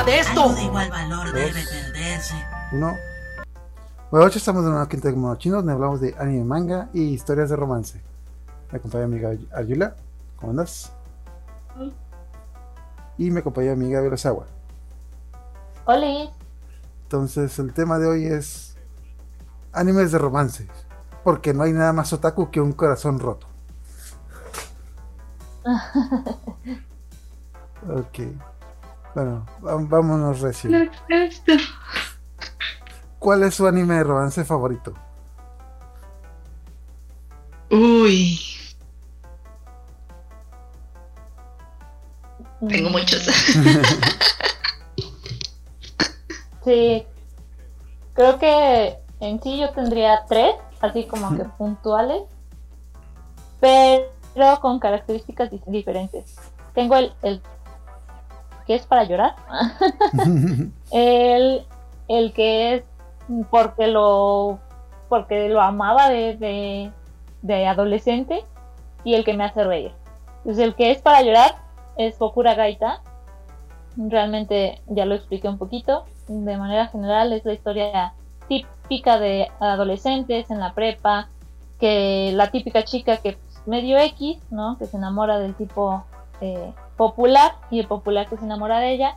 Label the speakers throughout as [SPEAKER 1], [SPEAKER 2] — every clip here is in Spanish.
[SPEAKER 1] nada de esto.
[SPEAKER 2] Algo de igual valor debe perderse.
[SPEAKER 3] Uno. Bueno, hoy estamos en una quinta de monos chinos donde hablamos de anime, manga y historias de romance. Me acompaña mi amiga Ayula. ¿Cómo andas? Y me acompaña mi amiga Verosawa.
[SPEAKER 4] Oli.
[SPEAKER 3] Entonces, el tema de hoy es animes de romance. Porque no hay nada más otaku que un corazón roto. ok. Bueno, vámonos recién. ¿Cuál es su anime de romance favorito?
[SPEAKER 5] Uy, tengo muchos.
[SPEAKER 4] Sí. Creo que en sí yo tendría tres, así como que puntuales. Pero con características dif- diferentes. Tengo el, el que es para llorar. el, el que es porque lo porque lo amaba de, de, de adolescente y el que me hace reír. Entonces el que es para llorar es Bokura Gaita. Realmente ya lo expliqué un poquito. De manera general es la historia típica de adolescentes en la prepa, que la típica chica que pues, medio X, ¿no? Que se enamora del tipo eh, popular y el popular que se enamora de ella,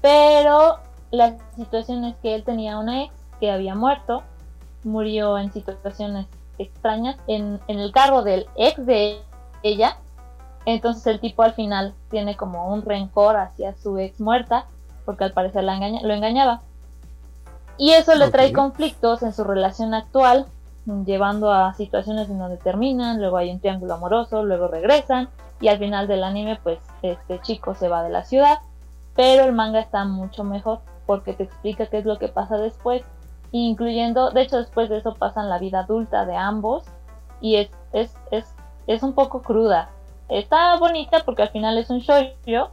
[SPEAKER 4] pero la situación es que él tenía una ex que había muerto, murió en situaciones extrañas en, en el carro del ex de ella, entonces el tipo al final tiene como un rencor hacia su ex muerta, porque al parecer la engaña- lo engañaba. Y eso le trae conflictos en su relación actual, llevando a situaciones en donde terminan, luego hay un triángulo amoroso, luego regresan, y al final del anime, pues este chico se va de la ciudad. Pero el manga está mucho mejor porque te explica qué es lo que pasa después, incluyendo, de hecho después de eso pasan la vida adulta de ambos, y es, es, es, es un poco cruda. Está bonita porque al final es un shoujo,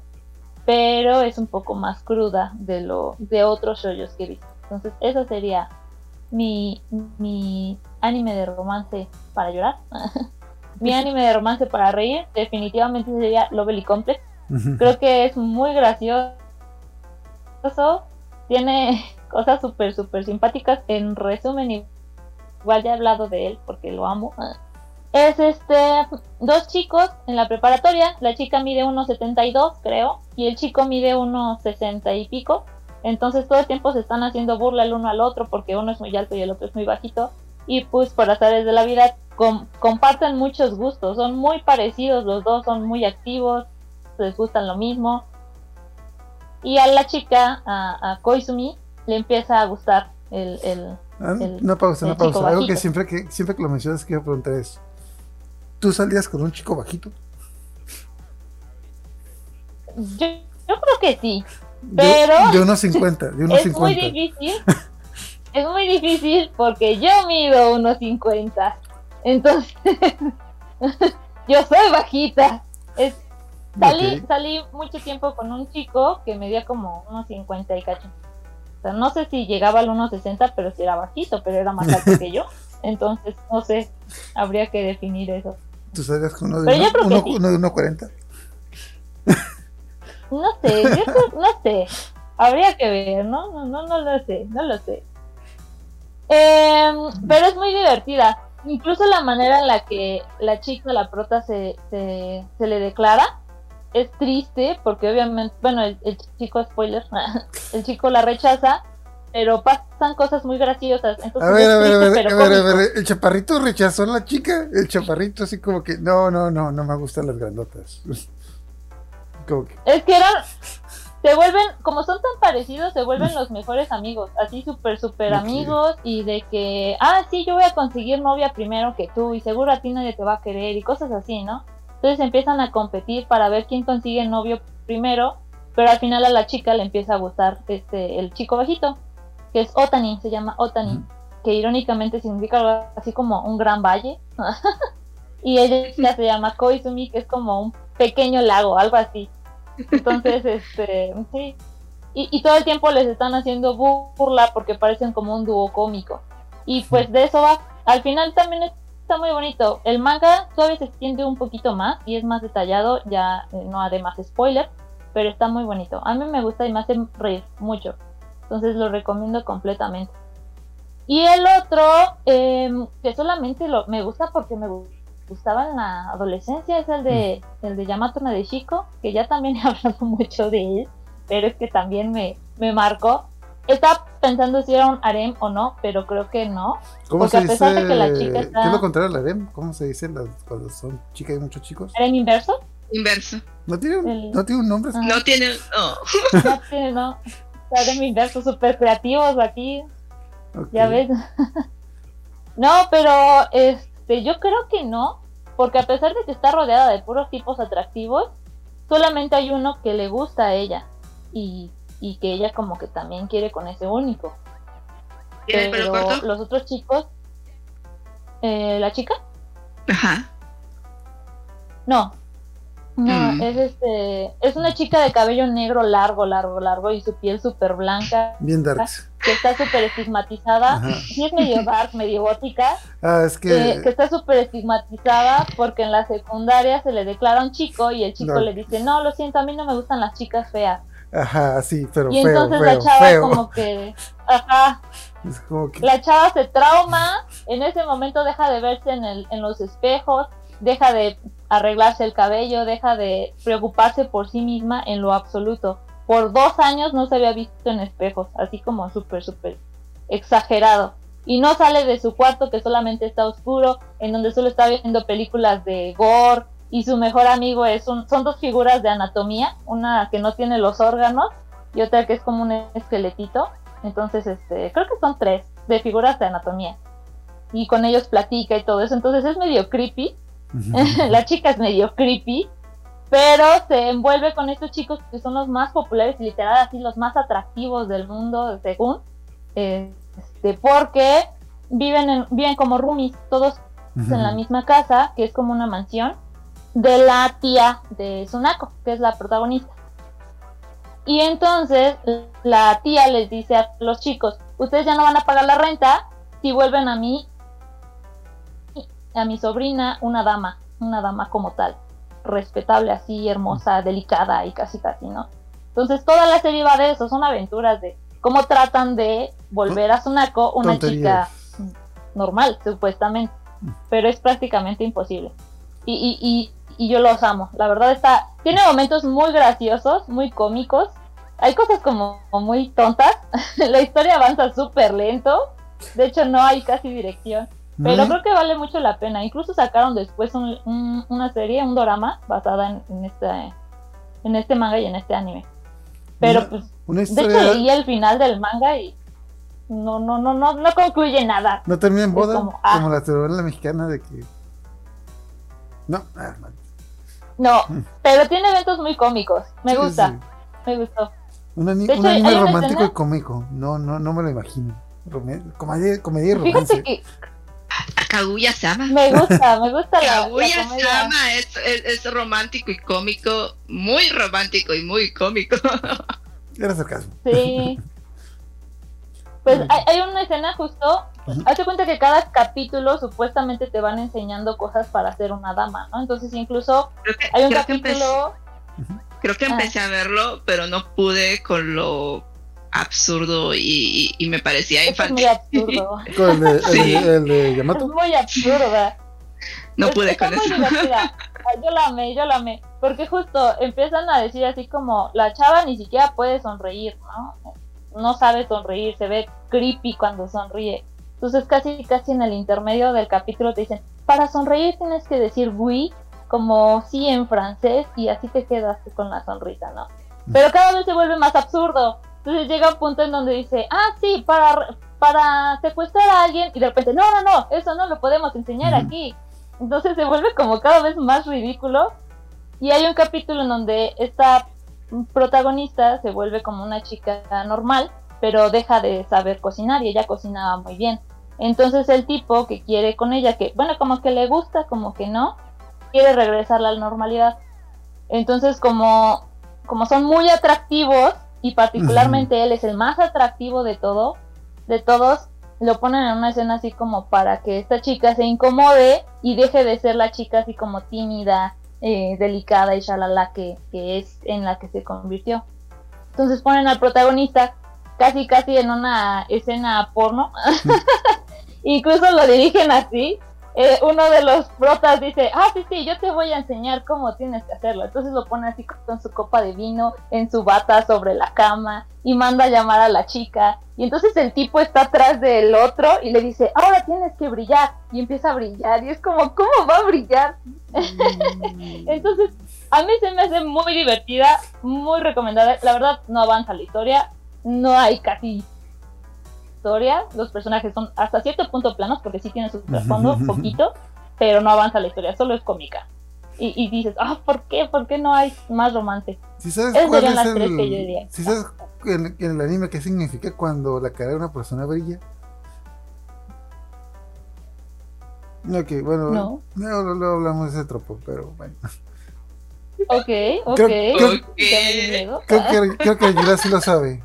[SPEAKER 4] pero es un poco más cruda de lo de otros shoujos que he visto. Entonces, eso sería mi, mi anime de romance para llorar. mi anime de romance para reír definitivamente sería Lovely Complex. Creo que es muy gracioso. Tiene cosas súper, súper simpáticas. En resumen, igual ya he hablado de él porque lo amo. Es este, dos chicos en la preparatoria. La chica mide 1,72 creo. Y el chico mide 1,60 y pico. Entonces todo el tiempo se están haciendo burla el uno al otro porque uno es muy alto y el otro es muy bajito. Y pues por azares de la vida com- comparten muchos gustos. Son muy parecidos los dos, son muy activos. Les gustan lo mismo. Y a la chica, a, a Koizumi, le empieza a gustar el, el,
[SPEAKER 3] Ah,
[SPEAKER 4] El-
[SPEAKER 3] Una pausa,
[SPEAKER 4] el chico
[SPEAKER 3] pausa. Algo que siempre que siempre que lo mencionas quiero preguntar es. ¿Tú salías con un chico bajito?
[SPEAKER 4] Yo, yo creo que sí, Pero-
[SPEAKER 3] De, unos 50, de unos
[SPEAKER 4] es muy
[SPEAKER 3] 50.
[SPEAKER 4] difícil. es muy difícil porque yo mido unos 50. Entonces, yo soy bajita. Es- salí, salí mucho tiempo con un chico que medía como unos 50 y cacho. O sea, no sé si llegaba al 1,60, pero si era bajito, pero era más alto que yo. Entonces, no sé, habría que definir eso.
[SPEAKER 3] ¿Tú salías con uno de,
[SPEAKER 4] Pero yo
[SPEAKER 3] uno,
[SPEAKER 4] creo que
[SPEAKER 3] uno-
[SPEAKER 4] sí.
[SPEAKER 3] uno de 1.40?
[SPEAKER 4] No sé, yo creo- no sé. Habría que ver, ¿no? No, no, no lo sé, no lo sé. Em, pero es muy divertida. Incluso la manera en la que la chica, la prota, se, se, se le declara es triste porque obviamente, bueno, el, el chico, spoiler, el chico la rechaza, pero pasan cosas muy graciosas. Entonces
[SPEAKER 3] A ver, a ver, a ver, a ver, a ver, el chaparrito rechazó a la chica, el chaparrito así como que, no, no, no, no me gustan las grandotas. Como que,
[SPEAKER 4] Es que eran. Se vuelven, como son tan parecidos, se vuelven los mejores amigos. Así súper, súper amigos. Y de que, ah, sí, yo voy a conseguir novia primero que tú. Y seguro a ti nadie te va a querer. Y cosas así, ¿no? Entonces empiezan a competir para ver quién consigue novio primero. Pero al final a la chica le empieza a gustar este el chico bajito. Que es Otani, se llama Otani. Que irónicamente significa algo así como un gran valle. y ella se llama Koizumi, que es como un pequeño lago, algo así. Entonces, este, sí. Y, y todo el tiempo les están haciendo burla porque parecen como un dúo cómico. Y pues de eso va. Al final también está muy bonito. El manga todavía se extiende un poquito más y es más detallado, ya eh, no además spoiler. pero está muy bonito. A mí me gusta y me hace reír mucho. Entonces lo recomiendo completamente. Y el otro, em, que solamente lo, me gusta porque me gustaba en la adolescencia, es el de, el de Yamato Nadeshiko, que ya también he hablado mucho de él, pero es que también me, me marcó. Estaba pensando si era un harem o no, pero creo que no.
[SPEAKER 3] ¿Cómo
[SPEAKER 4] Porque
[SPEAKER 3] se
[SPEAKER 4] a
[SPEAKER 3] dice?
[SPEAKER 4] pesar de que la chica está-
[SPEAKER 3] ¿Qué es lo contrario al harem? ¿Cómo se dice las- cuando son chicas y muchos chicos?
[SPEAKER 4] ¿Harem inverso?
[SPEAKER 5] Inverso.
[SPEAKER 3] ¿No tiene un,
[SPEAKER 4] El-
[SPEAKER 3] ¿no tiene un nombre?
[SPEAKER 4] Ah.
[SPEAKER 5] No tiene. No.
[SPEAKER 4] No, tiene, no. Harem inverso, súper creativos aquí.
[SPEAKER 3] Ok.
[SPEAKER 4] Ya ves. no, pero este, yo creo que no, porque a pesar de que está rodeada de puros tipos atractivos, solamente hay uno que le gusta a ella y, y que ella como que también quiere con ese único.
[SPEAKER 5] ¿Tiene el pelo
[SPEAKER 4] Pero
[SPEAKER 5] corto?
[SPEAKER 4] los otros chicos, eh, la chica,
[SPEAKER 5] Ajá.
[SPEAKER 4] no. No,
[SPEAKER 5] Mm.
[SPEAKER 4] es este, es una chica de cabello negro largo, largo, largo y su piel súper blanca,
[SPEAKER 3] Bien darks.
[SPEAKER 4] que está súper estigmatizada.
[SPEAKER 3] Ajá.
[SPEAKER 4] Sí es medio dark, medio gótica,
[SPEAKER 3] Ah, es que.
[SPEAKER 4] eh, que está súper estigmatizada porque en la secundaria se le declara un chico y el chico
[SPEAKER 3] No.
[SPEAKER 4] le dice, no, lo siento, a mí no me gustan las chicas feas.
[SPEAKER 3] Ajá, sí, pero
[SPEAKER 4] y
[SPEAKER 3] feo,
[SPEAKER 4] entonces
[SPEAKER 3] feo,
[SPEAKER 4] la chava
[SPEAKER 3] feo.
[SPEAKER 4] como que, ajá,
[SPEAKER 3] Es como que.
[SPEAKER 4] la chava se trauma, en ese momento deja de verse en, el, en los espejos, deja de arreglarse el cabello, deja de preocuparse por sí misma en lo absoluto. Por dos años no se había visto en espejos, así como súper, súper exagerado. Y no sale de su cuarto que solamente está oscuro, en donde solo está viendo películas de gore. Y su mejor amigo es son dos figuras de anatomía, una que no tiene los órganos y otra que es como un esqueletito. Entonces, este, creo que son tres de figuras de anatomía. Y con ellos platica y todo eso. Entonces es medio creepy. la chica es medio creepy. Pero se envuelve con estos chicos que son los más populares literal así los más atractivos del mundo, según. este, porque viven, en, viven como roomies, todos en la misma casa, que es como una mansión, de la tía de Sunako, que es la protagonista. Y entonces la tía les dice a los chicos, ustedes ya no van a pagar la renta si vuelven a mí, a mi sobrina, una dama, una dama como tal, respetable así, hermosa, delicada y casi casi, ¿no? Entonces toda la serie va de eso, son aventuras de cómo tratan de volver a Sunako una chica normal, supuestamente, pero es prácticamente imposible. Y, y, y, y yo los amo, la verdad está, tiene momentos muy graciosos, muy cómicos, hay cosas como muy tontas, la historia avanza súper lento, de hecho no hay casi dirección, pero creo que vale mucho la pena, incluso sacaron después un- un- una serie, un drama basada en, en este, en este manga y en este anime. Pero
[SPEAKER 3] Una-
[SPEAKER 4] pues
[SPEAKER 3] Una
[SPEAKER 4] de hecho
[SPEAKER 3] historia.
[SPEAKER 4] leí el final del manga y no, no, no, no, no concluye nada.
[SPEAKER 3] No termina en boda,
[SPEAKER 4] como,
[SPEAKER 3] como,
[SPEAKER 4] ah.
[SPEAKER 3] la telenovela mexicana de que. No, ah.
[SPEAKER 4] No, pero tiene eventos muy cómicos. Me gusta,
[SPEAKER 3] sí.
[SPEAKER 4] me gustó.
[SPEAKER 3] Un, ani-
[SPEAKER 4] De hecho,
[SPEAKER 3] un anime romántico
[SPEAKER 4] escena-
[SPEAKER 3] y cómico. No, no, no me lo imagino. Comedia, comedia y
[SPEAKER 4] Fíjate
[SPEAKER 3] romance.
[SPEAKER 4] que
[SPEAKER 5] Kaguya Sama.
[SPEAKER 4] me gusta, me gusta la, la
[SPEAKER 5] Kaguya
[SPEAKER 4] comedia.
[SPEAKER 5] Sama es, es, es romántico y cómico, muy romántico y muy cómico.
[SPEAKER 3] Era sarcasmo.
[SPEAKER 4] Sí. Pues hay, hay una escena justo, hazte cuenta que cada capítulo supuestamente te van enseñando cosas para ser una dama, ¿no? Entonces incluso
[SPEAKER 5] Creo que,
[SPEAKER 4] hay un
[SPEAKER 5] creo que empecé,
[SPEAKER 4] capítulo,
[SPEAKER 5] creo que
[SPEAKER 4] Ah.
[SPEAKER 5] empecé a verlo, pero no pude con lo absurdo y, y- y me parecía
[SPEAKER 4] esto es muy
[SPEAKER 5] infantil.
[SPEAKER 4] absurdo,
[SPEAKER 3] ¿Con el de, el
[SPEAKER 5] Sí.
[SPEAKER 3] de- el de
[SPEAKER 4] es
[SPEAKER 3] Yamato?
[SPEAKER 4] muy absurda.
[SPEAKER 5] No
[SPEAKER 4] Es-
[SPEAKER 5] pude con eso.
[SPEAKER 4] divertida. Yo la amé, yo la amé. Porque justo empiezan a decir así como, la chava ni siquiera puede sonreír, ¿no? No sabe sonreír, se ve creepy cuando sonríe. Entonces casi, casi en el intermedio del capítulo te dicen, para sonreír tienes que decir oui, como sí en francés, y así te quedas con la sonrisa, ¿no? Pero cada vez se vuelve más absurdo. Entonces llega un punto en donde dice, ah, sí, para, para secuestrar a alguien, y de repente, no, no, no, eso no lo podemos enseñar aquí. Entonces se vuelve como cada vez más ridículo. Y hay un capítulo en donde esta protagonista se vuelve como una chica normal, pero deja de saber cocinar y ella cocinaba muy bien. Entonces el tipo que quiere con ella, que bueno, como que le gusta, como que no, quiere regresarla a la normalidad. Entonces como, como son muy atractivos y particularmente él es el más atractivo de todo, de todos, lo ponen en una escena así como para que esta chica se incomode y deje de ser la chica así como tímida eh, delicada y shalala que, que es en la que se convirtió. Entonces ponen al protagonista casi casi en una escena porno. Incluso lo dirigen así. Eh, uno de los protas dice, ah, sí, sí, yo te voy a enseñar cómo tienes que hacerlo. Entonces lo pone así con su copa de vino, en su bata sobre la cama y manda a llamar a la chica. Y entonces el tipo está atrás del otro y le dice, ahora tienes que brillar. Y empieza a brillar. Y es como, ¿cómo va a brillar? entonces, a mí se me hace muy divertida, muy recomendada. La verdad, no avanza la historia. No hay casi historia. Los personajes son hasta cierto punto planos porque sí tienen su trasfondo, poquito, pero no avanza la historia, solo es cómica. Y, y dices, ah, ¿por qué? ¿Por qué no hay más romance?
[SPEAKER 3] Si sabes
[SPEAKER 4] Esas
[SPEAKER 3] cuál es
[SPEAKER 4] las tres
[SPEAKER 3] el,
[SPEAKER 4] que yo diría.
[SPEAKER 3] si sabes en, en el anime qué significa cuando la cara de una persona brilla. Ok, bueno,
[SPEAKER 4] No.
[SPEAKER 3] luego luego hablamos de ese tropo, pero bueno.
[SPEAKER 4] Ok, ok.
[SPEAKER 3] Creo-
[SPEAKER 4] miedo.
[SPEAKER 3] Creo que, creo que Yura sí lo sabe.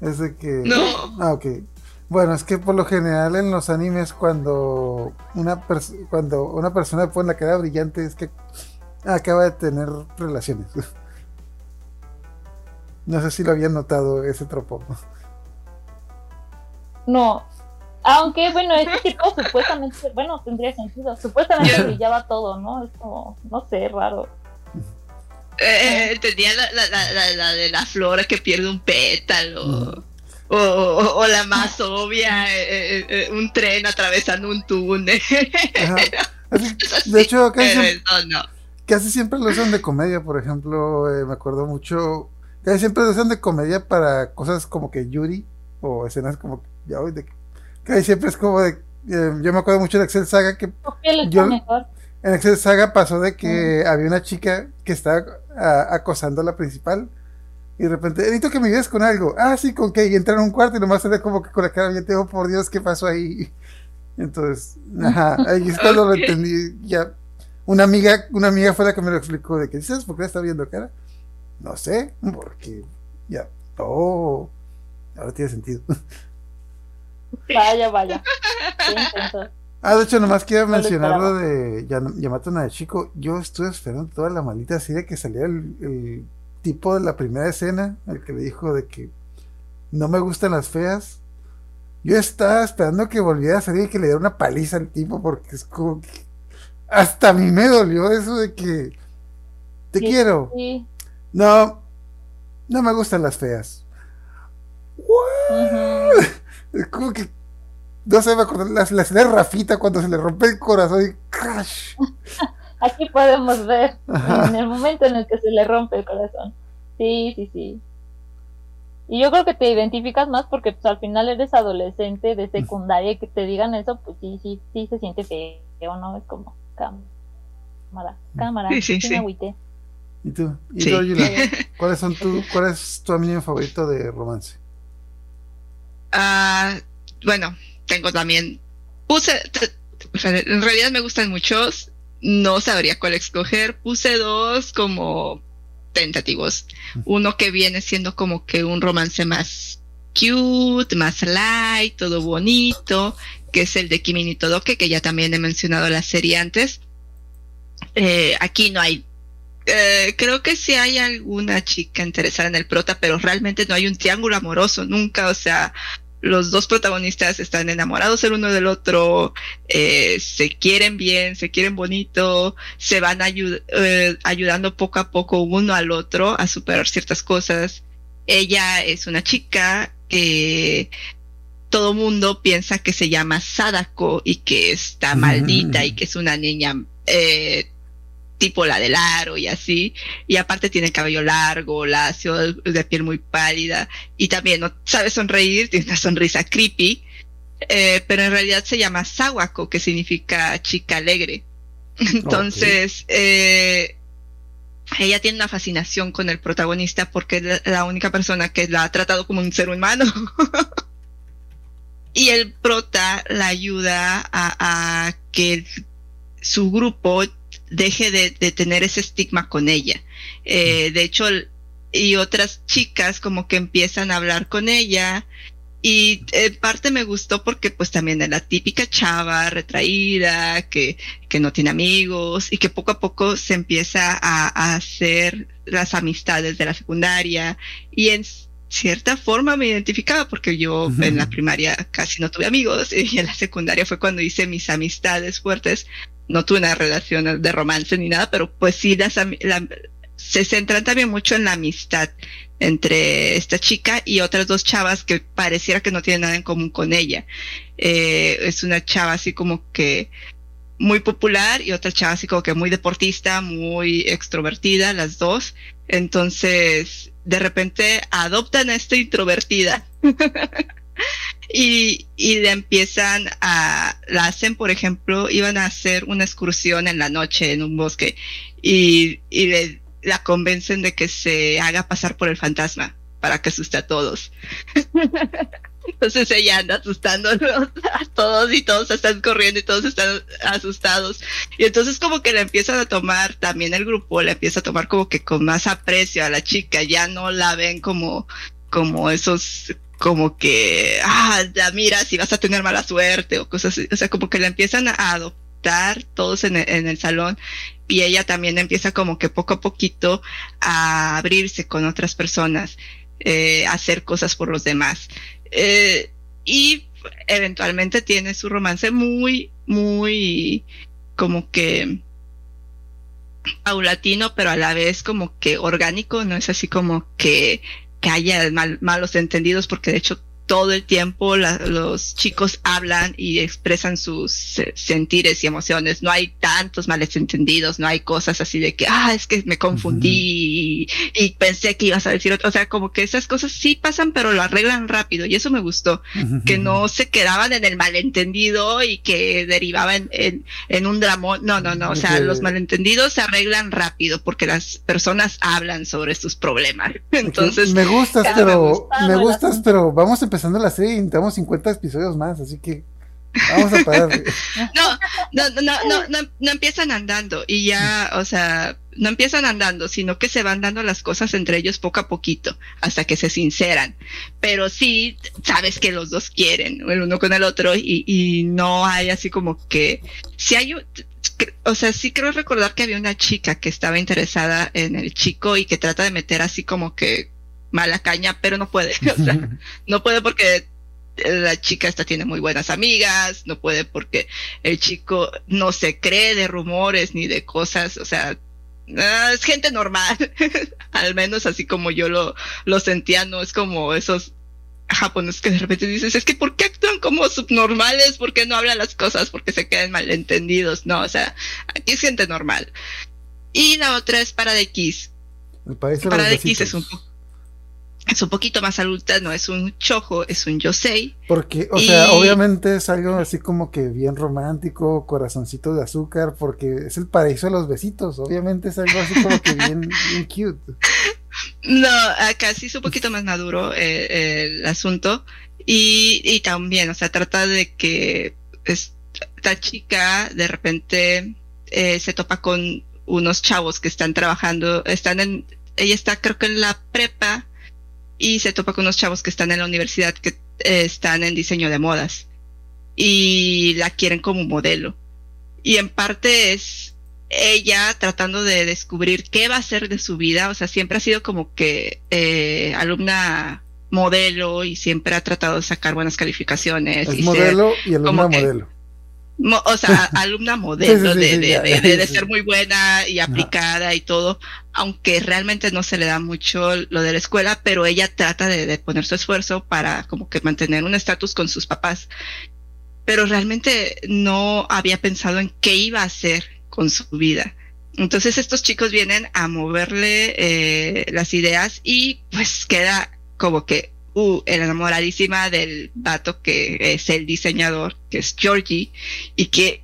[SPEAKER 3] Es de que.
[SPEAKER 5] No.
[SPEAKER 3] Ah, ok. Bueno, es que por lo general en los animes cuando una, pers- cuando una persona pone la cara brillante es que acaba de tener relaciones. No sé si lo habían notado ese tropo.
[SPEAKER 4] No. Aunque, bueno, este tipo supuestamente, bueno, tendría sentido. Supuestamente brillaba todo, ¿no? Es como, no sé, raro.
[SPEAKER 5] Eh, tenía la, la, la, la, la de la flora que pierde un pétalo. O, o- o la más obvia, eh, eh, eh, un tren atravesando un túnel.
[SPEAKER 3] Así- De hecho, casi, siempre,
[SPEAKER 5] no.
[SPEAKER 3] casi siempre lo usan de comedia, por ejemplo, eh, me acuerdo mucho, casi siempre lo usan de comedia para cosas como que Yuri, o escenas como, ya hoy, de, casi siempre es como de, eh, yo me acuerdo mucho de Excel Saga, que Yo-
[SPEAKER 4] mejor.
[SPEAKER 3] en Excel Saga pasó de que había una chica que estaba acosando a la principal, y de repente, necesito que me ayudes con algo, ah, sí, con qué, y entra en un cuarto y nomás se ve como que con la cara, bien, tengo por Dios, ¿qué pasó ahí? Entonces, ajá, ahí es cuando lo entendí, ya, una amiga, una amiga fue la que me lo explicó, de que, ¿sabes por qué la está viendo cara? No sé, porque, ya, oh, ahora tiene sentido.
[SPEAKER 4] Vaya, vaya.
[SPEAKER 3] Ah, de hecho, nomás quiero mencionar lo de Yamato Chico. Yo estuve esperando toda la maldita serie que saliera el, el tipo de la primera escena, el que le dijo de que no me gustan las feas. Yo estaba esperando que volviera a salir y que le diera una paliza al tipo, porque es como que hasta a mí me dolió eso de que te
[SPEAKER 4] Sí.
[SPEAKER 3] quiero.
[SPEAKER 4] Sí.
[SPEAKER 3] No, no me gustan las feas.
[SPEAKER 4] Ujú.
[SPEAKER 3] Es como que, no sé, me acuerdo, la, la escena de Rafita cuando se le rompe el corazón y crash.
[SPEAKER 4] Aquí podemos ver
[SPEAKER 3] Ajá.
[SPEAKER 4] en el momento en el que se le rompe el corazón. Sí, sí, sí. Y yo creo que te identificas más porque pues, al final eres adolescente de secundaria y que te digan eso, pues sí, sí, sí se siente feo, ¿no? Es como cámara, cámara,
[SPEAKER 5] Sí, sí,
[SPEAKER 4] sí.
[SPEAKER 3] ¿Y tú? ¿Y
[SPEAKER 5] Sí.
[SPEAKER 3] tú, Yula? ¿Cuáles son tu, ¿Cuál es tu anime favorito de romance?
[SPEAKER 5] Ah, bueno, tengo también. Puse. en realidad me gustan muchos. No sabría cuál escoger. Puse dos como tentativos. Uno que viene siendo como que un romance más cute, más light, todo bonito, que es el de Kimi ni Todoke, que ya también he mencionado la serie antes. Eh, aquí no hay. eh, creo que sí hay alguna chica interesada en el prota, pero realmente no hay un triángulo amoroso nunca. O sea, los dos protagonistas están enamorados el uno del otro, eh, se quieren bien, se quieren bonito, se van eh, ayudando poco a poco uno al otro a superar ciertas cosas. Ella es una chica que todo mundo piensa que se llama Sadako y que está maldita y que es una niña eh, tipo la del aro y así. Y aparte tiene cabello largo, lacio, de piel muy pálida y también no sabe sonreír, tiene una sonrisa creepy, eh, pero en realidad se llama Sawako, que significa chica alegre. Entonces, eh, ella tiene una fascinación con el protagonista porque es la, la única persona que la ha tratado como un ser humano. y el prota la ayuda a, a que el- su grupo deje de, de tener ese estigma con ella. Eh, de hecho, y otras chicas como que empiezan a hablar con ella y en parte me gustó porque pues también es la típica chava retraída, que, que no tiene amigos y que poco a poco se empieza a, a hacer las amistades de la secundaria y en cierta forma me identificaba porque yo en la primaria casi no tuve amigos y en la secundaria fue cuando hice mis amistades fuertes. No tuve una relación de romance ni nada, pero pues sí las, la- se centran también mucho en la amistad entre esta chica y otras dos chavas que pareciera que no tienen nada en común con ella. Eh, es una chava así como que muy popular y otra chava así como que muy deportista, muy extrovertida, las dos. Entonces, de repente adoptan a esta introvertida y, y le empiezan a, la hacen, por ejemplo, iban a hacer una excursión en la noche en un bosque y, y le, la convencen de que se haga pasar por el fantasma para que asuste a todos. Entonces ella anda asustándolos a todos y todos están corriendo y todos están asustados. Y entonces como que la empiezan a tomar, también el grupo la empieza a tomar como que con más aprecio a la chica, ya no la ven como, como esos, como que, ah, ya mira si vas a tener mala suerte o cosas así. O sea, como que la empiezan a adoptar todos en el, en el salón y ella también empieza como que poco a poquito a abrirse con otras personas, eh, hacer cosas por los demás. Eh, y eventualmente tiene su romance muy, muy como que paulatino, pero a la vez como que orgánico, no es así como que, que haya mal- malos entendidos, porque de hecho todo el tiempo la- los chicos hablan y expresan sus eh, sentires y emociones. No hay tantos males entendidos, no hay cosas así de que, ah, es que me confundí y, y pensé que ibas a decir otro. O sea, como que esas cosas sí pasan, pero lo arreglan rápido y eso me gustó que no se quedaban en el malentendido y que derivaban en, en un dramón. No, no, no. O sea, los malentendidos se arreglan rápido porque las personas hablan sobre sus problemas. Entonces,
[SPEAKER 3] me gustas,
[SPEAKER 5] me
[SPEAKER 3] pero
[SPEAKER 4] gustaba
[SPEAKER 3] me
[SPEAKER 4] el
[SPEAKER 3] gustas, pero vamos empezando la serie y necesitamos 50 episodios más, así que vamos a parar.
[SPEAKER 5] no, no, no, no, no, empiezan andando y ya, o sea, no empiezan andando, sino que se van dando las cosas entre ellos poco a poquito hasta que se sinceran. Pero sí, sabes que los dos quieren el uno con el otro y, y no hay así como que, si hay, o sea, sí creo recordar que había una chica que estaba interesada en el chico y que trata de meter así como que mala caña, pero no puede, o sea, no puede porque la chica esta tiene muy buenas amigas, no puede porque el chico no se cree de rumores ni de cosas, o sea, ah, es gente normal, al menos así como yo lo, lo sentía, no es como esos japoneses que de repente dices, es que ¿por qué actúan como subnormales? ¿Por qué no hablan las cosas? ¿Por qué se quedan malentendidos? No, o sea, aquí es gente normal. Y la otra es para de Kiss. Para de Kiss es un, po- es un poquito más adulta, no es un chojo, es un yosei.
[SPEAKER 3] Porque, o sea, obviamente es algo así como que bien romántico, corazoncito de azúcar, porque es el paraíso de los besitos. Obviamente es algo así como que bien, bien cute.
[SPEAKER 5] No, acá sí es un poquito más maduro eh, el asunto. Y, y también, o sea, trata de que esta chica de repente eh, se topa con unos chavos que están trabajando, están en, ella está creo que en la prepa y se topa con unos chavos que están en la universidad que eh, están en diseño de modas y la quieren como modelo. Y en parte es ella tratando de descubrir qué va a hacer de su vida, o sea, siempre ha sido como que eh, alumna modelo y siempre ha tratado de sacar buenas calificaciones.
[SPEAKER 3] Es
[SPEAKER 5] y ser-
[SPEAKER 3] modelo y alumna
[SPEAKER 5] como que-
[SPEAKER 3] modelo.
[SPEAKER 5] Mo- o sea, alumna modelo
[SPEAKER 3] Sí, sí, sí,
[SPEAKER 5] de, de-
[SPEAKER 3] ya,
[SPEAKER 5] de- de- ser muy buena y aplicada y todo, aunque realmente no se le da mucho lo de la escuela, pero ella trata de, de poner su esfuerzo para como que mantener un estatus con sus papás. Pero realmente no había pensado en qué iba a hacer con su vida. Entonces estos chicos vienen a moverle eh, las ideas y pues queda como que uh, enamoradísima del vato que es el diseñador, que es Georgie, y que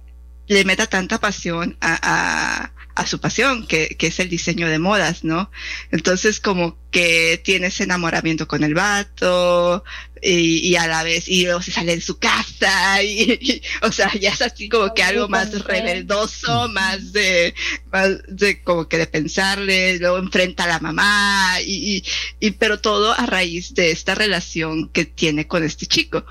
[SPEAKER 5] le meta tanta pasión a, a, su pasión, que, que es el diseño de modas, ¿no? Entonces como que tiene ese enamoramiento con el vato y, y a la vez, y luego se sale de su casa y, y, o sea, ya es así como que algo más rebeldoso, más de, más de como que de pensarle, luego enfrenta a la mamá y, y pero todo a raíz de esta relación que tiene con este chico.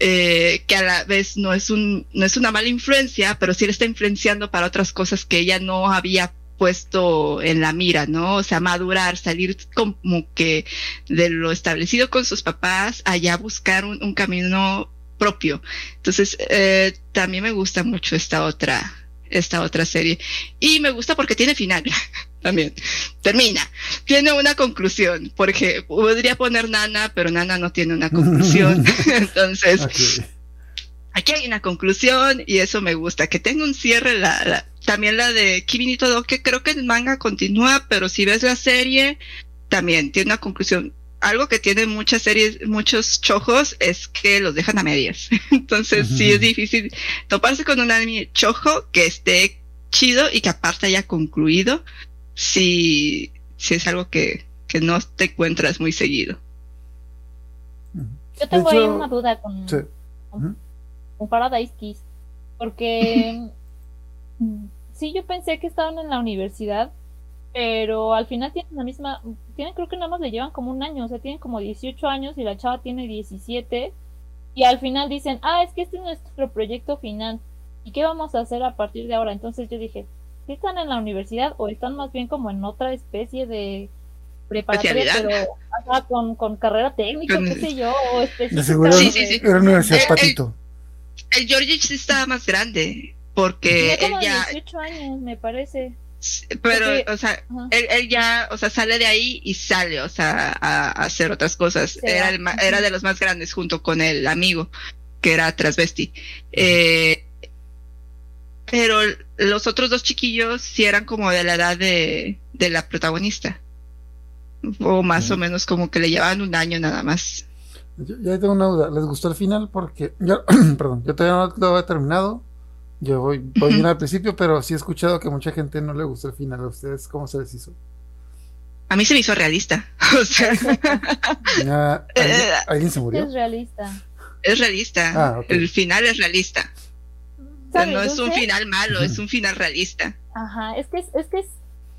[SPEAKER 5] Eh, que a la vez no es un no es una mala influencia, pero sí le está influenciando para otras cosas que ella no había puesto en la mira, ¿no? O sea, madurar, salir como que de lo establecido con sus papás, allá buscar un, un camino propio. Entonces, eh, también me gusta mucho esta otra, esta otra serie. Y me gusta porque tiene final. también. Termina. Tiene una conclusión. Porque podría poner Nana, pero Nana no tiene una conclusión. Entonces, okay. aquí hay una conclusión y eso me gusta. Que tenga un cierre. La, la, también la de Kimi todo, que creo que el manga continúa, pero si ves la serie, también tiene una conclusión. Algo que tiene muchas series, muchos chojos, es que los dejan a medias. Entonces, uh -huh. sí es difícil toparse con un anime chojo que esté chido y que aparte haya concluido si, si es algo que, que no te encuentras muy seguido.
[SPEAKER 4] Yo tengo ahí una duda con, sí. con, con Paradise Kiss, porque sí, yo pensé que estaban en la universidad, pero al final tienen la misma, tienen creo que nada más le llevan como un año, o sea, tienen como 18 años y la chava tiene 17, y al final dicen, ah, es que este es nuestro proyecto final, ¿y qué vamos a hacer a partir de ahora? Entonces yo dije, ¿sí están en la universidad o están más bien como en otra especie de preparatoria, pero ajá, con, con carrera técnica, con... qué sé yo, o
[SPEAKER 3] De seguro sí, sí, sí. era universidad
[SPEAKER 5] el,
[SPEAKER 3] Patito.
[SPEAKER 5] El, el Georgie sí estaba más grande, porque
[SPEAKER 4] Tiene como
[SPEAKER 5] él ya...
[SPEAKER 4] 18 años, me parece.
[SPEAKER 5] Pero,
[SPEAKER 4] Porque-
[SPEAKER 5] o sea, él, él ya, o sea, sale de ahí y sale, o sea, a, a hacer otras cosas.
[SPEAKER 4] Sí,
[SPEAKER 5] Era, el era de los más grandes junto con el amigo, que era transvesti. Eh, pero los otros dos chiquillos sí eran como de la edad de, de la protagonista. O más o menos como que le llevaban un año nada más.
[SPEAKER 3] Yo, ya tengo una duda. ¿Les gustó el final? Porque yo, perdón, yo todavía no lo he terminado. Yo voy, voy bien al principio, pero sí he escuchado que mucha gente no le gustó el final. ¿A ustedes cómo se les hizo?
[SPEAKER 5] A mí se me hizo realista. O sea,
[SPEAKER 3] Ya, ¿alguien, alguien se murió?
[SPEAKER 4] Es realista.
[SPEAKER 5] es realista.
[SPEAKER 3] Ah.
[SPEAKER 5] El final es realista. O sea,
[SPEAKER 4] ¿Sabe,
[SPEAKER 5] no es un final malo, es un final realista.
[SPEAKER 4] Ajá, es que es, es que es,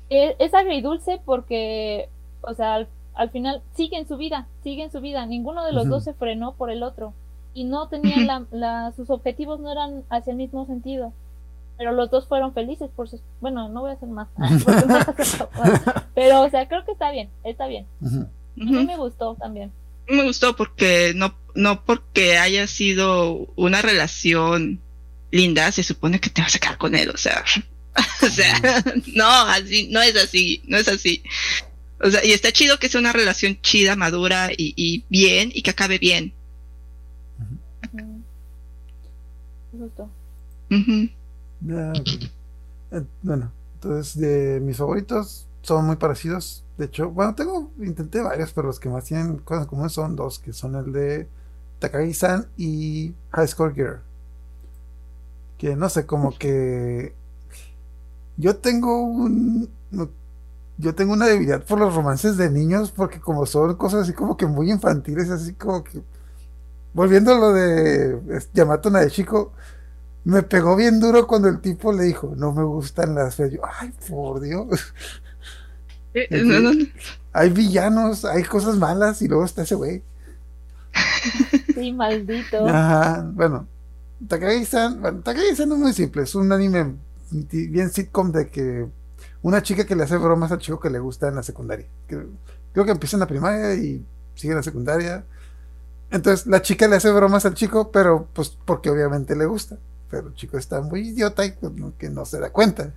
[SPEAKER 4] es, es agridulce porque, o sea, al, al final siguen su vida, siguen su vida. Ninguno de los dos se frenó por el otro y no tenían la, la, sus objetivos no eran hacia el mismo sentido. Pero los dos fueron felices por sus, bueno, no voy a hacer más, pero o sea, creo que está bien, está bien.
[SPEAKER 3] Ujú.
[SPEAKER 4] A mí me gustó también.
[SPEAKER 5] me gustó porque no, no porque haya sido una relación linda, se supone que te vas a quedar con él, o sea, o sea, no, así, no es así, no es así. O sea, y está chido que sea una relación chida, madura y, y bien, y que acabe bien.
[SPEAKER 3] Ok. Eh, Bueno, entonces de mis favoritos son muy parecidos. De hecho, bueno, tengo, intenté varios, pero los que más tienen cosas en común son dos, que son el de Takagi-san y High Score Girl. Que no sé, como que yo tengo un yo tengo una debilidad por los romances de niños, porque como son cosas así como que muy infantiles, así como que volviendo a lo de Yamato Nadeshiko, me pegó bien duro cuando el tipo le dijo, no me gustan las feas. Yo, ay, por Dios.
[SPEAKER 5] Eh, no, no.
[SPEAKER 3] Hay villanos, hay cosas malas y luego está ese güey.
[SPEAKER 4] Sí, maldito.
[SPEAKER 3] Ajá, bueno. Takagi-san, bueno, Takagi-san es muy simple, es un anime bien sitcom de que una chica que le hace bromas al chico que le gusta en la secundaria. Creo que empieza en la primaria y sigue en la secundaria. Entonces la chica le hace bromas al chico, pero pues porque obviamente le gusta. Pero el chico está muy idiota y pues, no- que no se da cuenta.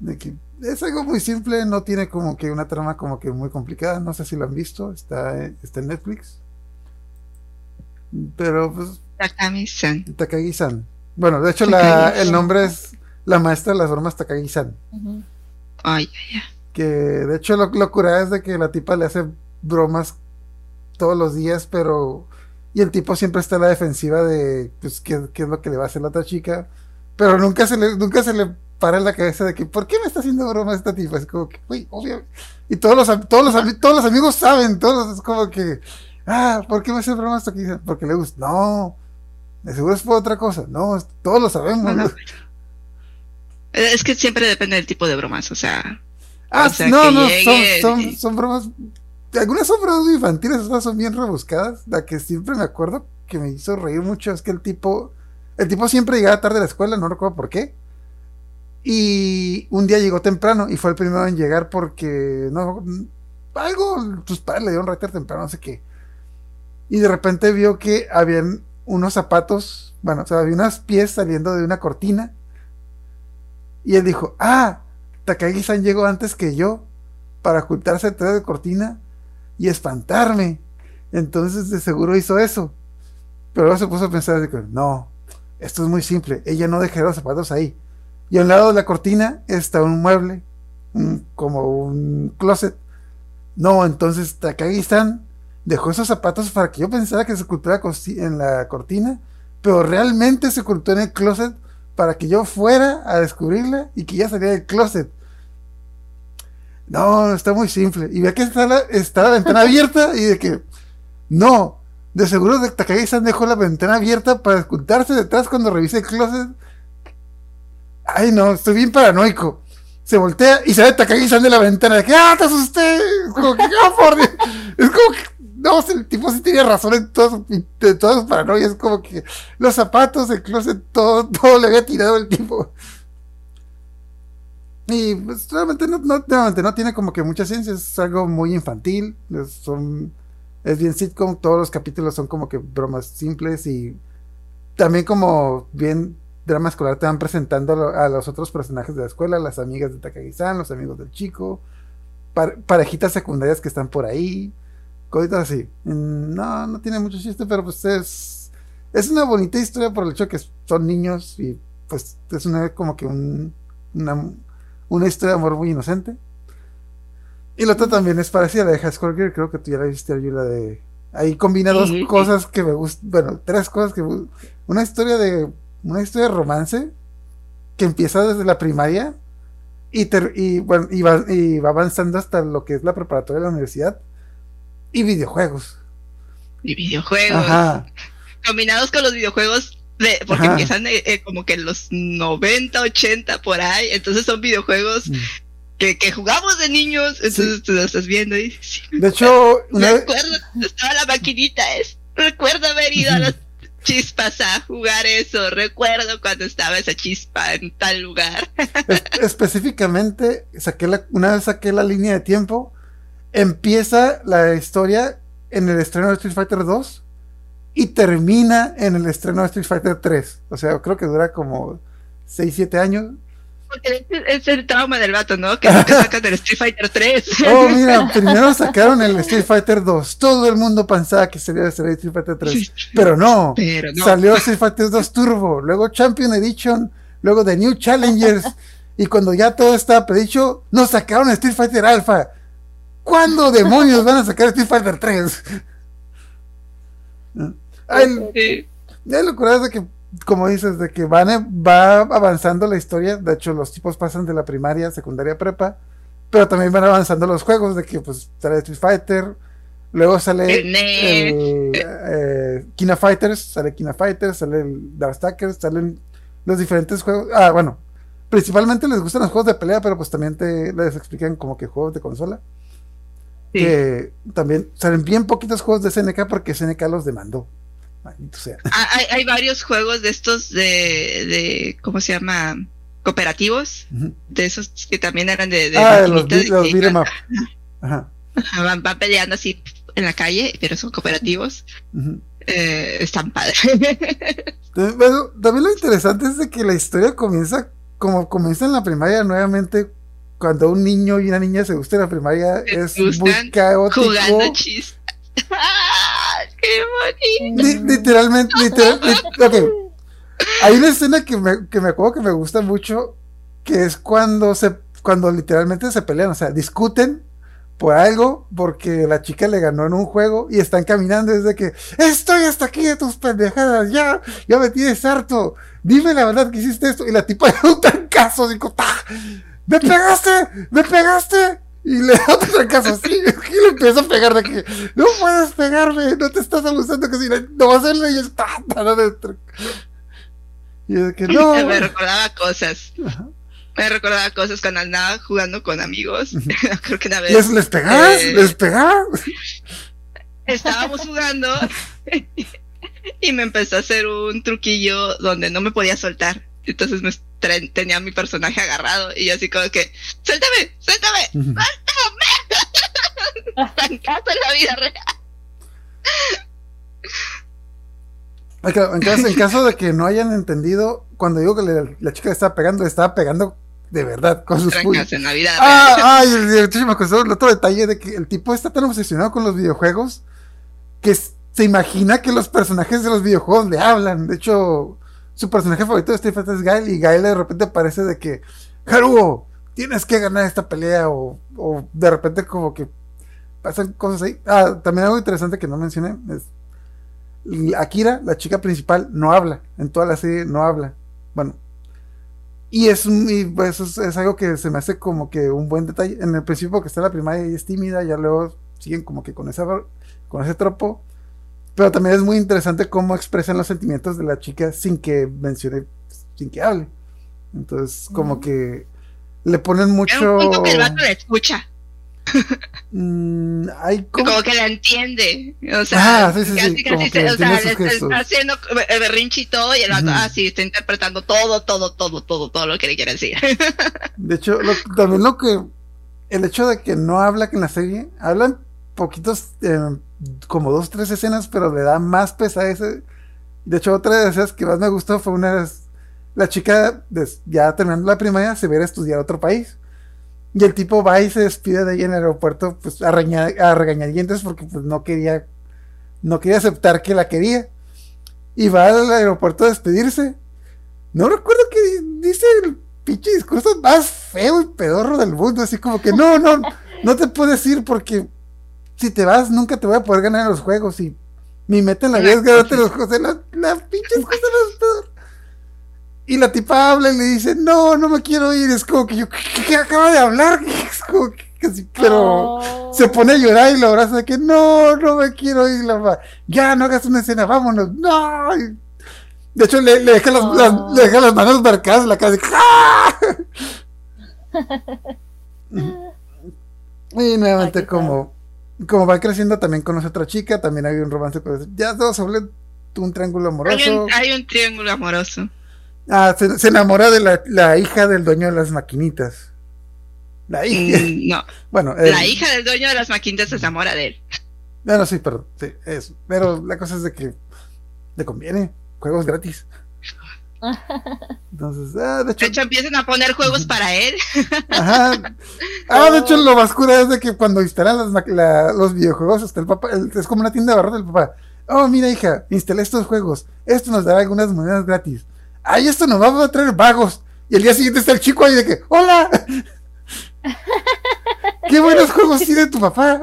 [SPEAKER 3] De que es algo muy simple, no tiene como que una trama como que muy complicada. No sé si lo han visto, está, está en Netflix. Pero pues
[SPEAKER 5] Takami-san.
[SPEAKER 3] Takagi-san. Bueno, de hecho la, el nombre es la maestra de las bromas Takagi-san.
[SPEAKER 4] Ujú.
[SPEAKER 5] Ay, ay, ay.
[SPEAKER 3] Que de hecho lo, lo curada es de que la tipa le hace bromas todos los días, pero... Y el tipo siempre está a la defensiva de pues qué, qué es lo que le va a hacer la otra chica. Pero nunca se le, nunca se le dispara en la cabeza de que, ¿por qué me está haciendo broma esta tipa? Es como que, güey, obvio. Y todos los, todos los, todos los amigos saben, todos, es como que, ah, ¿por qué me hace broma esto aquí? Porque le gusta. No, de seguro es por otra cosa. No, todos lo sabemos.
[SPEAKER 5] Eh, Es que siempre depende del tipo de bromas, o sea,
[SPEAKER 3] Ah,
[SPEAKER 5] O sea,
[SPEAKER 3] no, no,
[SPEAKER 5] llegue
[SPEAKER 3] son,
[SPEAKER 5] y-
[SPEAKER 3] son, son bromas. Algunas son infantiles, otras son bien rebuscadas. La que siempre me acuerdo que me hizo reír mucho es que el tipo. El tipo siempre llegaba tarde a la escuela, no recuerdo por qué. Y un día llegó temprano y fue el primero en llegar porque. No, algo. Sus padres le dieron reter temprano, no sé qué. Y de repente vio que habían unos zapatos. Bueno, o sea, había unos pies saliendo de una cortina. Y él dijo: Ah, Takagi-san llegó antes que yo para ocultarse detrás de cortina y espantarme. Entonces de seguro hizo eso. Pero luego se puso a pensar no, esto es muy simple. Ella no dejará los zapatos ahí. Y a un lado de la cortina está un mueble, como un closet. No, entonces Takagi-san dejó esos zapatos para que yo pensara que se cosi- en la cortina, pero realmente se ocultó en el closet para que yo fuera a descubrirla y que ella saliera del closet. No, está muy simple. Y ve que está la, está la ventana abierta y de que no, de seguro de Takagi-san dejó la ventana abierta para ocultarse detrás cuando revise el closet. Ay, no, estoy bien paranoico. Se voltea y sale Takagi-san de la ventana. De que, ¡ah, te asusté! Es como que, ¡ah, por Dios! Es como que, no, el tipo sí tenía razón en todo, de todas sus paranoias. Es como que los zapatos, el closet, todo, todo le había tirado el tipo. Y pues realmente no, no, realmente no tiene como que mucha ciencia, es algo muy infantil, es, son, es bien sitcom, todos los capítulos son como que bromas simples y también como bien drama escolar te van presentando a, lo- a los otros personajes de la escuela, las amigas de Takagi-san, los amigos del chico, par- parejitas secundarias que están por ahí, cositas así. Mm, No, no tiene mucho chiste, pero pues es, es una bonita historia por el hecho que son niños y pues es una como que un, una, una historia de amor muy inocente. Y la otra también es parecida la de High School Girl, creo que tú ya la viste, Arju, la de... Ahí combina dos
[SPEAKER 5] Sí.
[SPEAKER 3] cosas que me gustan, bueno, tres cosas que. Una historia de, una historia de romance que empieza desde la primaria y, ter- y, bueno, y, va, y va avanzando hasta lo que es la preparatoria de la universidad y videojuegos.
[SPEAKER 5] y videojuegos.
[SPEAKER 3] Ajá.
[SPEAKER 5] Combinados con los videojuegos, de, porque
[SPEAKER 3] Ajá.
[SPEAKER 5] empiezan eh, eh, como que en los 90, 80 por ahí, entonces son videojuegos
[SPEAKER 3] Mm.
[SPEAKER 5] que, que jugamos de niños, entonces tú lo estás viendo y sí,
[SPEAKER 3] De hecho,
[SPEAKER 5] cuando estaba la maquinita, es, recuerdo haber ido a las chispas a jugar eso, recuerdo cuando estaba esa chispa en tal lugar.
[SPEAKER 3] Es- específicamente, saqué la, una vez saqué la línea de tiempo. Empieza la historia en el estreno de Street Fighter 2 y termina en el estreno de Street Fighter 3. O sea, creo que dura como 6-7 años.
[SPEAKER 5] Porque es, el trauma del vato, ¿no? Que nunca sacan del Street Fighter 3.
[SPEAKER 3] Oh, mira, primero sacaron el Street Fighter 2. Todo el mundo pensaba que sería el Street Fighter 3. Pero no.
[SPEAKER 5] Pero no.
[SPEAKER 3] Salió Street Fighter 2 Turbo, luego Champion Edition, luego The New Challengers. y cuando ya todo estaba predicho, nos sacaron Street Fighter Alpha. ¿Cuándo demonios van a sacar Street Fighter 3? Ay,
[SPEAKER 5] Sí.
[SPEAKER 3] la locura es de que, como dices, de que van, va avanzando la historia. De hecho, los tipos pasan de la primaria, secundaria, prepa. Pero también van avanzando los juegos, de que pues sale Street Fighter. Luego sale
[SPEAKER 5] El
[SPEAKER 3] el, eh, Kina Fighters, sale Kina Fighters, sale el Darkstalkers, salen los diferentes juegos. Ah, bueno, principalmente les gustan los juegos de pelea, pero pues también te les explican como que juegos de consola.
[SPEAKER 5] Sí.
[SPEAKER 3] Que también salen bien poquitos juegos de SNK porque SNK los demandó. Maldito sea.
[SPEAKER 5] Ah, Hay, hay varios juegos de estos de, de ¿cómo se llama? Cooperativos, de esos que también eran de, de
[SPEAKER 3] ah, los, bi- los
[SPEAKER 5] y.
[SPEAKER 3] Ajá.
[SPEAKER 5] van, van peleando así en la calle, pero son cooperativos. Eh, están padres.
[SPEAKER 3] Bueno, también lo interesante es de que la historia comienza como comienza en la primaria nuevamente. Cuando un niño y una niña se gustan en la primaria es muy caótico.
[SPEAKER 5] Jugando chis. ¡Ah, ¡Qué
[SPEAKER 3] literalmente. Hay una escena que me, que me acuerdo que me gusta mucho, que es cuando se, cuando literalmente se pelean, o sea, discuten por algo, porque la chica le ganó en un juego y están caminando desde que estoy hasta aquí de tus pendejadas, ya, ya me tienes harto. dime la verdad que hiciste esto. Y la tipa da un trancazo, ¡ta! ¡Me pegaste! ¡Me pegaste! Y le da otro así, y le empieza a pegar de que, no puedes pegarme, no te estás abusando, que si no, no vas a hacerlo, y está tan adentro. Y es que no.
[SPEAKER 5] me recordaba cosas. Me recordaba cosas cuando andaba jugando con amigos. Creo que una vez.
[SPEAKER 3] ¿Les, les pegás?
[SPEAKER 5] eh,
[SPEAKER 3] ¿Les pegás?
[SPEAKER 5] estábamos jugando y me empezó a hacer un truquillo donde no me podía soltar. Entonces me tenía a mi personaje agarrado y yo así como que, suéltame, suéltame, tan caso en la vida real.
[SPEAKER 3] En caso, en caso de que no hayan entendido, cuando digo que le- la chica le estaba pegando, le estaba pegando de verdad con sus puños.
[SPEAKER 5] En la vida real.
[SPEAKER 3] Ah, ay, el, el, el, me acordó el otro detalle de que el tipo está tan obsesionado con los videojuegos que se imagina que los personajes de los videojuegos le hablan. De hecho, su personaje favorito de Street Fighter es Gael y Gael de repente parece de que, Haruo, tienes que ganar esta pelea o, o de repente como que pasan cosas ahí. Ah, también algo interesante que no mencioné es Akira, la chica principal, no habla. En toda la serie no habla. Bueno. Y es, y, pues, es, algo que se me hace como que un buen detalle. En el principio que está la primaria y es tímida, ya luego siguen como que con, esa, con ese tropo. Pero también es muy interesante cómo expresan los sentimientos de la chica sin que mencione, sin que hable. Entonces, como
[SPEAKER 4] Ujú.
[SPEAKER 3] que le ponen
[SPEAKER 5] un
[SPEAKER 3] mucho...
[SPEAKER 5] punto que el vato la escucha,
[SPEAKER 3] Mm, hay como...
[SPEAKER 5] como que la entiende. O sea,
[SPEAKER 3] Ah, sí, sí, sí,
[SPEAKER 5] casi,
[SPEAKER 3] como
[SPEAKER 5] casi
[SPEAKER 3] que
[SPEAKER 5] se- o sea, le- está haciendo el berrinche y todo, y el vato, ah, sí, está interpretando todo, todo, todo, todo, todo lo que le quiere decir.
[SPEAKER 3] De hecho, lo- también lo que. El hecho de que no habla en la serie, hablan poquitos, eh, como dos, tres escenas, pero le da más pesadez. De hecho, otra de esas que más me gustó fue una vez. La chica, ya terminando la primaria, se va a estudiar a otro país. Y el tipo va y se despide de ella en el aeropuerto, pues a, a regañadientes, porque pues no quería. No quería aceptar que la quería. Y va al aeropuerto a despedirse. No recuerdo que di- dice el pinche discurso más feo y pedorro del mundo. Así como que no, no, no te puedes ir porque si te vas nunca te voy a poder ganar en los juegos. Y mi meta en la vida es ganarte los juegos. La, la pinche excusa más peor. Y la tipa habla y le dice, no, no me quiero ir. Es como que yo, ¿qué, acaba de hablar? Es como que casi, pero
[SPEAKER 4] Oh.
[SPEAKER 3] se pone a llorar y lo abraza de que no, no me quiero ir. La ya, no hagas una escena, vámonos. No. Y- de hecho, le, le deja las,
[SPEAKER 4] Oh.
[SPEAKER 3] las- le deja las manos marcadas en la cara. de, ¡Ah! y nuevamente, como, como va creciendo, también conoce a otra chica. También hay un romance con Ya todo se vuelve un triángulo
[SPEAKER 5] hay,
[SPEAKER 3] amoroso.
[SPEAKER 5] un, hay un triángulo amoroso.
[SPEAKER 3] Ah, se, se enamora de la, la hija del dueño de las maquinitas. La hija.
[SPEAKER 5] Mm, no,
[SPEAKER 3] Bueno,
[SPEAKER 5] la hija del dueño de las maquinitas se enamora de él.
[SPEAKER 3] Bueno, sí, perdón. Sí, eso. Pero la cosa es de que le conviene. Juegos gratis. Entonces, ah, de hecho,
[SPEAKER 5] De hecho, empiezan a poner juegos para él.
[SPEAKER 3] ajá. Ah, de hecho, lo más cura es de que cuando instalan las ma- la- los videojuegos, hasta el papá, el- es como una tienda de barro del papá. Oh, mira, hija, instalé estos juegos. Esto nos dará algunas monedas gratis. Ay, esto nos va a traer vagos. Y el día siguiente está el chico ahí de que, ¡Hola! ¡Qué buenos juegos tiene tu papá!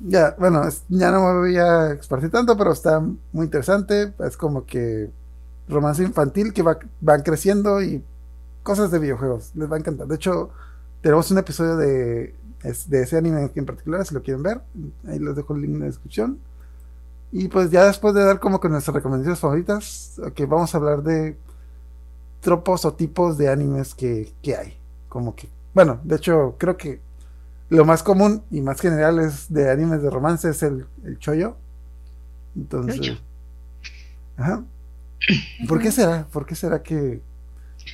[SPEAKER 3] Ya, bueno, es- ya no me voy a expartir tanto, pero está muy interesante. Es como que romance infantil que va, van creciendo y cosas de videojuegos. Les va a encantar. De hecho, tenemos un episodio de, de ese anime en particular, si lo quieren ver. Ahí les dejo el link en la descripción. Y pues ya después de dar como que nuestras recomendaciones favoritas, que vamos a hablar de tropos o tipos de animes que, que hay. Como que, bueno, de hecho, creo que lo más común y más general es de animes de romance es el, el choyo. Entonces,
[SPEAKER 5] Choyo.
[SPEAKER 3] ajá. ¿Por qué será? ¿Por qué será que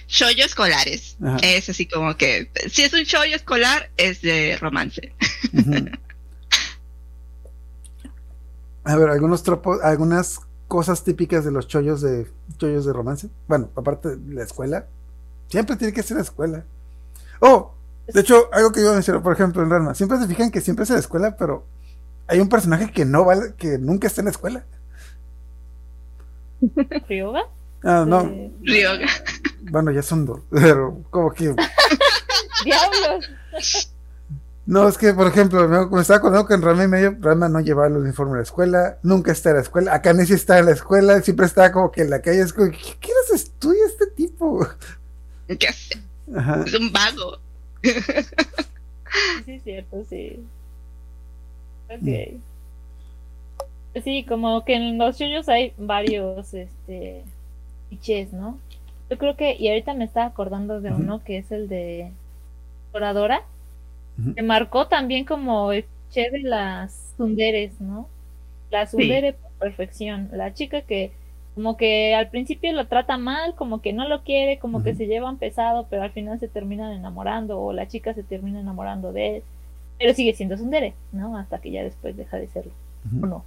[SPEAKER 5] Shoyo escolares.
[SPEAKER 3] Ajá.
[SPEAKER 5] Es así como que, si es un shoyo escolar, es de romance.
[SPEAKER 3] A ver, algunos tropos, algunas cosas típicas de los chollos de chollos de romance. Bueno, aparte de la escuela, siempre tiene que ser la escuela. Oh, de hecho, algo que iba a mencionar, por ejemplo, en Ranma, siempre se fijan que siempre es en la escuela, pero hay un personaje que no vale, que nunca está en la escuela.
[SPEAKER 4] ¿Ryoga?
[SPEAKER 3] Ah, no,
[SPEAKER 4] Eh,
[SPEAKER 5] Ryoga.
[SPEAKER 3] bueno, ya son dos, pero como que
[SPEAKER 4] ¡Diablos!
[SPEAKER 3] No, es que, por ejemplo, me, estaba acordando que en Rama y medio, Rama no llevaba el uniforme a la escuela, nunca está en la escuela, acá sí está en la escuela, siempre estaba como que en la calle, es como, ¿qué, qué estudia este tipo?
[SPEAKER 5] ¿Qué hace?
[SPEAKER 3] Ajá.
[SPEAKER 5] Es un vago.
[SPEAKER 4] Sí, es cierto, sí. Ok. Sí, como que en los shoyos hay varios, este, clichés, ¿no? Yo creo que, y ahorita me estaba acordando de uno que es el de Doradora,
[SPEAKER 3] Ujú.
[SPEAKER 4] que marcó también como el cliché de las sunderes, ¿no? La sundere por perfección, la chica que como que al principio lo trata mal, como que no lo quiere, como que se llevan pesado, pero al final se terminan enamorando o la chica se termina enamorando de él, pero sigue siendo sundere, ¿no? Hasta que ya después deja de serlo,
[SPEAKER 3] Ujú.
[SPEAKER 4] ¿o no?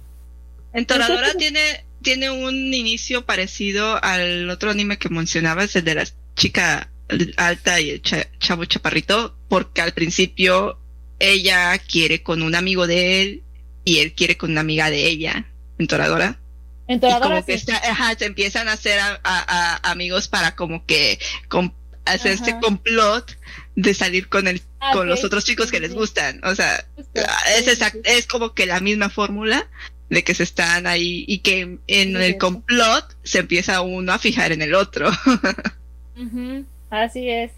[SPEAKER 5] En Toradora tiene, tiene un inicio parecido al otro anime que mencionabas, el de la chica alta y el cha- chavo chaparrito, porque al principio ella quiere con un amigo de él y él quiere con una amiga de ella en Toradora.
[SPEAKER 4] En
[SPEAKER 5] Y como que
[SPEAKER 4] sí.
[SPEAKER 5] está- ajá, se empiezan a hacer a- a- a- amigos para como que com- hacer este complot de salir con el
[SPEAKER 4] Ah,
[SPEAKER 5] con los otros chicos que
[SPEAKER 4] sí,
[SPEAKER 5] les gustan. O sea, Ah,
[SPEAKER 4] sí,
[SPEAKER 5] es, exact- es como que la misma fórmula de que se están ahí y que en el complot se empieza uno a fijar en el otro.
[SPEAKER 4] Así es.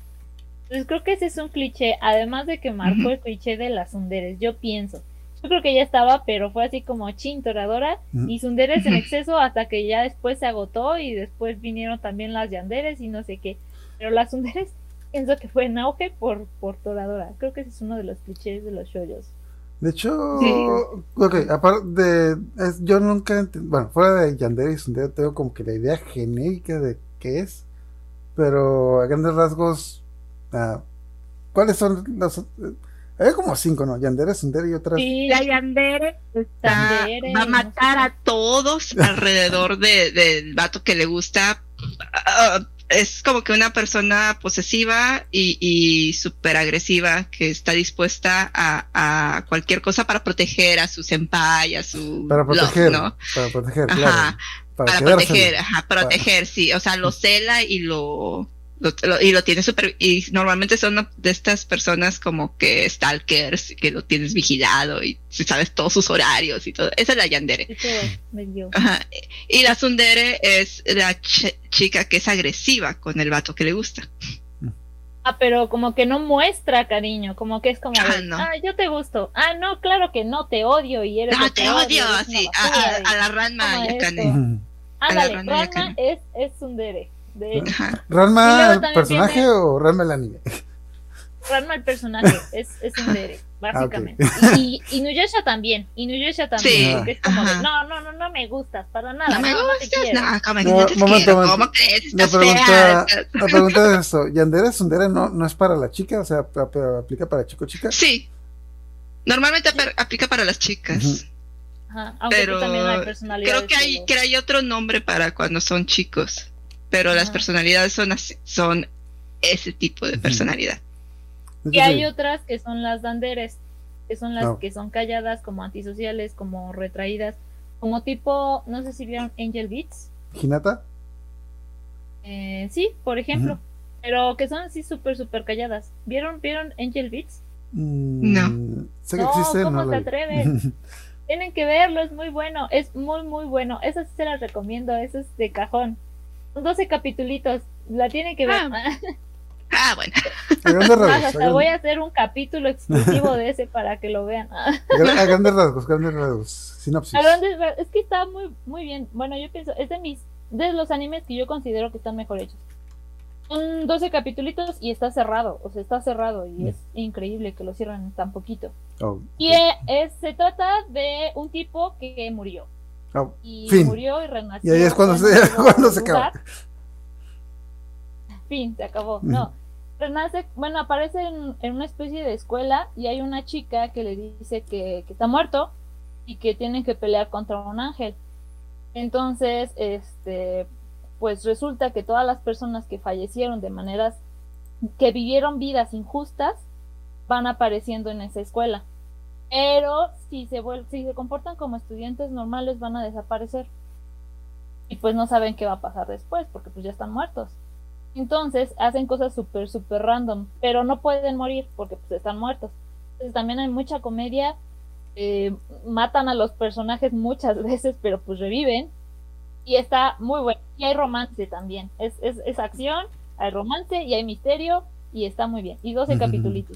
[SPEAKER 4] Pues creo que ese es un cliché, además de que marcó
[SPEAKER 5] Ujú.
[SPEAKER 4] el cliché de las sunderes, yo pienso. Yo creo que ya estaba, pero fue así como chin, toradora
[SPEAKER 3] Ujú.
[SPEAKER 4] y sunderes en exceso hasta que ya después se agotó y después vinieron también las yanderes y no sé qué. Pero las sunderes pienso que fue en auge por, por toradora. Creo que ese es uno de los clichés de los shoyos.
[SPEAKER 3] De hecho,
[SPEAKER 5] Sí.
[SPEAKER 3] ok, aparte de, es- yo nunca, bueno, fuera de Yandere y Sundere tengo como que la idea genérica de qué es, pero a grandes rasgos, ah, ¿cuáles son los? Hay como cinco, ¿no? Yandere, Sundere y otras.
[SPEAKER 4] Sí,
[SPEAKER 5] La Yandere está-
[SPEAKER 4] Yandere,
[SPEAKER 5] va a matar a todos alrededor de, del vato que le gusta. Ah, es como que una persona posesiva y, y súper agresiva que está dispuesta a, a cualquier cosa para proteger a su senpai, a su
[SPEAKER 3] Para
[SPEAKER 5] love,
[SPEAKER 3] proteger,
[SPEAKER 5] ¿no?
[SPEAKER 3] para proteger,
[SPEAKER 5] Ajá,
[SPEAKER 3] claro. Para,
[SPEAKER 5] proteger, ajá, proteger, sí, o sea, lo cela y lo, lo- lo- y lo tiene súper, y normalmente son de estas personas como que stalkers, que lo tienes vigilado y sabes todos sus horarios y todo, esa es la yandere. Ajá. Y la tsundere es la ch- chica que es agresiva con el vato que le gusta.
[SPEAKER 4] Ah, pero como que no muestra cariño, como que es como,
[SPEAKER 5] Ah,
[SPEAKER 4] de,
[SPEAKER 5] no.
[SPEAKER 4] ah, yo te gusto. Ah, no, claro que no, te odio y eres
[SPEAKER 5] No,
[SPEAKER 4] lo
[SPEAKER 5] te odio, así, a, a-
[SPEAKER 4] y-
[SPEAKER 5] a la Ranma Yakane.
[SPEAKER 4] Ándale,
[SPEAKER 5] Ranma
[SPEAKER 4] es, es Sundere. De hecho,
[SPEAKER 3] ¿Ranma el personaje o Ranma el anime?
[SPEAKER 4] Ranma el personaje es, es Sundere, básicamente. Y, y Inuyasha también, Inuyasha también,
[SPEAKER 5] Sí,
[SPEAKER 4] porque es como de,
[SPEAKER 5] ajá.
[SPEAKER 4] no, no, no, no me gustas para nada,
[SPEAKER 5] No me gustas, no, como que
[SPEAKER 3] No,
[SPEAKER 5] no te
[SPEAKER 3] momento,
[SPEAKER 5] quiero,
[SPEAKER 3] momento.
[SPEAKER 5] ¿cómo crees?
[SPEAKER 3] La pregunta,
[SPEAKER 5] fea.
[SPEAKER 3] la pregunta es esto, ¿Yandere, Sundere no, no es para la chica? O sea, ap- ap- aplica para chico chica.
[SPEAKER 5] Sí. Normalmente ap- aplica para las chicas.
[SPEAKER 4] Ajá, aunque
[SPEAKER 5] Pero
[SPEAKER 4] también hay personalidades.
[SPEAKER 5] Creo que hay, que hay otro nombre para cuando son chicos. Pero las personalidades son así, son ese tipo de personalidad.
[SPEAKER 4] Y hay otras que son las danderes, que son las
[SPEAKER 3] No.
[SPEAKER 4] que son calladas, como antisociales, como retraídas, como tipo, no sé si vieron Angel Beats.
[SPEAKER 3] ¿Hinata?
[SPEAKER 4] Eh, sí, por ejemplo. Pero que son así súper, súper calladas. ¿Vieron, ¿Vieron Angel Beats?
[SPEAKER 3] Mm,
[SPEAKER 5] No.
[SPEAKER 3] Sé que
[SPEAKER 4] No,
[SPEAKER 3] existe,
[SPEAKER 4] ¿cómo
[SPEAKER 3] no
[SPEAKER 4] te atreves? Tienen que verlo, es muy bueno. Es muy, muy bueno. Esa sí se la recomiendo. Eso es de cajón. Son 12 capitulitos. La tienen que ver.
[SPEAKER 5] Ah, bueno.
[SPEAKER 3] A grandes
[SPEAKER 4] Más,
[SPEAKER 3] rasgos.
[SPEAKER 4] hasta
[SPEAKER 3] a
[SPEAKER 4] voy a hacer un capítulo exclusivo de ese para que lo vean.
[SPEAKER 3] a gran- a grandes rasgos, grandes rasgos. Sinopsis.
[SPEAKER 4] A grandes ra- es que está muy muy bien. Bueno, yo pienso, es de mis de los animes que yo considero que están mejor hechos. Son 12 capítulos y está cerrado, o sea, está cerrado y
[SPEAKER 3] Mm.
[SPEAKER 4] es increíble que lo cierran en tan poquito.
[SPEAKER 3] Oh,
[SPEAKER 4] Y es- se trata de un tipo que murió
[SPEAKER 3] Oh,
[SPEAKER 4] y
[SPEAKER 3] Fin.
[SPEAKER 4] murió y renació.
[SPEAKER 3] Y ahí es cuando se- cuando se acaba.
[SPEAKER 4] Fin, se acabó. No. Renace, bueno, aparece en, en una especie de escuela y hay una chica que le dice que, que está muerto y que tienen que pelear contra un ángel. Entonces, este, pues resulta que todas las personas que fallecieron de maneras que vivieron vidas injustas van apareciendo en esa escuela. Pero si se vuel- si se comportan como estudiantes normales van a desaparecer. Y pues no saben qué va a pasar después porque pues ya están muertos. Entonces hacen cosas súper, súper random, pero no pueden morir porque pues están muertos. Entonces, también hay mucha comedia. eh, matan a los personajes muchas veces, pero pues reviven. Y está muy bueno. Y hay romance también. Es, es, es acción, hay romance y hay misterio. Y está muy bien. Y 12
[SPEAKER 3] Ujú.
[SPEAKER 4] capítulos.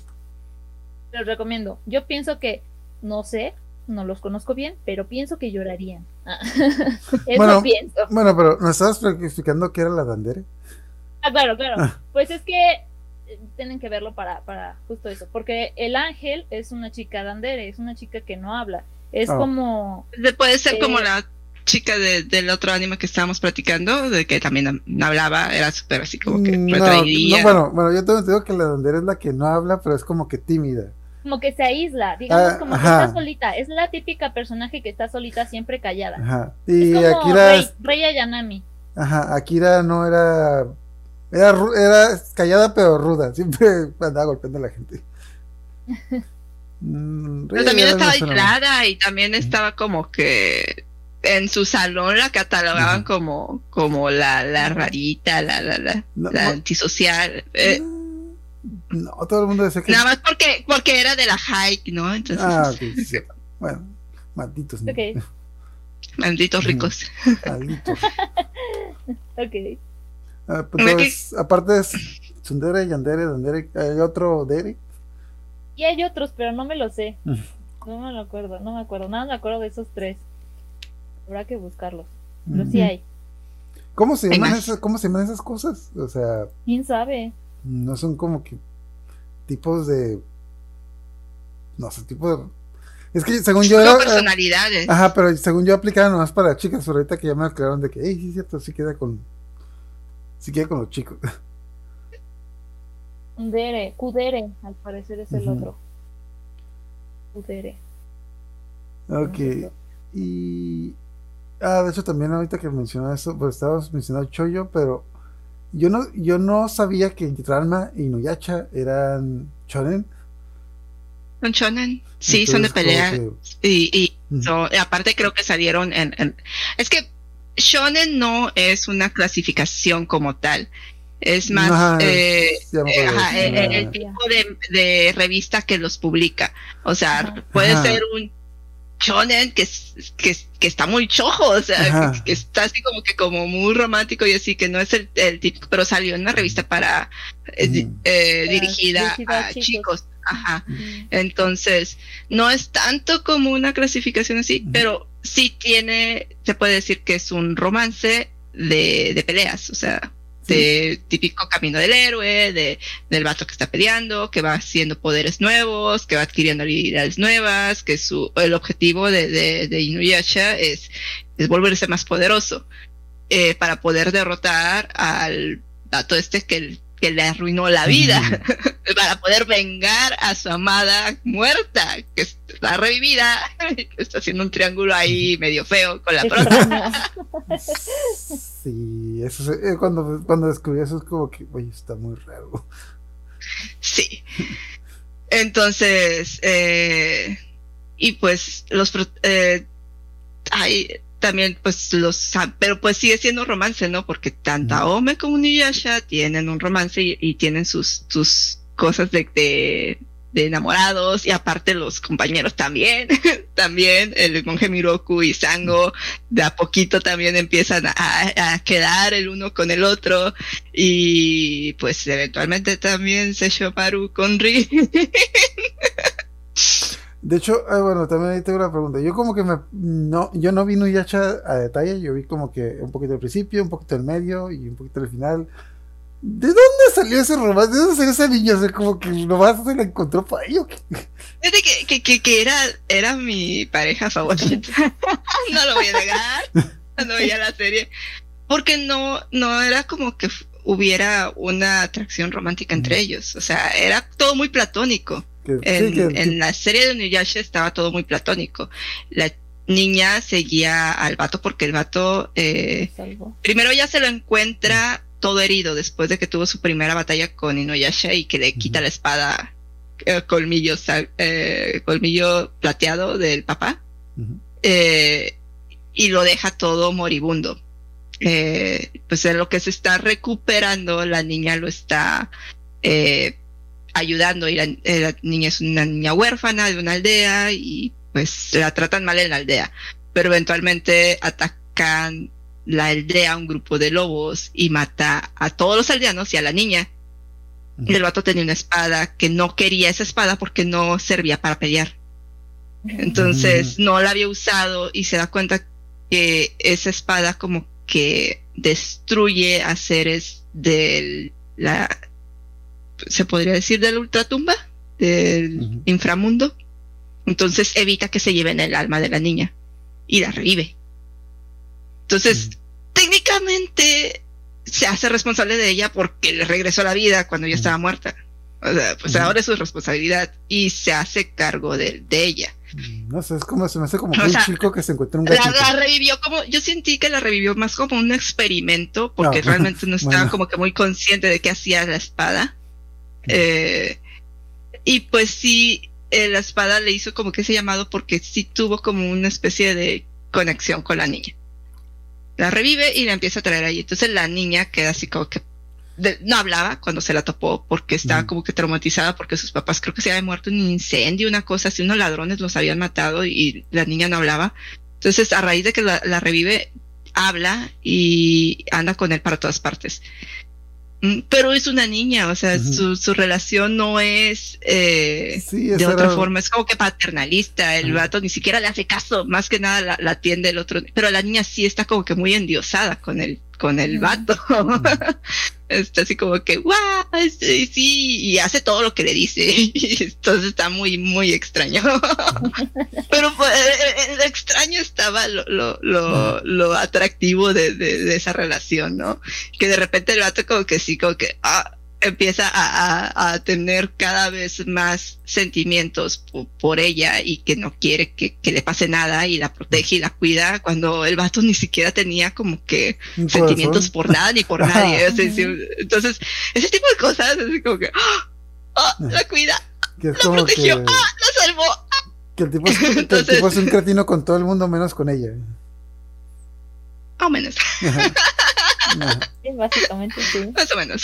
[SPEAKER 4] Te los recomiendo. Yo pienso que, no sé, no los conozco bien, pero pienso que llorarían. Ah, Eso
[SPEAKER 3] Bueno.
[SPEAKER 4] pienso.
[SPEAKER 3] Bueno, pero ¿nos estabas explicando qué era la Dandere?
[SPEAKER 4] Ah, claro, claro.
[SPEAKER 3] Ah.
[SPEAKER 4] Pues es que eh, tienen que verlo para, para justo eso. Porque el ángel es una chica dandere, es una chica que no habla. Es
[SPEAKER 3] Ah.
[SPEAKER 4] como.
[SPEAKER 5] Puede ser como
[SPEAKER 4] Eh,
[SPEAKER 5] la chica de- del otro anime que estábamos platicando, de que también no hablaba, era súper así como que
[SPEAKER 3] Mm, No,
[SPEAKER 5] retraída.
[SPEAKER 3] no, bueno, bueno, yo tengo entendido que la Dandere es la que no habla, pero es como que tímida.
[SPEAKER 4] Como que se aísla, digamos
[SPEAKER 3] Ah,
[SPEAKER 4] como
[SPEAKER 3] ajá.
[SPEAKER 4] que está solita. Es la típica personaje que está solita, siempre callada.
[SPEAKER 3] Ajá.
[SPEAKER 4] Es
[SPEAKER 3] Y
[SPEAKER 4] como
[SPEAKER 3] Akira,
[SPEAKER 4] Rey, Rey Ayanami.
[SPEAKER 3] ajá, Akira no era, era, era callada pero ruda, siempre andaba golpeando a la gente. Mm,
[SPEAKER 5] Pero también estaba aislada y también estaba como que en su salón la catalogaban como, como la, la rarita, la, la, la,
[SPEAKER 3] No,
[SPEAKER 5] la
[SPEAKER 3] no-
[SPEAKER 5] antisocial. Eh,
[SPEAKER 3] No, todo el mundo decía que.
[SPEAKER 5] Nada más porque, porque era de la hike, ¿no? Entonces,
[SPEAKER 3] Ah, ok, sí. Bueno, malditos. ¿no?
[SPEAKER 5] Malditos ricos.
[SPEAKER 3] Malditos.
[SPEAKER 4] ok.
[SPEAKER 3] Ah, pues, entonces, aparte es Tsundere, Yandere, Dandere, hay otro Dere.
[SPEAKER 4] Y hay otros, pero no me lo sé.
[SPEAKER 3] Mm.
[SPEAKER 4] No me lo acuerdo, no me acuerdo. Nada me acuerdo de esos tres. Habrá que buscarlos. Pero sí hay.
[SPEAKER 3] ¿Cómo se llaman esas, cómo se llaman esas cosas? O sea,
[SPEAKER 4] ¿Quién sabe?
[SPEAKER 3] no son como que tipos de no sé, tipo de es que según yo era,
[SPEAKER 5] personalidades.
[SPEAKER 3] ajá, pero según yo aplicaba nomás para chicas, pero ahorita que ya me aclararon de que, hey, sí es cierto, sí queda con sí queda con los chicos.
[SPEAKER 4] Kudere, Kudere, al parecer es el
[SPEAKER 3] Ujú.
[SPEAKER 4] otro. Kudere.
[SPEAKER 3] Ok. Y. Ah, de hecho, también ahorita que mencionó eso, pues estábamos mencionando Choyo, pero yo no, yo no sabía que Ranma y Nuyacha eran shonen.
[SPEAKER 5] Son shonen. Sí, son de pelea. Y, y aparte creo que salieron en, en- Es que shonen no es una clasificación como tal. Es más
[SPEAKER 3] Ajá,
[SPEAKER 5] eh, eh, ajá, eh, el tipo de, de revista que los publica. O sea, puede
[SPEAKER 3] Ajá.
[SPEAKER 5] ser un shonen que, es- que, es- que está muy chojo, o sea, que, que está así como que como muy romántico y así, que no es el, el típico, pero salió en una revista para eh,
[SPEAKER 3] Ujú.
[SPEAKER 5] eh, dirigida,
[SPEAKER 4] dirigida a chicos.
[SPEAKER 5] chicos. Ajá.
[SPEAKER 4] Mm.
[SPEAKER 5] Entonces, no es tanto como una clasificación así,
[SPEAKER 3] Ujú.
[SPEAKER 5] pero sí tiene, se puede decir que es un romance de, de peleas, o sea, De típico camino del héroe, de, del vato que está peleando, que va haciendo poderes nuevos, que va adquiriendo habilidades nuevas, que su, el objetivo de, de, de Inuyasha es, es volverse más poderoso, eh, para poder derrotar al vato este que, que le arruinó la vida para poder vengar a su amada muerta, que está revivida, está haciendo un triángulo ahí medio feo con la prota.
[SPEAKER 3] Sí, eso es- eh, cuando, cuando descubrí eso es como que, oye, está muy raro.
[SPEAKER 5] Sí. Entonces, eh, y pues los eh, hay también pues los pero pues sigue siendo romance, ¿no? Porque tanto. Aome como Nuyasha tienen un romance y, y tienen sus sus cosas de, de de enamorados y aparte los compañeros también, también el monje Miroku y Sango de a poquito también empiezan a, a quedar el uno con el otro y pues eventualmente también Sesshomaru con Rin.
[SPEAKER 3] De hecho, ah, bueno, también ahí tengo una pregunta. Yo como que me, no, yo no vi Nuyacha a detalle, yo vi como que un poquito del principio, un poquito del medio y un poquito del final. ¿De dónde salió ese romance? ¿De dónde salió esa niña? O sea, como que nomás se la encontró para ahí o qué?
[SPEAKER 5] Fíjate que, que, que, que era, era mi pareja favorita. no lo voy a negar. No veía la serie. Porque no, no era como que hubiera una atracción romántica entre ellos. O sea, era todo muy platónico.
[SPEAKER 3] Que-
[SPEAKER 5] En,
[SPEAKER 3] sí, que-
[SPEAKER 5] en la serie de Nuyasha estaba todo muy platónico. La niña seguía al vato porque el vato eh, primero ya se lo encuentra todo herido después de que tuvo su primera batalla con Inuyasha y que le quita la espada eh, colmillo, eh, colmillo plateado del papá eh, y lo deja todo moribundo. Eh, pues en lo que se está recuperando, la niña lo está eh, ayudando y la, eh, la niña es una niña huérfana de una aldea y pues la tratan mal en la aldea, pero eventualmente atacan la aldea un grupo de lobos y mata a todos los aldeanos y a la niña. El vato tenía una espada que no quería esa espada porque no servía para pelear. Entonces no la había usado y se da cuenta que esa espada como que destruye a seres del la se podría decir del ultratumba del inframundo. Entonces evita que se lleven el alma de la niña y la revive. Entonces técnicamente se hace responsable de ella porque le regresó la vida cuando ya estaba muerta. O sea pues ahora es su responsabilidad y se hace cargo de, de ella.
[SPEAKER 3] No sé, es como, se me hace como
[SPEAKER 5] O
[SPEAKER 3] un
[SPEAKER 5] sea,
[SPEAKER 3] chico que se encuentra un
[SPEAKER 5] la,
[SPEAKER 3] gatito.
[SPEAKER 5] la revivió como, yo sentí que la revivió más como un experimento, porque realmente no estaba
[SPEAKER 3] bueno.
[SPEAKER 5] como que muy consciente de qué hacía la espada. Eh, y pues sí, eh, la espada le hizo como que ese llamado porque sí tuvo como una especie de conexión con la niña. La revive y la empieza a traer ahí. Entonces la niña queda así como que de- no hablaba cuando se la topó porque estaba
[SPEAKER 3] Ujú.
[SPEAKER 5] como que traumatizada porque sus papás creo que se habían muerto en un incendio, una cosa así, unos ladrones los habían matado y la niña no hablaba. Entonces a raíz de que la, la revive, habla y anda con él para todas partes. Mm, Pero es una niña, o sea, su, su relación no es eh,
[SPEAKER 3] Sí,
[SPEAKER 5] de otra
[SPEAKER 3] era-
[SPEAKER 5] forma, es como que paternalista, el vato ni siquiera le hace caso, más que nada la, la atiende el otro, pero la niña sí está como que muy endiosada con el, con el vato. está así como que, guau, sí, sí, y hace todo lo que le dice, entonces está muy, muy extraño. pero pues, eh, eh, extraño estaba lo, lo, lo, lo atractivo de, de, de esa relación, ¿no? Que de repente el vato como que sí, como que, ah, empieza a, a, a tener cada vez más sentimientos po- por, ella y que no quiere que, que le pase nada y la protege y la cuida cuando el vato ni siquiera tenía como que sentimientos por nada ni por nadie. o sea, sí, entonces, ese tipo de cosas, así como que. ¡Ah! la cuida,
[SPEAKER 3] Que es
[SPEAKER 5] la
[SPEAKER 3] que,
[SPEAKER 5] protegió, la salvó.
[SPEAKER 3] que el tipo es, que el
[SPEAKER 5] Entonces-
[SPEAKER 3] tipo es un cretino con todo el mundo menos con ella.
[SPEAKER 5] O menos,
[SPEAKER 3] Ajá.
[SPEAKER 4] Sí, básicamente sí.
[SPEAKER 5] más o menos.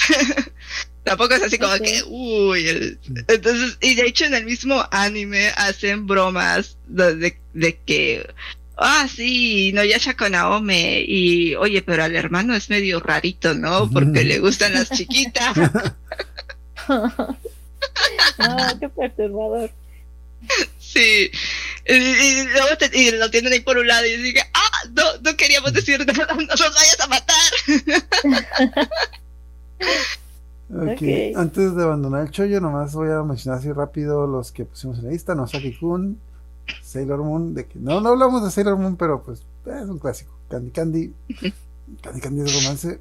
[SPEAKER 5] Tampoco es así como que, uy, el- entonces, y de hecho en el mismo anime hacen bromas de, de, de que, ah, sí, no con Naome, y oye, pero al hermano es medio rarito, ¿no? Porque le gustan las chiquitas.
[SPEAKER 4] No, qué perturbador.
[SPEAKER 5] Sí. Y, y luego te- y lo tienen ahí por un lado y dije, ah, no, no queríamos decir nada, no nos vayas a matar.
[SPEAKER 3] Ok. Antes de abandonar el chollo, nomás voy a mencionar así rápido los que pusimos en la lista: Nosaki Kun, Sailor Moon. De que no, no hablamos de Sailor Moon, pero pues es un clásico. Candy Candy. Candy Candy es romance.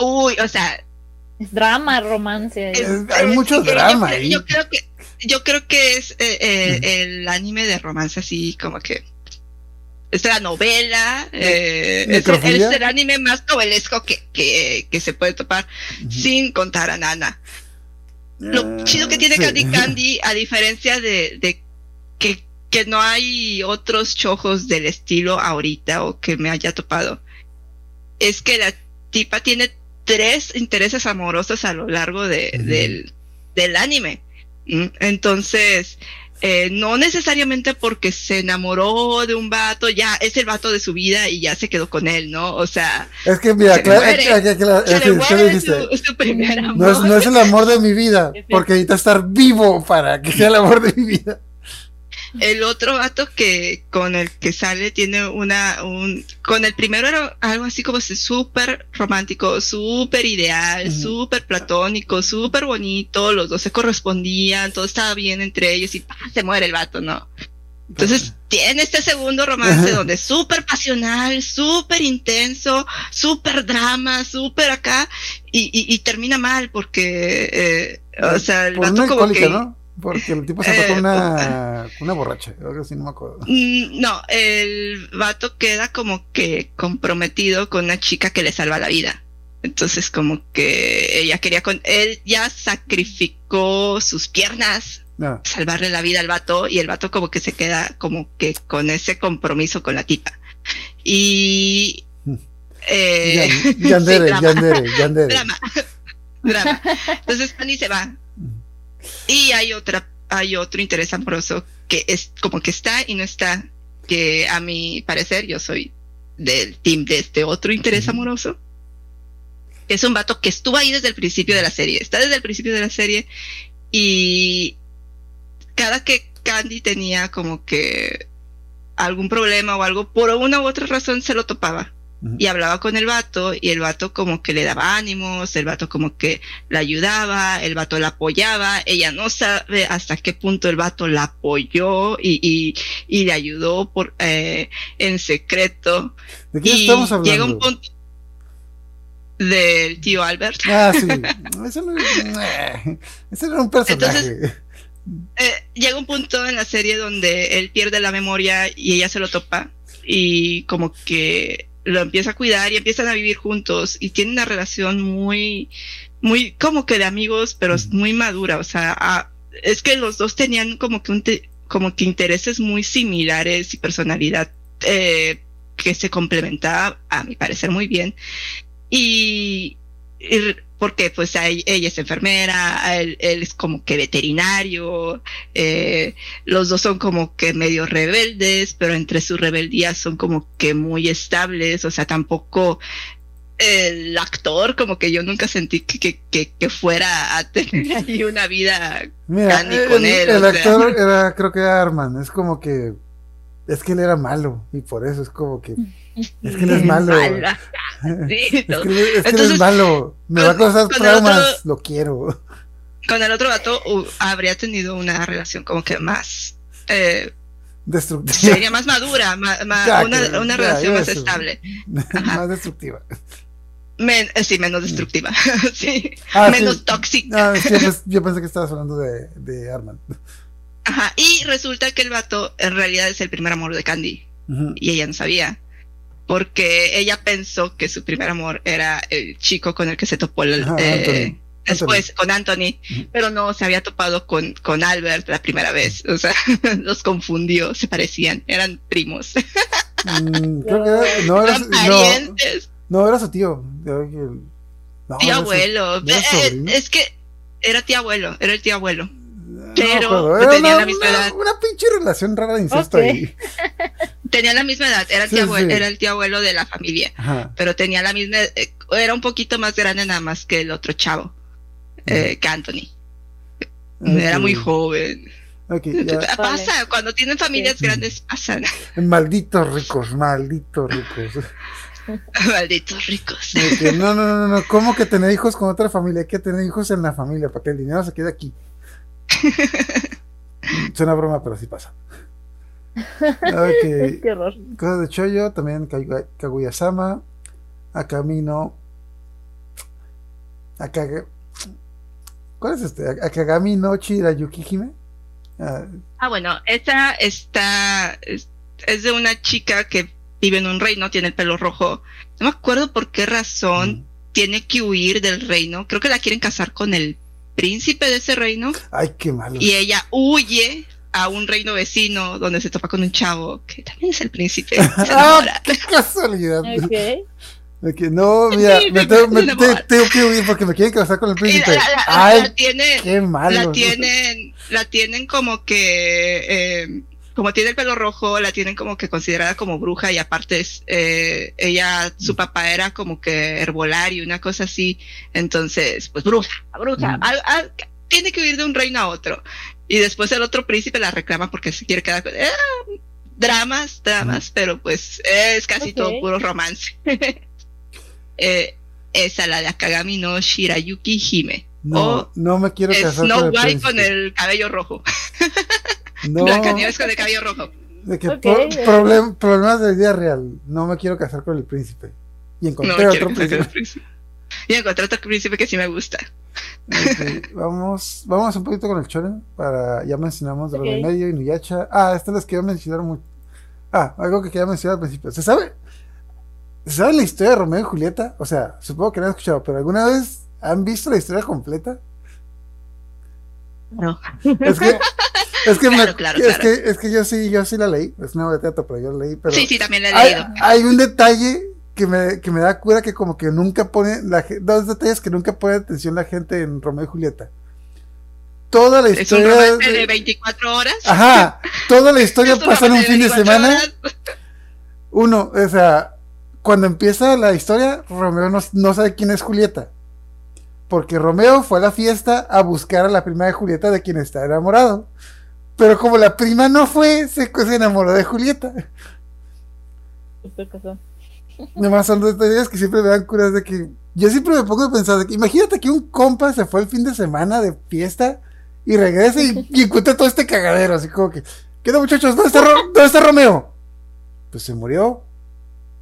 [SPEAKER 5] Uy, o sea,
[SPEAKER 4] Es drama, romance.
[SPEAKER 5] es-
[SPEAKER 3] Es- hay
[SPEAKER 5] es-
[SPEAKER 3] mucho
[SPEAKER 5] yo
[SPEAKER 3] drama
[SPEAKER 5] creo-
[SPEAKER 3] ahí.
[SPEAKER 5] Yo creo que, yo creo que es eh, eh, el anime de romance así como que es la novela, eh, es, el,
[SPEAKER 3] ¿Necrofilia?
[SPEAKER 5] es el anime más novelesco que, que, que se puede topar, sin contar a Nana. Lo
[SPEAKER 3] Eh,
[SPEAKER 5] chido que tiene
[SPEAKER 3] sí.
[SPEAKER 5] Candy Candy, a diferencia de, de que, que no hay otros chojos del estilo ahorita o que me haya topado, es que la tipa tiene tres intereses amorosos a lo largo de, del, del anime. ¿Mm? Entonces, eh, no necesariamente porque se enamoró de un vato, ya es el vato de su vida y ya se quedó con él, ¿no? O sea,
[SPEAKER 3] Es que, mira, claro,
[SPEAKER 5] su primer amor.
[SPEAKER 3] No es, no es el amor de mi vida, porque necesito estar vivo para que sea el amor de mi vida.
[SPEAKER 5] El otro vato que con el que sale tiene una un con el primero era algo así como súper romántico, súper ideal,
[SPEAKER 3] Ujú.
[SPEAKER 5] súper platónico, súper bonito, los dos se correspondían, todo estaba bien entre ellos y ¡pah! se muere el vato, ¿no? Entonces tiene este segundo romance donde es súper pasional, súper intenso, súper drama, súper acá y, y, y termina mal porque, eh, o sea, el
[SPEAKER 3] Por
[SPEAKER 5] vato como que
[SPEAKER 3] ¿no? Porque el tipo se fue
[SPEAKER 5] Eh,
[SPEAKER 3] con una, una borracha, algo así, no me acuerdo.
[SPEAKER 5] Mm, No, el vato queda como que comprometido con una chica que le salva la vida. Entonces como que ella quería con él ya sacrificó sus piernas
[SPEAKER 3] No.
[SPEAKER 5] salvarle la vida al vato y el vato como que se queda como que con ese compromiso con la tipa. Y eh,
[SPEAKER 3] Yan- Yandere,
[SPEAKER 5] sí, drama,
[SPEAKER 3] Yandere, Yandere.
[SPEAKER 5] drama, drama. Entonces Fanny se va Y hay otra, hay otro interés amoroso que es como que está y no está, que a mi parecer yo soy del team de este otro interés amoroso. Es un vato que estuvo ahí desde el principio de la serie, está desde el principio de la serie y cada que Candy tenía como que algún problema o algo, por una u otra razón se lo topaba. Y hablaba con el vato y el vato como que le daba ánimos, el vato como que la ayudaba, el vato la apoyaba, ella no sabe hasta qué punto el vato la apoyó y, y, y le ayudó por eh, en secreto
[SPEAKER 3] ¿De quién
[SPEAKER 5] y
[SPEAKER 3] estamos hablando?
[SPEAKER 5] llega un punto del tío Albert.
[SPEAKER 3] Ah, sí. Eso no, eh, ese era un personaje.
[SPEAKER 5] Eh, llega un punto en la serie donde él pierde la memoria y ella se lo topa y como que lo empieza a cuidar y empiezan a vivir juntos y tienen una relación muy, muy como que de amigos, pero es muy madura. O sea, ah, es que los dos tenían como que un te- como que intereses muy similares y personalidad eh, que se complementaba, a mi parecer, muy bien. Y, y porque pues a ella, es enfermera, él, él es como que veterinario, eh, los dos son como que medio rebeldes, pero entre sus rebeldías son como que muy estables, o sea, tampoco el actor como que yo nunca sentí que, que, que, que fuera a tener ahí una vida
[SPEAKER 3] Mira,
[SPEAKER 5] Candy con él,
[SPEAKER 3] el
[SPEAKER 5] sea.
[SPEAKER 3] actor era, creo que era Arman. Es como que. Es que él era malo. Y por eso es como que. Es que él es malo.
[SPEAKER 5] Sí,
[SPEAKER 3] Es que, es, que él es malo. Me va a
[SPEAKER 5] con-
[SPEAKER 3] causar
[SPEAKER 5] con
[SPEAKER 3] traumas.
[SPEAKER 5] otro-
[SPEAKER 3] Lo quiero.
[SPEAKER 5] Con el otro vato uh, habría tenido una relación como que más eh,
[SPEAKER 3] Destructiva.
[SPEAKER 5] sería más madura,
[SPEAKER 3] Ya,
[SPEAKER 5] una,
[SPEAKER 3] que-
[SPEAKER 5] una
[SPEAKER 3] ya,
[SPEAKER 5] relación más estable.
[SPEAKER 3] Más destructiva.
[SPEAKER 5] Men- eh, sí, menos destructiva. sí,
[SPEAKER 3] Ah,
[SPEAKER 5] menos
[SPEAKER 3] sí.
[SPEAKER 5] tóxica.
[SPEAKER 3] Es que yo, pens- yo pensé que estabas hablando de, de Arman.
[SPEAKER 5] Ajá. Y resulta que el vato en realidad es el primer amor de Candy. Y ella no sabía. Porque ella pensó que su primer amor era el chico con el que se topó el-
[SPEAKER 3] Ajá,
[SPEAKER 5] eh,
[SPEAKER 3] Anthony.
[SPEAKER 5] después con Anthony, pero no se había topado con, con Albert la primera vez. O sea, los confundió, se parecían, eran primos,
[SPEAKER 3] Mm, creo que era, no, era,
[SPEAKER 5] eran
[SPEAKER 3] su- no, no, era su tío. No,
[SPEAKER 5] tío
[SPEAKER 3] su-
[SPEAKER 5] abuelo.
[SPEAKER 3] ¿no era
[SPEAKER 5] Eh, es que era tío abuelo, era el tío abuelo. Pero no tenían la misma
[SPEAKER 3] una-
[SPEAKER 5] edad.
[SPEAKER 3] una pinche relación rara de incesto ahí.
[SPEAKER 5] Tenía la misma edad, era el,
[SPEAKER 3] Sí,
[SPEAKER 5] tío abuelo,
[SPEAKER 3] sí.
[SPEAKER 5] era el tío abuelo de la familia.
[SPEAKER 3] Ajá.
[SPEAKER 5] pero tenía la misma, eh, era un poquito más grande nada más que el otro chavo, eh, que Anthony. Era muy joven.
[SPEAKER 3] Ya.
[SPEAKER 5] Pasa, cuando tienen familias
[SPEAKER 3] Sí.
[SPEAKER 5] grandes pasan.
[SPEAKER 3] Malditos ricos, malditos ricos.
[SPEAKER 5] Malditos ricos.
[SPEAKER 3] No, no, no, no, ¿cómo que tener hijos con otra familia? Hay que tener hijos en la familia para que el dinero se quede aquí. Suena broma, pero sí pasa. Ok,
[SPEAKER 4] Qué horror.
[SPEAKER 3] cosas de Choyo, también Kaguya- Kaguya-sama, Akamino, Akaga... ¿Cuál es este? Akagami no Chirayuki Hime. Ah,
[SPEAKER 5] Ah, bueno, esta está, es, es de una chica que vive en un reino, tiene el pelo rojo. No me acuerdo por qué razón
[SPEAKER 3] mm.
[SPEAKER 5] tiene que huir del reino. Creo que la quieren casar con el príncipe de ese reino.
[SPEAKER 3] Ay, qué malo.
[SPEAKER 5] y ella huye a un reino vecino donde se topa con un chavo que también es el príncipe. Se
[SPEAKER 3] Ah, qué casualidad.
[SPEAKER 4] Ok.
[SPEAKER 3] De que no, mira,
[SPEAKER 5] Sí,
[SPEAKER 3] me tengo, me te- tengo que huir porque me quieren casar con el príncipe.
[SPEAKER 5] la- la-
[SPEAKER 3] Ay,
[SPEAKER 5] la tiene,
[SPEAKER 3] qué malo.
[SPEAKER 5] la tienen, la tienen como que, eh, como tiene el pelo rojo, la tienen como que considerada como bruja y aparte es, eh, ella, su papá era como que herbolario, una cosa así, entonces, pues bruja, bruja,
[SPEAKER 3] Mm.
[SPEAKER 5] tiene que huir de un reino a otro. Y después el otro príncipe la reclama porque se quiere quedar con, eh, dramas, dramas, pero pues es casi todo puro romance. eh, esa la de Akagami no Shirayuki Hime.
[SPEAKER 3] No,
[SPEAKER 5] o
[SPEAKER 3] no me quiero casar
[SPEAKER 5] Snow
[SPEAKER 3] con el
[SPEAKER 5] White
[SPEAKER 3] príncipe.
[SPEAKER 5] con el cabello rojo.
[SPEAKER 3] No,
[SPEAKER 5] Blancanieves con el cabello rojo.
[SPEAKER 3] de que por- problem- problemas de vida real. No me quiero casar con el príncipe. Y encontré otro
[SPEAKER 5] quiero
[SPEAKER 3] príncipe.
[SPEAKER 5] príncipe. Y encontré otro príncipe que sí me gusta.
[SPEAKER 3] Vamos, vamos un poquito con el shonen. Para, ya mencionamos de
[SPEAKER 4] Ok.
[SPEAKER 3] Medio y Nuyacha. Ah, este les quería mencionar muy. Ah, algo que quería mencionar al principio. ¿Se sabe? ¿Se sabe la historia de Romeo y Julieta? O sea, supongo que no han escuchado, pero ¿alguna vez han visto la historia completa?
[SPEAKER 5] No.
[SPEAKER 3] Es que, es que, me-
[SPEAKER 5] Claro, claro,
[SPEAKER 3] es
[SPEAKER 5] claro.
[SPEAKER 3] que, es que yo sí, yo sí la leí. Es una obra de teatro, pero yo la leí. Pero
[SPEAKER 5] sí, sí, también lo he
[SPEAKER 3] hay,
[SPEAKER 5] leído.
[SPEAKER 3] hay un detalle que me, que me da cura que como que nunca pone, la, dos detalles que nunca pone atención la gente en Romeo y Julieta. toda la
[SPEAKER 5] Es un
[SPEAKER 3] historia.
[SPEAKER 5] romance
[SPEAKER 3] de-
[SPEAKER 5] de 24 horas.
[SPEAKER 3] Ajá, toda la historia pasa en un fin de
[SPEAKER 5] 24
[SPEAKER 3] semana.
[SPEAKER 5] horas.
[SPEAKER 3] Uno, o sea, cuando empieza la historia, Romeo no, no sabe quién es Julieta. Porque Romeo fue a la fiesta a buscar a la prima de Julieta de quien está enamorado. Pero como la prima no fue, se, se enamoró de Julieta.
[SPEAKER 4] Súper casual.
[SPEAKER 3] Nomás son dos teorías que siempre me dan curas de que. Yo siempre me pongo a pensar de que imagínate que un compa se fue el fin de semana de fiesta y regresa y, y encuentra todo este cagadero, así como que. ¿Qué onda, muchachos? ¿Dónde está, Ro- ¿Dónde está Romeo? Pues se murió.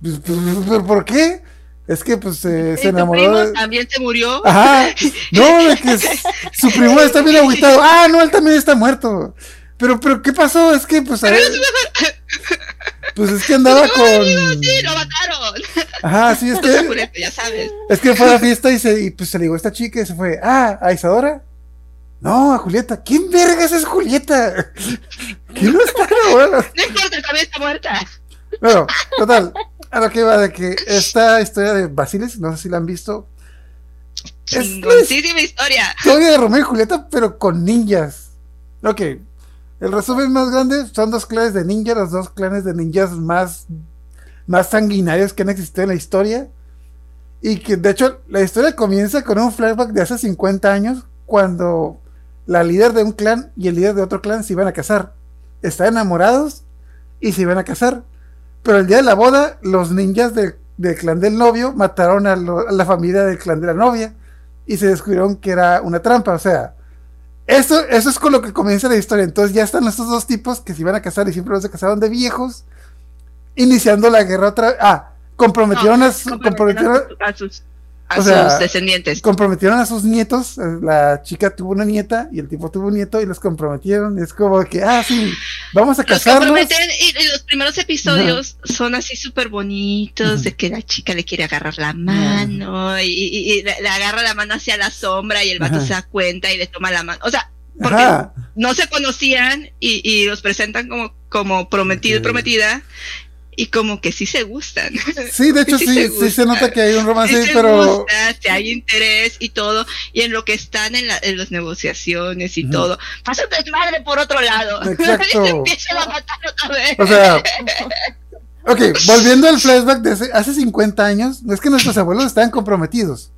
[SPEAKER 3] Pues, pues, ¿Pero por qué? Es que pues eh,
[SPEAKER 5] ¿Y
[SPEAKER 3] se enamoró
[SPEAKER 5] primo
[SPEAKER 3] de.
[SPEAKER 5] también se murió.
[SPEAKER 3] Ajá. No, de que su primo está bien agüitado. Ah, no, él también está muerto. Pero, pero, ¿qué pasó? Es que, pues, a ver. Pues es que andaba con.
[SPEAKER 5] Sí, lo mataron.
[SPEAKER 3] Ajá, sí, es que.
[SPEAKER 5] ya sabes.
[SPEAKER 3] Es que fue a la fiesta y, se, y pues se ligó esta chica y se fue. Ah, ¿a Isadora? No, a Julieta. ¿Quién vergas es Julieta? ¿Quién no está enamorado?
[SPEAKER 5] No importa, también está muerta.
[SPEAKER 3] Bueno, total. A lo que va de que esta historia de Basilis, no sé si la han visto. Es
[SPEAKER 5] historia.
[SPEAKER 3] historia de Romeo y Julieta, pero con ninjas. Ok. El resumen más grande son dos clanes de ninjas, los dos clanes de ninjas más, más sanguinarios que han existido en la historia. Y que de hecho la historia comienza con un flashback de hace 50 años, cuando la líder de un clan y el líder de otro clan se iban a casar. Están enamorados y se iban a casar. Pero el día de la boda, los ninjas del, clan del novio mataron a, a la familia del clan de la novia y se descubrieron que era una trampa. O sea, eso, eso es con lo que comienza la historia. Entonces ya están estos dos tipos que se iban a casar y siempre se casaron de viejos, iniciando la guerra otra Ah, comprometieron, a, su- comprometieron,
[SPEAKER 5] a sus, a
[SPEAKER 3] O sea,
[SPEAKER 5] sus descendientes.
[SPEAKER 3] comprometieron a sus nietos. eh, La chica tuvo una nieta y el tipo tuvo un nieto y los comprometieron. Es como que, ah, sí, vamos a
[SPEAKER 5] Los
[SPEAKER 3] casarnos.
[SPEAKER 5] comprometen y, y los primeros episodios son así súper bonitos, de que la chica le quiere agarrar la mano y, y- y le, le agarra la mano hacia la sombra y el vato
[SPEAKER 3] Ajá.
[SPEAKER 5] se da cuenta y le toma la mano. O sea, porque
[SPEAKER 3] Ajá.
[SPEAKER 5] no se conocían y, y los presentan como, como prometido y prometida y como que sí se gustan.
[SPEAKER 3] Sí, de hecho
[SPEAKER 5] Sí
[SPEAKER 3] sí,
[SPEAKER 5] se
[SPEAKER 3] sí se nota que hay un romance,
[SPEAKER 5] Sí
[SPEAKER 3] pero
[SPEAKER 5] gusta, si hay interés y todo, y en lo que están en, la- en las negociaciones y
[SPEAKER 3] Ujú.
[SPEAKER 5] todo, pasa un desmadre por otro lado.
[SPEAKER 3] Exacto.
[SPEAKER 5] y se empiezan a matar otra vez.
[SPEAKER 3] O sea, ok, volviendo al flashback de hace, hace 50 años, es que nuestros abuelos estaban comprometidos,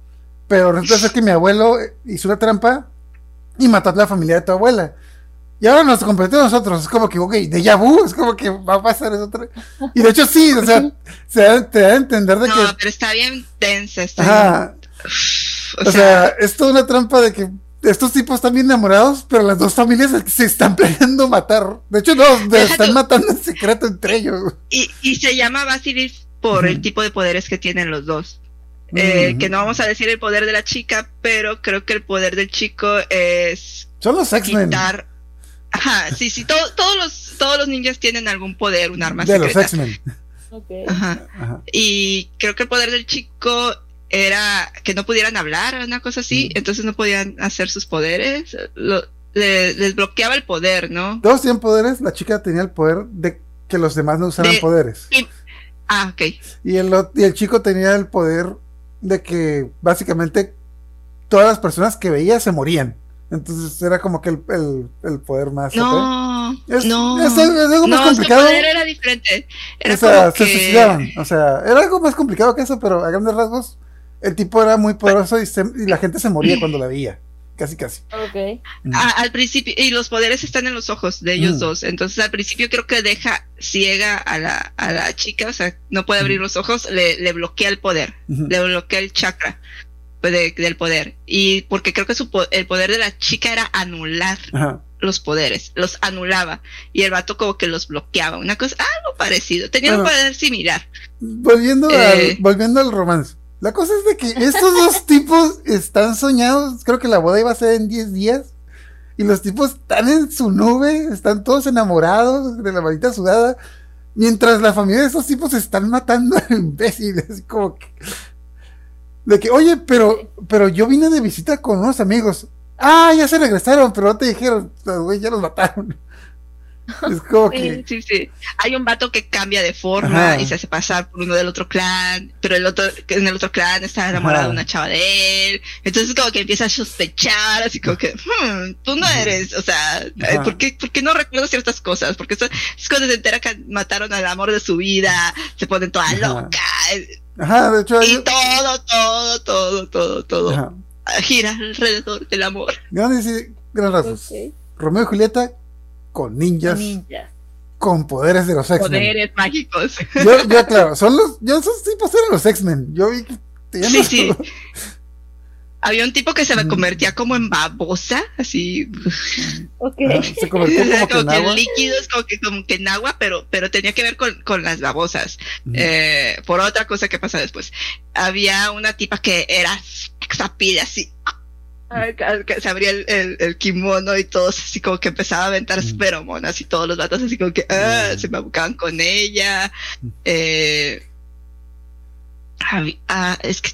[SPEAKER 3] pero resulta ser que mi abuelo hizo una trampa y mató a la familia de tu abuela. Y ahora nos comprometemos nosotros, es como que, ok, de vu, es como que va a pasar eso otra Y de hecho sí, o sea, se da, te da a entender de
[SPEAKER 5] no,
[SPEAKER 3] que,
[SPEAKER 5] pero está bien tensa. Está
[SPEAKER 3] ajá,
[SPEAKER 5] bien-
[SPEAKER 3] o sea, es toda una trampa de que estos tipos están bien enamorados, pero las dos familias se- están planeando matar. De hecho, no, se están matando en secreto entre ellos.
[SPEAKER 5] y, y se llama Basilis por el tipo de poderes que tienen los dos. Eh. Que no vamos a decir el poder de la chica, pero creo que el poder del chico es
[SPEAKER 3] Son los X-Men.
[SPEAKER 5] quitar. Ajá, sí, sí, todo- todos, los, todos los ninjas tienen algún poder, un arma
[SPEAKER 3] De los. X-Men.
[SPEAKER 5] Ajá.
[SPEAKER 3] Ajá.
[SPEAKER 5] Y creo que el poder del chico era que no pudieran hablar, una cosa así,
[SPEAKER 3] Mm.
[SPEAKER 5] entonces no podían hacer sus poderes. Lo- le- les bloqueaba el poder, ¿no?
[SPEAKER 3] Todos tienen poderes. La chica tenía el poder de que los demás no usaran
[SPEAKER 5] De-
[SPEAKER 3] poderes.
[SPEAKER 5] Ah, ok.
[SPEAKER 3] Y el, y el chico tenía el poder de que básicamente todas las personas que veía se morían. Entonces era como que el, el- el poder más.
[SPEAKER 5] No,
[SPEAKER 3] Es,
[SPEAKER 5] no.
[SPEAKER 3] es, algo- es algo más
[SPEAKER 5] no,
[SPEAKER 3] complicado.
[SPEAKER 5] su poder era diferente. Era
[SPEAKER 3] o sea,
[SPEAKER 5] como
[SPEAKER 3] se
[SPEAKER 5] que...
[SPEAKER 3] suicidaban. O sea, era algo más complicado que eso, pero a grandes rasgos, el tipo era muy poderoso y, se- y la gente se moría cuando la veía. Casi, casi.
[SPEAKER 4] Ok.
[SPEAKER 5] a- al principio, y los poderes están en los ojos de ellos
[SPEAKER 3] Mm.
[SPEAKER 5] dos. Entonces, al principio creo que deja ciega a la, a la chica, o sea, no puede abrir
[SPEAKER 3] Mm.
[SPEAKER 5] los ojos, le, le bloquea el poder. Le bloquea el chakra de- del poder. Y porque creo que su po- el poder de la chica era anular
[SPEAKER 3] Ajá.
[SPEAKER 5] los poderes, los anulaba. Y el vato como que los bloqueaba. Una cosa, algo parecido. Tenía un poder similar.
[SPEAKER 3] Volviendo,
[SPEAKER 5] Eh.
[SPEAKER 3] al, volviendo al romance. La cosa es de que estos dos tipos están soñados. Creo que la boda iba a ser en 10 días. Y los tipos están en su nube. Están todos enamorados de la maldita sudada. Mientras la familia de esos tipos se están matando a imbéciles. Como que. De que, oye, pero, pero yo vine de visita con unos amigos. Ah, ya se regresaron, pero no te dijeron. Güey ya los mataron. Es como
[SPEAKER 5] Sí,
[SPEAKER 3] que.
[SPEAKER 5] sí, sí. Hay un vato que cambia de forma
[SPEAKER 3] Ajá.
[SPEAKER 5] y se hace pasar por uno del otro clan, pero el otro, en el otro clan está enamorado
[SPEAKER 3] Ajá.
[SPEAKER 5] de una chava de él. Entonces como que empieza a sospechar, así como que, hmm, tú no eres, o sea, eh. ¿por qué, por qué no recuerdo ciertas cosas? Porque eso es cuando se entera que mataron al amor de su vida, se pone toda
[SPEAKER 3] Ajá.
[SPEAKER 5] loca.
[SPEAKER 3] Ajá, de hecho,
[SPEAKER 5] Y
[SPEAKER 3] hay.
[SPEAKER 5] todo, todo, todo, todo, todo
[SPEAKER 3] Ajá.
[SPEAKER 5] gira alrededor del amor.
[SPEAKER 3] Gran, sí, gran rasgos.
[SPEAKER 4] Ok.
[SPEAKER 3] Romeo y Julieta con ninjas,
[SPEAKER 4] Ninjas.
[SPEAKER 3] con poderes de los X-Men.
[SPEAKER 5] Poderes mágicos.
[SPEAKER 3] Yo, yo, claro, son los. Yo, esos tipos eran los X-Men. Yo vi que. tenían
[SPEAKER 5] Sí,
[SPEAKER 3] los-
[SPEAKER 5] sí. Había un tipo que se me
[SPEAKER 3] Mm.
[SPEAKER 5] convertía como en babosa, así,
[SPEAKER 4] Ok.
[SPEAKER 3] Ajá, se convirtió como que
[SPEAKER 5] como
[SPEAKER 3] en
[SPEAKER 5] que
[SPEAKER 3] agua.
[SPEAKER 5] en líquidos, como que, como que en agua, pero, pero tenía que ver con, con las babosas.
[SPEAKER 3] Ujú.
[SPEAKER 5] Eh, por otra cosa que pasa después. Había una tipa que era sexapide así. ah, que- que Se abría el, el, el kimono y todos así como que empezaba a aventar
[SPEAKER 3] Mm.
[SPEAKER 5] feromonas y todos los vatos así como que ah,
[SPEAKER 3] Mm.
[SPEAKER 5] se me buscaban con ella.
[SPEAKER 3] Mm.
[SPEAKER 5] Eh, había- ah, es que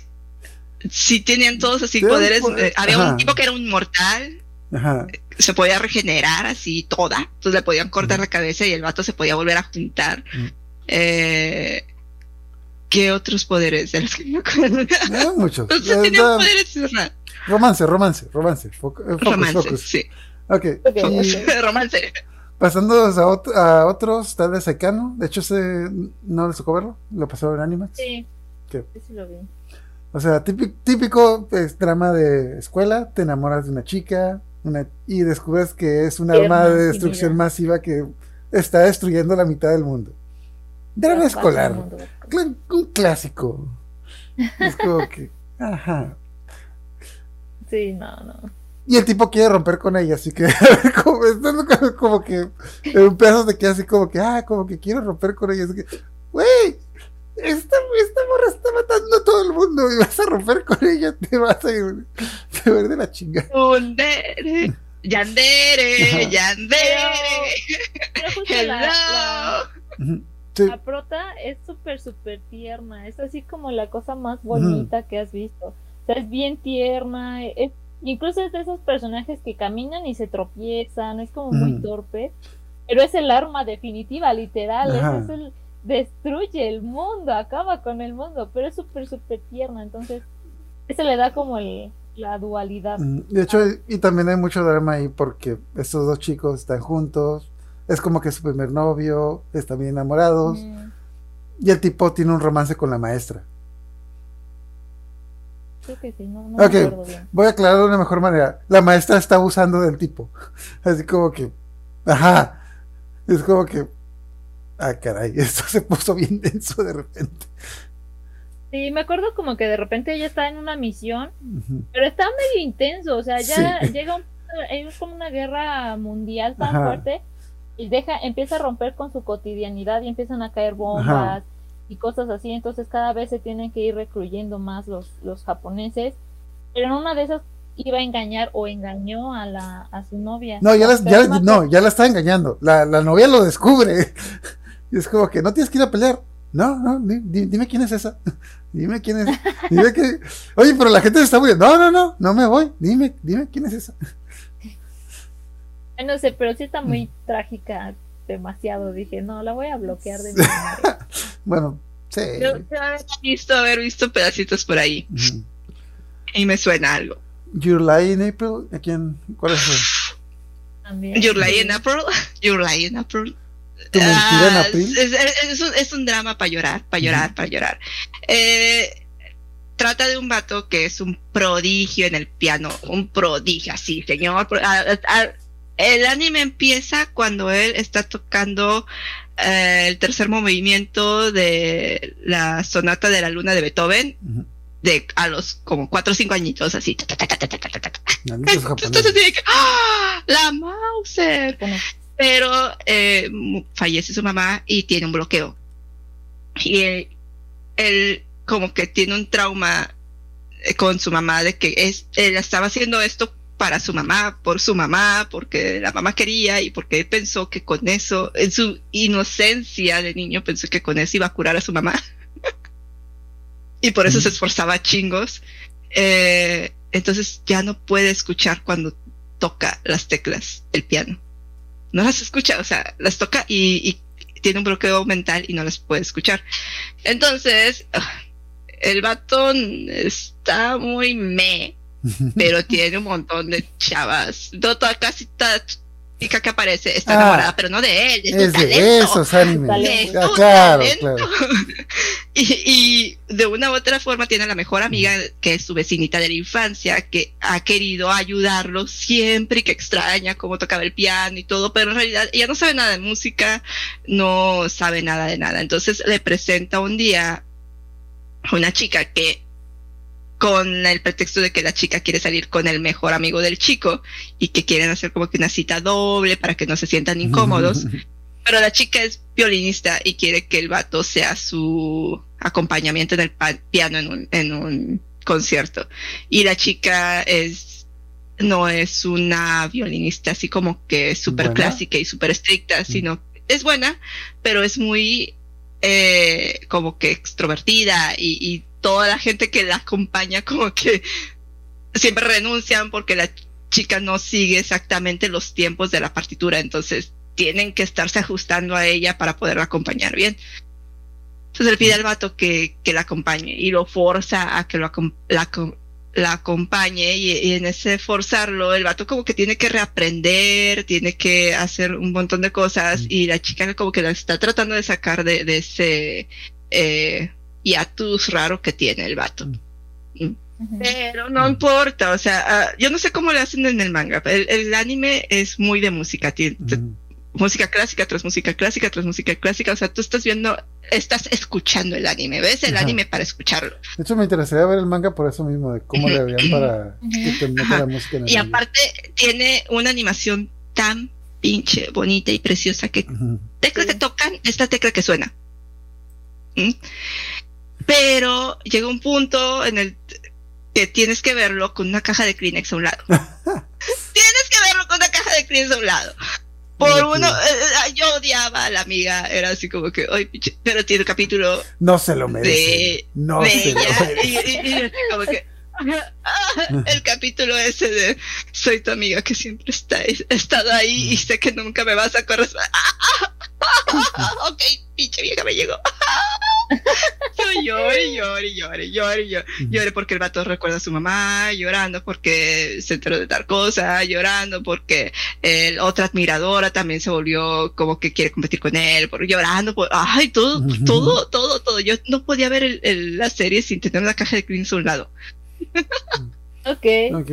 [SPEAKER 5] sí tenían todos así
[SPEAKER 3] Tenían
[SPEAKER 5] poderes.
[SPEAKER 3] poder-
[SPEAKER 5] eh, había
[SPEAKER 3] ajá.
[SPEAKER 5] un tipo que era un mortal,
[SPEAKER 3] Ajá.
[SPEAKER 5] se podía regenerar así toda, entonces le podían cortar la cabeza y el vato se podía volver a juntar. Eh, ¿Qué otros poderes de los que me acuerdo?
[SPEAKER 3] Eran muchos.
[SPEAKER 5] Entonces
[SPEAKER 3] Eh,
[SPEAKER 5] tenían poderes
[SPEAKER 3] romance, romance, romance. Eh, focus,
[SPEAKER 5] romance,
[SPEAKER 3] focus.
[SPEAKER 5] sí,
[SPEAKER 3] Ok. Y
[SPEAKER 5] romance.
[SPEAKER 3] pasando a, ot- a otros, tal vez Saikano. De hecho, ese no les tocó verlo. Lo pasó en Animax.
[SPEAKER 4] Sí.
[SPEAKER 3] ¿Qué?
[SPEAKER 4] Sí, sí lo vi.
[SPEAKER 3] O sea, típico, típico pues, drama de escuela. Te enamoras de una chica una, y descubres que es un
[SPEAKER 4] Tierna,
[SPEAKER 3] arma de destrucción masiva que está destruyendo la mitad del mundo. Drama escolar.
[SPEAKER 4] mundo.
[SPEAKER 3] Un clásico. Es como que. Ajá.
[SPEAKER 4] Sí, no, no.
[SPEAKER 3] Y el tipo quiere romper con ella, así que como, como que en un pedazo te queda así como que, ah, como que quiero romper con ella, así que, güey, esta, esta morra está matando a todo el mundo y vas a romper con ella, te vas a ir, te vas a ir de la chinga.
[SPEAKER 5] Undere, Yandere. Yandere,
[SPEAKER 4] justo la, la.
[SPEAKER 3] Sí,
[SPEAKER 4] la prota es súper, súper tierna. Es así como la cosa más bonita que has visto. O sea, es bien tierna. Es, incluso es de esos personajes que caminan y se tropiezan. Es como muy torpe. Pero es el arma definitiva, literal. Ese es el. Destruye el mundo, acaba con el mundo. Pero es súper, súper tierna. Entonces, eso le da como el, la dualidad.
[SPEAKER 3] Mm, De hecho, y también hay mucho drama ahí porque estos dos chicos están juntos, es como que su primer novio, están bien enamorados,
[SPEAKER 4] Mm,
[SPEAKER 3] y el tipo tiene un romance con la maestra.
[SPEAKER 4] creo que sí, no, no
[SPEAKER 3] Ok.
[SPEAKER 4] me acuerdo bien.
[SPEAKER 3] Voy a aclarar de una mejor manera. La maestra está abusando del tipo. Así como que, ajá, es como que, ah, caray, esto se puso bien denso de repente.
[SPEAKER 4] Sí, me acuerdo como que de repente ella está en una misión. Pero está medio intenso, o sea, ya
[SPEAKER 3] Sí.
[SPEAKER 4] llega un, es como una guerra mundial tan
[SPEAKER 3] Ajá.
[SPEAKER 4] fuerte y deja, empieza a romper con su cotidianidad y empiezan a caer bombas
[SPEAKER 3] Ajá.
[SPEAKER 4] y cosas así, entonces cada vez se tienen que ir recluyendo más los, los japoneses, pero en una de esas iba a engañar o engañó a la a su novia.
[SPEAKER 3] No, ya, las- ya,
[SPEAKER 4] no
[SPEAKER 3] ya la está engañando. La, la novia lo descubre. Y es como que no tienes que ir a pelear. No, no, di- di- dime quién es esa. Dime quién es. Dime que. Oye, pero la gente se está muriendo. No, no, no, no me voy. Dime, dime quién es esa.
[SPEAKER 4] No sé, pero sí está muy
[SPEAKER 3] Mm.
[SPEAKER 4] trágica demasiado, dije, no, la voy a bloquear de mi.
[SPEAKER 3] Bueno, sí.
[SPEAKER 5] Yo yo haber visto, haber visto pedacitos por ahí y me suena algo.
[SPEAKER 3] Your Lie in April. ¿A quién? ¿Cuál es?
[SPEAKER 4] También.
[SPEAKER 5] Your Lie in April, Your Lie in April
[SPEAKER 3] tu ah, mentira en.
[SPEAKER 5] Es, es, un, es, un, drama para llorar, para llorar,
[SPEAKER 3] uh -huh.
[SPEAKER 5] para llorar. Eh, trata de un vato que es un prodigio en el piano, un prodigio, así, señor. el anime empieza cuando él está tocando eh, el tercer movimiento de la sonata de la luna de Beethoven.
[SPEAKER 3] Uh -huh.
[SPEAKER 5] De, a los como cuatro o cinco añitos así.
[SPEAKER 3] Pues,
[SPEAKER 5] entonces, ¡Ah! la Mauser pero eh, fallece su mamá y tiene un bloqueo. Y él, él como que tiene un trauma eh, con su mamá de que es, él estaba haciendo esto para su mamá, por su mamá, porque la mamá quería y porque él pensó que con eso, en su inocencia de niño, pensó que con eso iba a curar a su mamá. y por eso se esforzaba chingos. Eh, entonces ya no puede escuchar cuando toca las teclas, el piano no las escucha, o sea, las toca y, y tiene un bloqueo mental y no las puede escuchar. Entonces, ah, el batón está muy me, pero tiene un montón de chavas. No, toda, casi chica que aparece está
[SPEAKER 3] Ah.
[SPEAKER 5] enamorada, pero no de él, de su
[SPEAKER 3] Es de esos animes. Ah, claro, claro.
[SPEAKER 5] Y, y de una u otra forma tiene a la mejor amiga que es su vecinita de la infancia, que ha querido ayudarlo siempre y que extraña cómo tocaba el piano y todo, pero en realidad ella no sabe nada de música, no sabe nada de nada. Entonces le presenta un día a una chica que con el pretexto de que la chica quiere salir con el mejor amigo del chico y que quieren hacer como que una cita doble para que no se sientan incómodos. Pero la chica es violinista y quiere que el vato sea su acompañamiento en el piano en un, en un concierto. Y la chica es no es una violinista así como que súper clásica y súper estricta, sino es buena, pero es muy eh, como que extrovertida y, y toda la gente que la acompaña como que siempre renuncian porque la chica no sigue exactamente los tiempos de la partitura, entonces tienen que estarse ajustando a ella para poderla acompañar bien. Entonces le pide al vato que, que la acompañe y lo forza a que lo acom- la, la acompañe y, y en ese forzarlo el vato como que tiene que reaprender, tiene que hacer un montón de cosas
[SPEAKER 3] Mm.
[SPEAKER 5] y la chica como que la está tratando de sacar de, de ese eh, hiatus raro que tiene el vato. Pero no importa, o sea, ah, yo no sé cómo le hacen en el manga. El, el anime es muy de música, ti- te-
[SPEAKER 3] Ujú.
[SPEAKER 5] música clásica tras música clásica tras música clásica. O sea, tú estás viendo, estás escuchando el anime, ves el anime para escucharlo.
[SPEAKER 3] De hecho, me interesaría ver el manga por eso mismo, de cómo le harían para que te meta la música en el
[SPEAKER 5] Y
[SPEAKER 3] anime.
[SPEAKER 5] aparte tiene una animación tan pinche bonita y preciosa que tecla
[SPEAKER 4] Sí.
[SPEAKER 5] que tocan es la tecla que suena. ¿Mm? Pero llega un punto en el que tienes que verlo con una caja de Kleenex a un lado. tienes que verlo con una caja de Kleenex a un lado. Por uno, eh, yo odiaba a la amiga, era así como que, ay, pinche", pero tiene un capítulo
[SPEAKER 3] No se lo merece.
[SPEAKER 5] de,
[SPEAKER 3] no
[SPEAKER 5] de
[SPEAKER 3] se lo merece.
[SPEAKER 5] y, y- y así como que, el capítulo ese de soy tu amiga que siempre está, he estado ahí y sé que nunca me vas a corresponder. ok, pinche vieja me llegó. Yo lloré, lloré, lloré, lloré, lloré, lloré porque el vato recuerda a su mamá, llorando porque se enteró de tal cosa, llorando porque el, otra admiradora también se volvió como que quiere competir con él, por, llorando, por, ay, todo, todo, todo, todo. Yo no podía ver el- el- la serie sin tener una caja de Kleenex a un lado.
[SPEAKER 4] Ok.
[SPEAKER 3] Ok,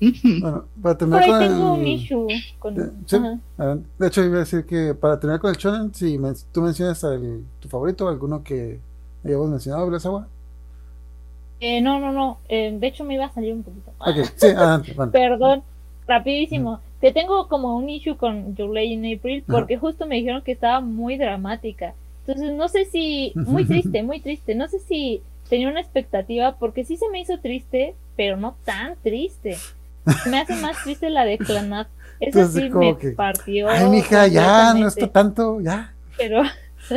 [SPEAKER 5] Ujú.
[SPEAKER 3] Bueno, para terminar con
[SPEAKER 4] tengo
[SPEAKER 3] el...
[SPEAKER 4] un issue con.
[SPEAKER 3] Eh, sí. Ah, De hecho, iba a decir que para terminar con el shonen, si men- tú mencionas al, tu favorito, alguno que hayamos mencionado, Agua.
[SPEAKER 4] Eh, no, no, no. eh, de hecho, me iba a salir un poquito.
[SPEAKER 3] Ok, sí, adelante. Bueno.
[SPEAKER 4] Perdón, rapidísimo. Que tengo como un issue con Lady in April porque justo me dijeron que estaba muy dramática. Entonces, no sé si. Muy triste, muy triste. No sé si tenía una expectativa porque sí se me hizo triste, pero no tan triste. Me hace más triste la de Clanat. Esa
[SPEAKER 3] Entonces,
[SPEAKER 4] sí
[SPEAKER 3] como
[SPEAKER 4] me
[SPEAKER 3] que,
[SPEAKER 4] partió.
[SPEAKER 3] Ay, mija, ya, no está tanto, ya.
[SPEAKER 4] pero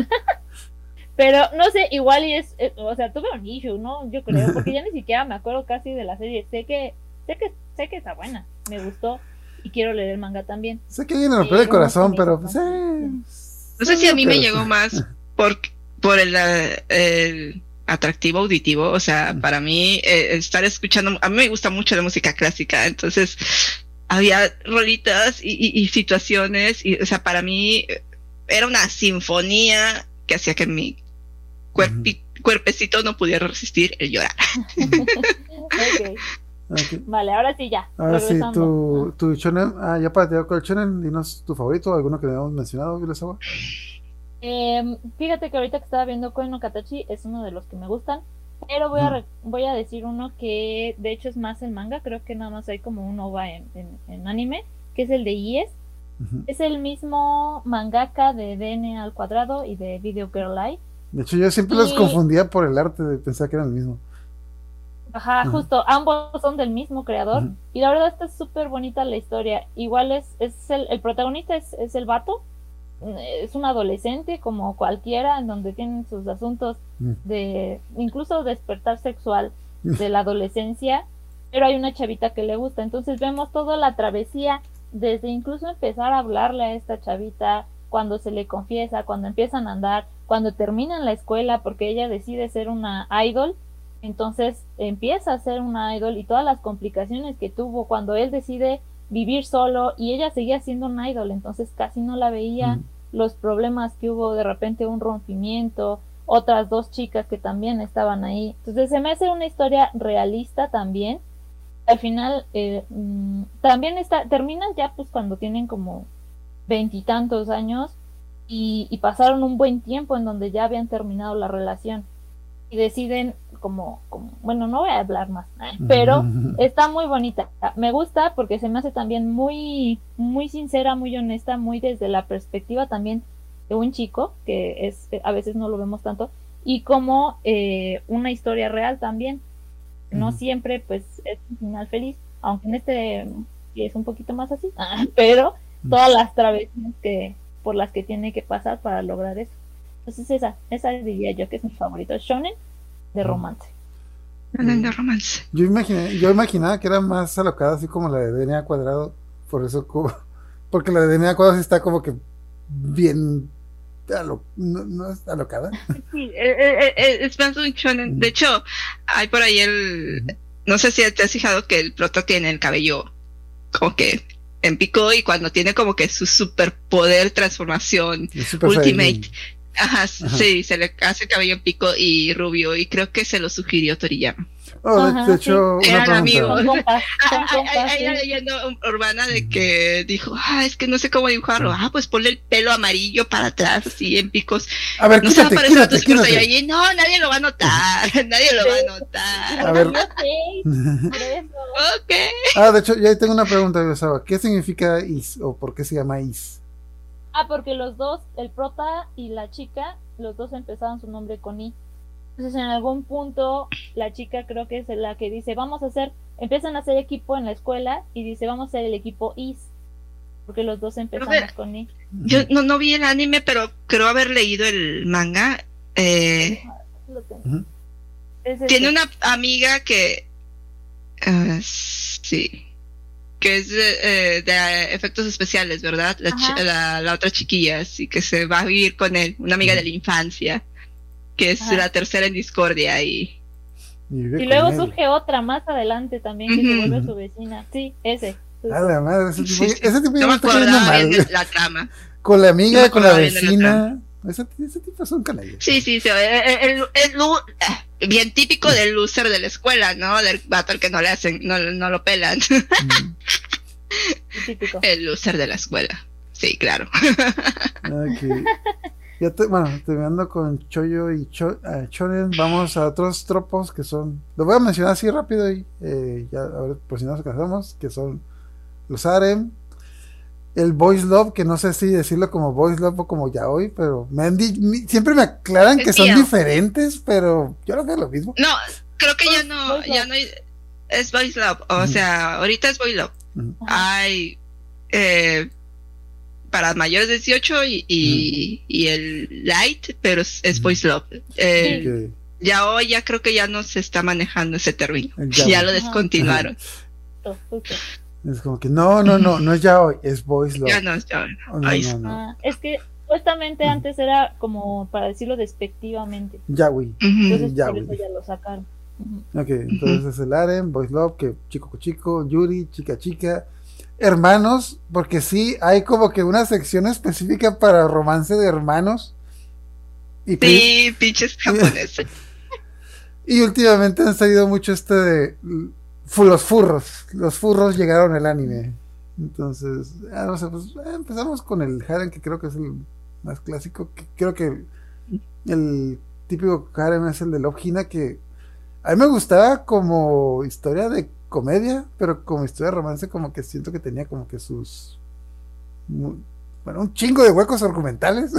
[SPEAKER 4] pero no sé igual y es eh, o sea tuve un issue no yo creo porque ya ni siquiera me acuerdo casi de la serie sé que sé que sé que está buena me gustó y quiero leer el manga también
[SPEAKER 3] Sé que viene romper el
[SPEAKER 4] Sí,
[SPEAKER 3] corazón, pero pues, eh,
[SPEAKER 5] No sé si a mí me llegó más por, por el, eh, el atractivo auditivo, o sea, para mí eh, estar escuchando, a mí me gusta mucho la música clásica, entonces había rolitas y, y- y situaciones, y, o sea, para mí eh, era una sinfonía que hacía que mi cuerpi- cuerpecito no pudiera resistir el llorar.
[SPEAKER 4] Vale ahora sí ya
[SPEAKER 3] Ahora sí, tu, tu shonen, ah, ya para tirar con el shonen, dinos tu favorito, alguno que le habíamos mencionado, Agua.
[SPEAKER 4] Em, fíjate que ahorita que estaba viendo Koen no Katachi es uno de los que me gustan pero voy a voy a decir uno que de hecho es más el manga creo que nada más hay como un OVA en, en, en anime que es el de IES
[SPEAKER 3] Ujú.
[SPEAKER 4] es el mismo mangaka de DN al cuadrado y de Video Girl Eye
[SPEAKER 3] De hecho, yo siempre los confundía por el arte de pensar que eran el mismo.
[SPEAKER 4] Ajá, justo, ambos son del mismo creador. Y la verdad está súper bonita la historia. Igual es, es el, el protagonista es, es el vato. Mm, Es un adolescente como cualquiera, en donde tienen sus asuntos
[SPEAKER 3] Mm.
[SPEAKER 4] de incluso despertar sexual de la adolescencia. Pero hay una chavita que le gusta. Entonces vemos toda la travesía desde incluso empezar a hablarle a esta chavita, cuando se le confiesa, cuando empiezan a andar, cuando terminan la escuela, porque ella decide ser una idol, entonces empieza a ser una idol y todas las complicaciones que tuvo cuando él decide vivir solo y ella seguía siendo una idol, entonces casi no la veía,
[SPEAKER 3] Mm.
[SPEAKER 4] los problemas que hubo, de repente un rompimiento, otras dos chicas que también estaban ahí. Entonces se me hace una historia realista también. Al final eh, mm, también está, terminan ya pues cuando tienen como veintitantos años y, y pasaron un buen tiempo en donde ya habían terminado la relación y deciden como, como bueno, no voy a hablar más, eh, pero está muy bonita. Me gusta porque se me hace también muy, muy sincera, muy honesta, muy desde la perspectiva también de un chico, que es a veces no lo vemos tanto, y como eh, una historia real también. No siempre pues es un final feliz, aunque en este es un poquito más así, pero todas las travesías que por las que tiene que pasar para lograr eso. Entonces esa, esa diría yo que es mi favorito, shonen de romance.
[SPEAKER 5] De romance.
[SPEAKER 3] Yo, imaginé, yo imaginaba que era más alocada, así como la de DNA cuadrado. Por eso, como- porque la de DNA cuadrado sí está como que bien. alo- no, no es alocada.
[SPEAKER 5] Sí, eh, eh, eh, es más un shonen. De hecho, hay por ahí el. No sé si te has fijado que el prota tiene el cabello como que en pico y cuando tiene como que su superpoder transformación Ultimate. Ajá,
[SPEAKER 3] Ajá.
[SPEAKER 5] sí, se le hace el cabello en pico y rubio y creo que se lo sugirió Toriyama.
[SPEAKER 3] Oh, de-
[SPEAKER 4] Ajá,
[SPEAKER 3] una
[SPEAKER 5] Eran amigos. Ah, Hay, hay una leyenda ur- urbana de que dijo, ah, es que no sé cómo dibujarlo. Ah, pues ponle el pelo amarillo para atrás, así en picos.
[SPEAKER 3] A ver,
[SPEAKER 5] No se va a
[SPEAKER 3] quítate,
[SPEAKER 5] parecer a tu
[SPEAKER 3] quítate,
[SPEAKER 5] Super
[SPEAKER 3] quítate.
[SPEAKER 5] Saiyajin. No, nadie lo va a notar. nadie lo va a notar.
[SPEAKER 3] A ver.
[SPEAKER 4] Yo sé, por eso.
[SPEAKER 5] Ok.
[SPEAKER 3] Ah, de hecho, ya tengo una pregunta. ¿Qué significa Is o por qué se llama Is?
[SPEAKER 4] Ah, porque los dos, el prota y la chica, los dos empezaron su nombre con I. Entonces en algún punto la chica creo que es la que dice, vamos a hacer, empiezan a hacer equipo en la escuela y dice, vamos a hacer el equipo IS. Porque los dos empezamos
[SPEAKER 5] ver.
[SPEAKER 4] con I.
[SPEAKER 5] Yo no, no vi el anime, pero creo haber leído el manga. Eh,
[SPEAKER 4] Lo tengo.
[SPEAKER 5] Tiene una amiga que. ah, sí. Que es de, eh, de efectos especiales, ¿verdad? La, la, la otra chiquilla, sí, que se va a vivir con él. Una amiga de la infancia. Que es
[SPEAKER 4] Ajá.
[SPEAKER 5] la tercera en discordia. Y
[SPEAKER 4] Y luego
[SPEAKER 3] él.
[SPEAKER 4] surge otra más adelante también que se
[SPEAKER 5] Ujú.
[SPEAKER 4] vuelve su vecina. Sí, ese.
[SPEAKER 3] A la madre, ese tipo,
[SPEAKER 5] Sí, sí.
[SPEAKER 3] ese tipo
[SPEAKER 5] no
[SPEAKER 3] me
[SPEAKER 5] me
[SPEAKER 3] está cayendo
[SPEAKER 5] acordaba
[SPEAKER 3] mal.
[SPEAKER 5] bien de la trama.
[SPEAKER 3] Con la amiga,
[SPEAKER 5] no
[SPEAKER 3] con la vecina. Ese, ese tipo son canallas.
[SPEAKER 5] Sí, sí, sí. El, el- el ah, bien típico del loser de la escuela, ¿no? Del vato al que no le hacen, no, no lo pelan.
[SPEAKER 3] Mm.
[SPEAKER 4] Típico.
[SPEAKER 5] El loser de la escuela. Sí, claro.
[SPEAKER 3] Ok. Ya te- bueno, terminando con Choyo y Cho, ah, Shonen, vamos a otros tropos que son. Lo voy a mencionar así rápido y eh, ya, a ver, por si no nos casamos, que son los harem, el boys love, que no sé si decirlo como boys love o como yaoi, pero me han siempre me aclaran que son diferentes, pero yo lo veo lo mismo.
[SPEAKER 5] No, creo que ya no, ya no hay, es Boys Love. O sea, ahorita es Boy Love. Hay eh, para mayores de 18 y, y, y el light, pero es, es. Boys Love. Eh,
[SPEAKER 3] Que
[SPEAKER 5] Ya hoy ya creo que ya no se está manejando ese término.
[SPEAKER 3] Yaoi.
[SPEAKER 5] Ya lo descontinuaron.
[SPEAKER 3] Es como que no, no, no, no es yaoi, es boys love.
[SPEAKER 5] Ya no, ya no.
[SPEAKER 3] Oh, no,
[SPEAKER 5] Ay,
[SPEAKER 3] no, no.
[SPEAKER 4] Ah, es que supuestamente antes era como para decirlo despectivamente.
[SPEAKER 3] Yaoi.
[SPEAKER 5] Ujú.
[SPEAKER 4] Entonces
[SPEAKER 3] Ya,
[SPEAKER 4] por eso ya lo sacaron.
[SPEAKER 3] Ok, entonces es el harem, boys love, que chico con chico, yuri, chica chica, hermanos, porque sí hay como que una sección específica para romance de hermanos. Y,
[SPEAKER 5] Sí, pinches japoneses.
[SPEAKER 3] y últimamente han salido mucho este de los furros. Los furros llegaron al anime. Entonces, ah, no sé, pues eh, empezamos con el harem, que creo que es el más clásico. Que creo que el típico harem es el de Love Hina, que a mí me gustaba como historia de comedia, pero como historia de romance, como que siento que tenía como que sus. Bueno, un chingo de huecos argumentales.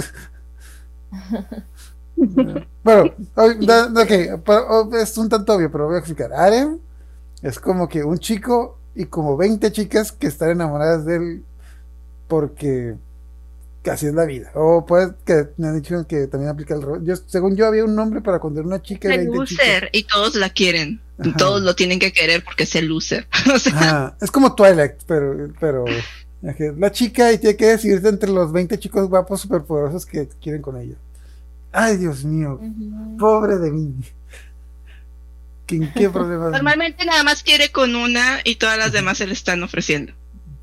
[SPEAKER 3] bueno, o- da- ok, pero, o- es un tanto obvio, pero voy a explicar. Arem es como que un chico y como 20 chicas que están enamoradas de él porque así es la vida. O pues que me han dicho que también aplica el rol. Yo, según yo había un nombre para cuando era una chica y
[SPEAKER 5] El
[SPEAKER 3] 20 chicas.
[SPEAKER 5] loser y todos la quieren.
[SPEAKER 3] Ajá.
[SPEAKER 5] todos lo tienen que querer porque es el loser. O sea,
[SPEAKER 3] Ajá, es como Twilight, pero, pero La chica y tiene que decidirse entre los 20 chicos guapos superpoderosos que quieren con ella. Ay, Dios mío, pobre de mí. ¿En qué problemas?
[SPEAKER 5] Normalmente nada más quiere con una y todas las demás se le están ofreciendo.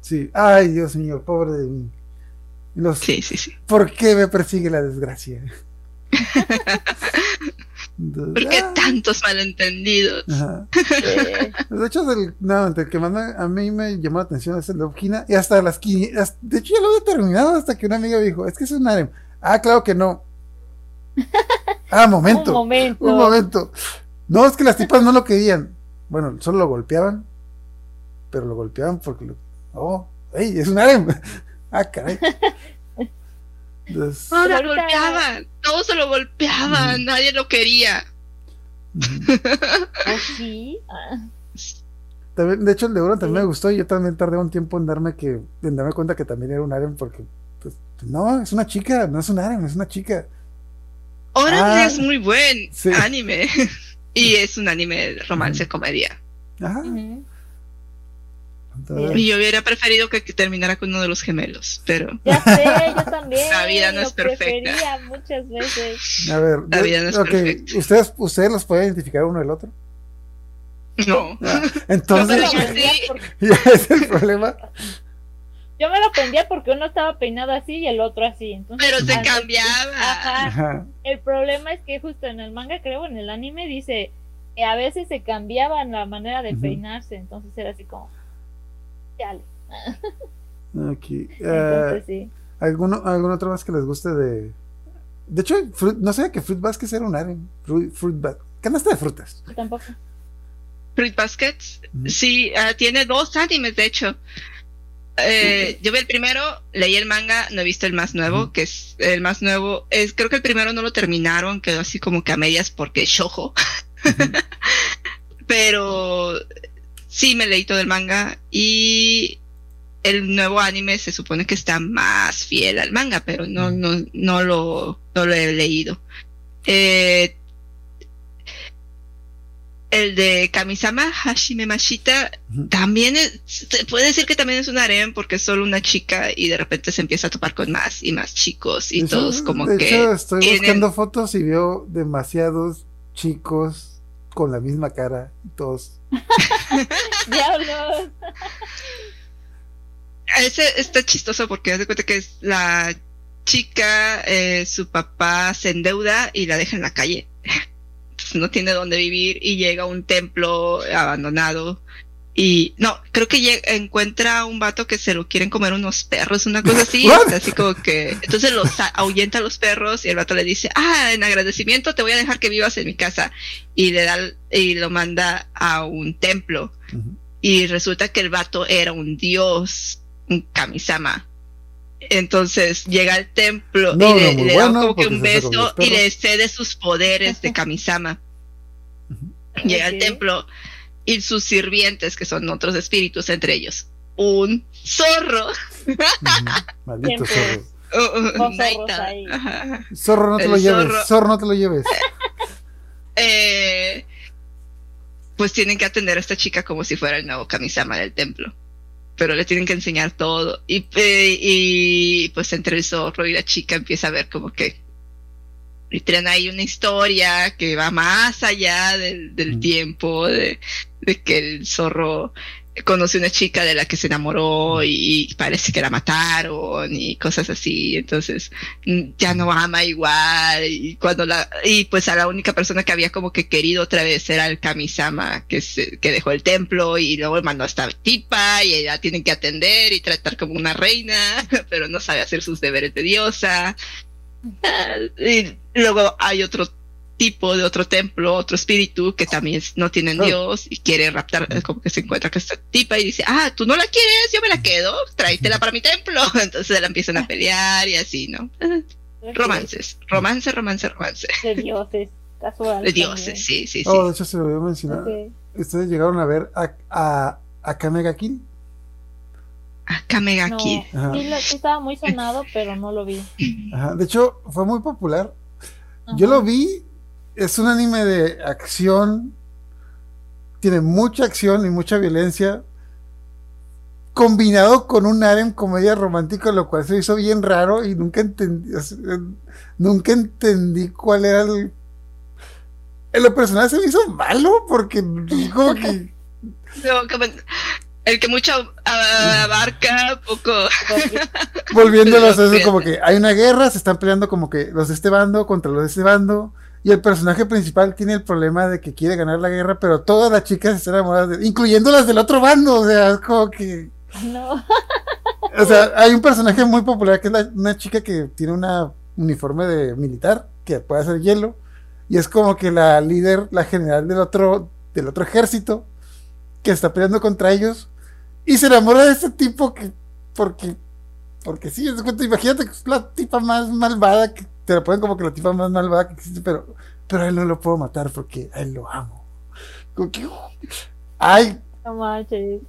[SPEAKER 3] Sí, ay, Dios mío, pobre de mí. Los,
[SPEAKER 5] Sí, sí, sí.
[SPEAKER 3] ¿Por qué me persigue la desgracia?
[SPEAKER 5] ¿Por qué
[SPEAKER 3] Ah,
[SPEAKER 5] tantos malentendidos?
[SPEAKER 3] ajá.
[SPEAKER 4] Sí.
[SPEAKER 3] De hecho, el, no, el que más me- a mí me llamó la atención es el de Okina. Y hasta las 500. De hecho, ya lo había terminado hasta que una amiga me dijo: Es que es un harem. Ah, claro que no. Ah, momento.
[SPEAKER 4] Un momento.
[SPEAKER 3] Un momento. No, es que las tipas no lo querían. Bueno, solo lo golpeaban. Pero lo golpeaban porque lo. Oh, ¡Ey! Es un harem. Ah, caray. Entonces,
[SPEAKER 5] Todos lo golpeaban, todos se lo golpeaban, nadie lo quería.
[SPEAKER 3] ujú.
[SPEAKER 4] Pues sí. Ah,
[SPEAKER 3] También, de hecho, el de Euron también
[SPEAKER 4] Sí.
[SPEAKER 3] me gustó y yo también tardé un tiempo en darme que en darme cuenta que también era un harem porque pues, no, es una chica, no es un harem, es una chica.
[SPEAKER 5] Orange
[SPEAKER 3] Ah,
[SPEAKER 5] es muy buen
[SPEAKER 3] sí.
[SPEAKER 5] anime. y es un anime de romance comedia.
[SPEAKER 3] Ajá.
[SPEAKER 5] Y yo hubiera preferido que, terminara con uno de los gemelos, pero
[SPEAKER 4] Ya sé, yo también.
[SPEAKER 5] La vida no es perfecta.
[SPEAKER 4] prefería muchas veces.
[SPEAKER 3] a ver,
[SPEAKER 5] La vida no es
[SPEAKER 3] ok,
[SPEAKER 5] perfecta.
[SPEAKER 3] ¿ustedes, ustedes los pueden identificar uno del otro.
[SPEAKER 5] no.
[SPEAKER 3] Ah, entonces,
[SPEAKER 4] prendía
[SPEAKER 5] sí.
[SPEAKER 3] ya es el problema.
[SPEAKER 4] Yo me lo prendía porque uno estaba peinado así y el otro así. Entonces,
[SPEAKER 5] Pero se cambiaba.
[SPEAKER 4] Ajá. El problema es que justo en el manga, creo, en el anime dice que a veces se cambiaban la manera de peinarse, entonces era así como. Chale.
[SPEAKER 3] Eh,
[SPEAKER 4] Entonces sí.
[SPEAKER 3] ¿alguno, ¿Algún otro más que les guste de.? De hecho, Fruit- no sé que Fruit Basket era un harem. Fruit, fruit Canasta de frutas.
[SPEAKER 4] Tampoco.
[SPEAKER 5] Fruit Baskets, sí, ah, tiene dos animes, de hecho. Eh, yo vi el primero, leí el manga, no he visto el más nuevo, que es el más nuevo. Es, creo que el primero no lo terminaron, quedó así como que a medias porque shojo. Pero sí me leí todo el manga y el nuevo anime se supone que está más fiel al manga, pero no, no, no lo, no lo he leído. Eh, el de Kamisama Hashime Mashita también es- se puede decir que también es un harem porque es solo una chica y de repente se empieza a topar con más y más chicos y todos como
[SPEAKER 3] de
[SPEAKER 5] que
[SPEAKER 3] hecho, estoy
[SPEAKER 5] tienen-
[SPEAKER 3] buscando fotos y veo demasiados chicos con la misma cara. Todos.
[SPEAKER 4] Diablos.
[SPEAKER 5] ese está chistoso porque haz de cuenta que es la chica, eh, su papá se endeuda y la deja en la calle. Entonces no tiene dónde vivir y llega a un templo abandonado. Y no, creo que llega- encuentra a un vato que se lo quieren comer unos perros, una cosa así. Así como que. Entonces los ahuyenta a los perros y el vato le dice: Ah, en agradecimiento te voy a dejar que vivas en mi casa. Y le da y lo manda a un templo y resulta que el vato era un dios, un kamisama. Entonces llega al templo
[SPEAKER 3] No,
[SPEAKER 5] y le,
[SPEAKER 3] no, muy
[SPEAKER 5] le da
[SPEAKER 3] bueno,
[SPEAKER 5] como que un beso y le cede sus poderes de kamisama. Llega al templo y sus sirvientes, que son otros espíritus, entre ellos un zorro.
[SPEAKER 3] Maldito zorro.
[SPEAKER 5] uh, uh, ajá.
[SPEAKER 3] Zorro, no te
[SPEAKER 5] El
[SPEAKER 3] lo lleves.
[SPEAKER 5] zorro.
[SPEAKER 3] Zorro, no te lo lleves.
[SPEAKER 5] Eh, pues tienen que atender a esta chica como si fuera el nuevo kamisama del templo. Pero le tienen que enseñar todo. Y, eh, y pues entre el zorro y la chica empieza a ver como que y traen ahí una historia que va más allá del, del tiempo, de, de que el zorro conoce una chica de la que se enamoró y, parece que la mataron y cosas así, entonces mm, ya no ama igual. Y cuando la y pues a la única persona que había como que querido otra vez era el Kamisama que se, que dejó el templo y luego mandó a esta tipa y ella tiene que atender y tratar como una reina, pero no sabe hacer sus deberes de diosa. Ah, Y luego hay otro tipo de otro templo, otro espíritu que también no tienen
[SPEAKER 3] Oh.
[SPEAKER 5] Dios y quiere raptar, como que se encuentra con esta tipa y dice, ah, tú no la quieres, yo me la quedo, tráetela para mi templo. Entonces la empiezan a pelear y así, ¿no? Romances, romance, romance, romance.
[SPEAKER 4] De dioses. Casual.
[SPEAKER 5] De dioses, sí, sí, sí.
[SPEAKER 3] Oh, de hecho, se lo voy a mencionar. ¿Ustedes llegaron a ver a, a, a Kamega Kill?
[SPEAKER 5] Acá Mega
[SPEAKER 4] No, sí, sí estaba muy sonado, pero no lo vi.
[SPEAKER 3] Ajá. De hecho, fue muy popular.
[SPEAKER 4] Ajá.
[SPEAKER 3] Yo lo vi. Es un anime de acción. Tiene mucha acción y mucha violencia. combinado con un harem comedia romántico, lo cual se hizo bien raro y nunca entendí, nunca entendí cuál era el... En lo personal se me hizo malo porque como que...
[SPEAKER 5] No, como- el que mucho abarca, poco.
[SPEAKER 3] volviéndolos a eso como que hay una guerra, se están peleando como que los de este bando contra los de este bando y el personaje principal tiene el problema de que quiere ganar la guerra, pero todas las chicas están enamoradas de, incluyendo las del otro bando, o sea, es como que
[SPEAKER 4] No.
[SPEAKER 3] o sea, hay un personaje muy popular que es la- una chica que tiene una uniforme de militar que puede hacer hielo y es como que la líder, la general del otro del otro ejército que está peleando contra ellos y se enamora de este tipo que porque porque sí, imagínate que es la tipa más malvada que te la ponen como que la tipa más malvada que existe, pero pero a él no lo puedo matar porque a él lo amo. Como que, ay,
[SPEAKER 4] No manches.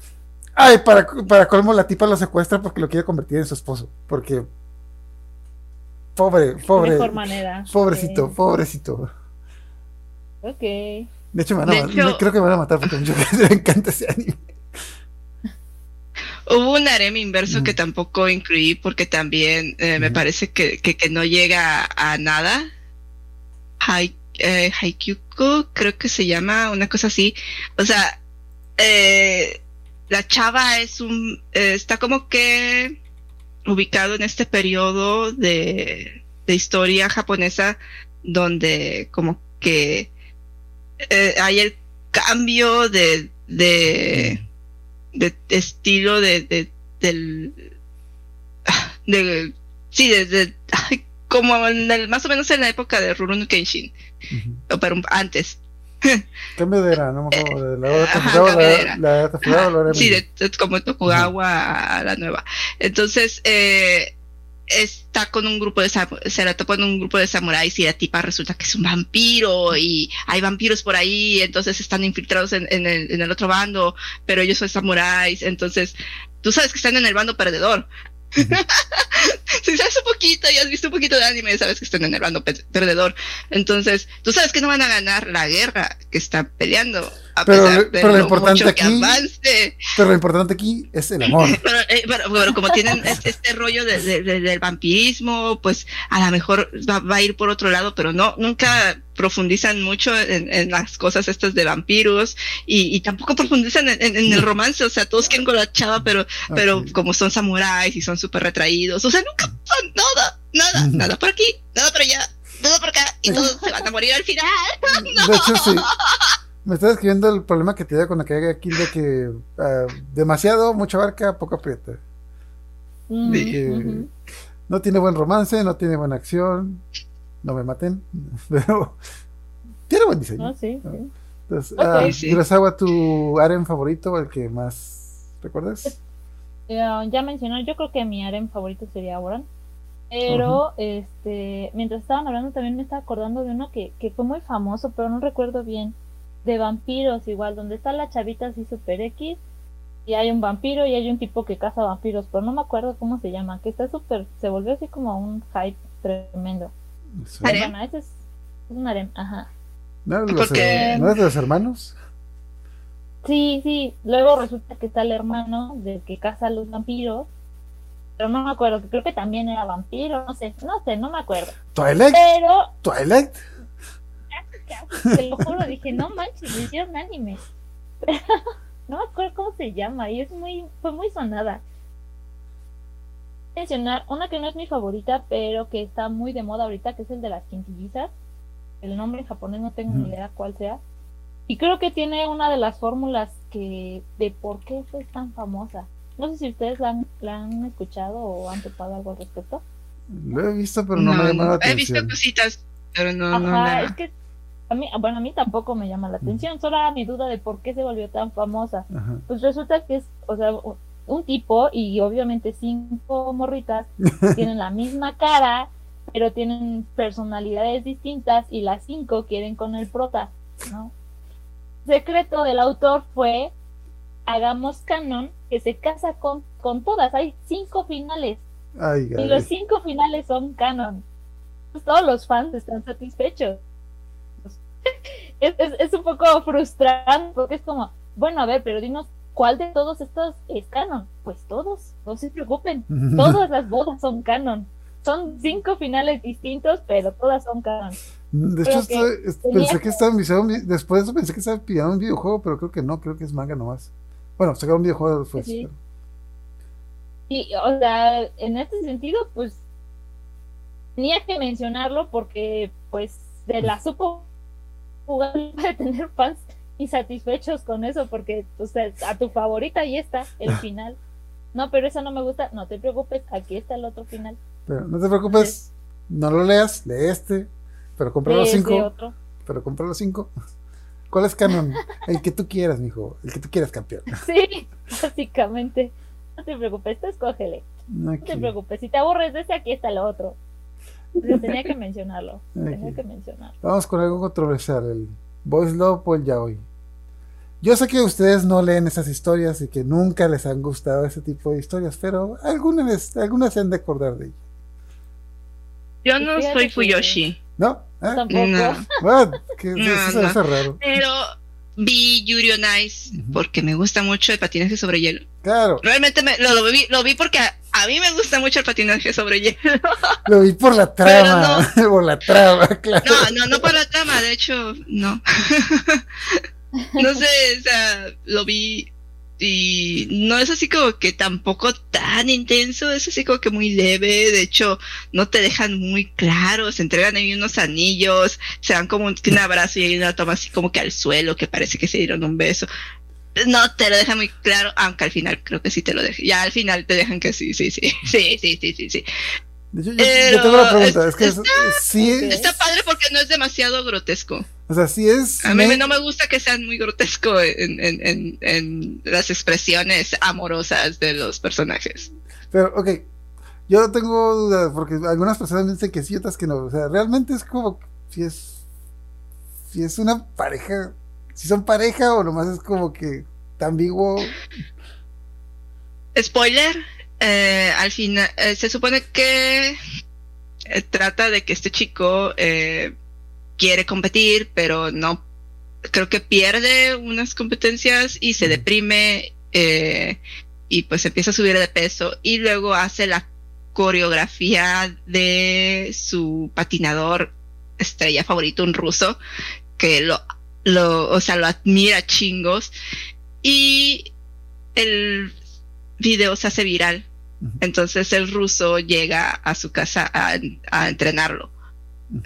[SPEAKER 3] Ay, para, para colmo, la tipa lo secuestra porque lo quiere convertir en su esposo. Porque. Pobre, pobre.
[SPEAKER 4] mejor manera.
[SPEAKER 3] Pobrecito,
[SPEAKER 4] Ok.
[SPEAKER 3] pobrecito.
[SPEAKER 4] Ok.
[SPEAKER 3] De hecho, me van a
[SPEAKER 5] De hecho-
[SPEAKER 3] creo que me van a matar porque le encanta ese anime.
[SPEAKER 5] Hubo un harem inverso que tampoco incluí porque también eh, me parece que, que, que no llega a nada. Hai, eh, Haikyuku, creo que se llama, una cosa así. O sea, eh, la chava es un, eh, está como que ubicado en este periodo de, de historia japonesa donde como que eh, hay el cambio de, de, de estilo de, de del de sí desde como en el- más o menos en la época de Rurouni Kenshin o pero antes
[SPEAKER 3] Cambio de era, no me acuerdo. De la
[SPEAKER 5] cambio de
[SPEAKER 3] la,
[SPEAKER 5] era.
[SPEAKER 3] la Tokugawa, la hora
[SPEAKER 5] sí
[SPEAKER 3] Meiji.
[SPEAKER 5] de, de- como Tokugawa a la nueva entonces eh, está con un grupo de se la un grupo de samuráis y la tipa resulta que es un vampiro y hay vampiros por ahí entonces están infiltrados en, en el, en el otro bando pero ellos son samuráis entonces tú sabes que están en el bando perdedor si sabes un poquito y has visto un poquito de anime, sabes que están en el bando pe- perdedor. Entonces, tú sabes que no van a ganar la guerra que están peleando. A
[SPEAKER 3] Pero-
[SPEAKER 5] pesar de
[SPEAKER 3] pero lo
[SPEAKER 5] lo
[SPEAKER 3] importante
[SPEAKER 5] mucho que
[SPEAKER 3] aquí-
[SPEAKER 5] avance.
[SPEAKER 3] Pero lo importante aquí es el amor.
[SPEAKER 5] Pero, eh, pero- pero como tienen este, este rollo de- de- de- del vampirismo, pues a lo mejor va, va a ir por otro lado, pero no, nunca profundizan mucho en, en las cosas estas de vampiros y, y tampoco profundizan en, en- en el romance, o sea, todos quieren con la chava, pero, pero como son samuráis y son súper retraídos, o sea, nunca son nada, nada, nada por aquí, nada por allá, nada por acá, y todos se van a morir al final.
[SPEAKER 3] De hecho, sí. Me estás escribiendo el problema que te da con la que hay aquí de que ah, demasiado, mucha barca, poco aprieta.
[SPEAKER 4] Mm,
[SPEAKER 3] no tiene buen romance, no tiene buena acción. No me maten. Pero tiene buen diseño.
[SPEAKER 4] No, sí, sí.
[SPEAKER 3] Entonces,
[SPEAKER 4] Ok.
[SPEAKER 3] ah,
[SPEAKER 5] Sí.
[SPEAKER 3] Urasawa, tu harem favorito, el que más recuerdas.
[SPEAKER 4] Eh, ya mencionó, yo creo que mi harem favorito sería Boran. Pero, este, mientras estaban hablando también me estaba acordando de uno que, que fue muy famoso, pero no recuerdo bien. De vampiros igual, donde está la chavita así super X. Y hay un vampiro y hay un tipo que caza vampiros, pero no me acuerdo cómo se llama. Que está súper, se volvió así como un hype tremendo.
[SPEAKER 3] Sí.
[SPEAKER 5] Harem.
[SPEAKER 4] Bueno, ese es, es un harem, ajá.
[SPEAKER 3] ¿No, los,
[SPEAKER 5] Porque-
[SPEAKER 3] eh, ¿No es de los hermanos?
[SPEAKER 4] Sí, sí. Luego resulta que está el hermano del que caza a los vampiros. Pero no me acuerdo, que creo que también era vampiro, no sé, no sé, no me acuerdo.
[SPEAKER 3] Twilight,
[SPEAKER 4] Pero,
[SPEAKER 3] Twilight.
[SPEAKER 4] te lo juro, dije, no manches, me hicieron anime. no me acuerdo cómo se llama y es muy, fue muy sonada. Mencionar una que no es mi favorita, pero que está muy de moda ahorita, que es el de las quintillizas. El nombre en japonés no tengo ni idea cuál sea. Y creo que tiene una de las fórmulas que de por qué fue tan famosa. No sé si ustedes la han, la han escuchado o han topado algo al respecto.
[SPEAKER 3] Lo he visto, pero no, me ha llamado la
[SPEAKER 5] he visto
[SPEAKER 3] atención.
[SPEAKER 5] cositas, pero no, no
[SPEAKER 4] Ajá,
[SPEAKER 5] la-
[SPEAKER 4] es que a mí, bueno, a mí tampoco me llama la atención, solo era mi duda de por qué se volvió tan famosa.
[SPEAKER 3] Ajá.
[SPEAKER 4] Pues resulta que es, o sea, un tipo y obviamente cinco morritas tienen la misma cara, pero tienen personalidades distintas y las cinco quieren con el prota, ¿no? Secreto del autor fue hagamos canon que se casa con, con todas, hay cinco finales
[SPEAKER 3] Ay,
[SPEAKER 4] y
[SPEAKER 3] ay.
[SPEAKER 4] los cinco finales son canon. Pues todos los fans están satisfechos. Es, es, es un poco frustrante porque es como, bueno, a ver, pero dinos ¿cuál de todos estos es canon? Pues todos, no se preocupen, todas las bodas son canon. Son cinco finales distintos, pero todas son canon.
[SPEAKER 3] De hecho, pensé que estaban después de eso pensé que estaban pidiendo un videojuego, pero creo que no, creo que es manga nomás. Bueno, sacaron un videojuego después.
[SPEAKER 4] Y, o sea, en este sentido, pues tenía que mencionarlo porque, pues, de la supo jugar para tener fans insatisfechos con eso, porque pues, a tu favorita ahí está el final. No, pero eso no me gusta. No te preocupes, aquí está el otro final.
[SPEAKER 3] Pero no te preocupes, no lo leas, lee este, pero compra los cinco. Pero compra los cinco. ¿Cuál es canon? El que tú quieras, mijo. El que tú quieras, campeón.
[SPEAKER 4] Sí, básicamente. No te preocupes, tú escógele. No te preocupes. Si te aburres de ese, aquí está el otro. tenía que mencionarlo. Tenía que mencionarlo.
[SPEAKER 3] Vamos con algo controversial. El Boys Love o el Yaoi. Yo sé que ustedes no leen esas historias y que nunca les han gustado ese tipo de historias, pero algunas, algunas se han de acordar de ellas.
[SPEAKER 5] Yo no soy Fuyoshi.
[SPEAKER 3] ¿No?
[SPEAKER 4] ¿Eh? Tampoco.
[SPEAKER 3] No. que eso no. raro.
[SPEAKER 5] Pero vi Yuri on Ice porque me gusta mucho el patinaje sobre hielo.
[SPEAKER 3] Claro.
[SPEAKER 5] Realmente me, lo, vi, lo vi porque a, mí me gusta mucho el patinaje sobre hielo.
[SPEAKER 3] Lo vi por la trama. por la trama, claro.
[SPEAKER 5] No, no, no por la trama, de hecho, no. no sé, o sea, lo vi y no es así como que tampoco tan intenso, es así como que muy leve, de hecho no te dejan muy claro, se entregan ahí unos anillos, se dan como un, abrazo y hay una toma así como que al suelo que parece que se dieron un beso. No te lo dejan muy claro, aunque al final creo que sí te lo dejan. Ya al final te dejan que sí, sí, sí, sí, sí, sí, sí, sí.
[SPEAKER 3] Yo, tengo una pregunta, es, que
[SPEAKER 5] está,
[SPEAKER 3] sí
[SPEAKER 5] está padre porque no es demasiado grotesco.
[SPEAKER 3] O sea, sí es.
[SPEAKER 5] A mí no me gusta que sean muy grotesco en, en, en, las expresiones amorosas de los personajes.
[SPEAKER 3] Pero, ok. Yo tengo dudas, porque algunas personas dicen que sí, otras que no. O sea, realmente es como. Si es. Si es una pareja. Si son pareja o nomás es como que. Tan ambiguo.
[SPEAKER 5] Spoiler. Eh, al final. Eh, se supone que. Eh, trata de que este chico. Eh, quiere competir, pero no, creo que pierde unas competencias y se deprime eh, y pues empieza a subir de peso y luego hace la coreografía de su patinador estrella favorito, un ruso, que lo, lo, o sea, lo admira chingos y el video se hace viral. Entonces el ruso llega a su casa a entrenarlo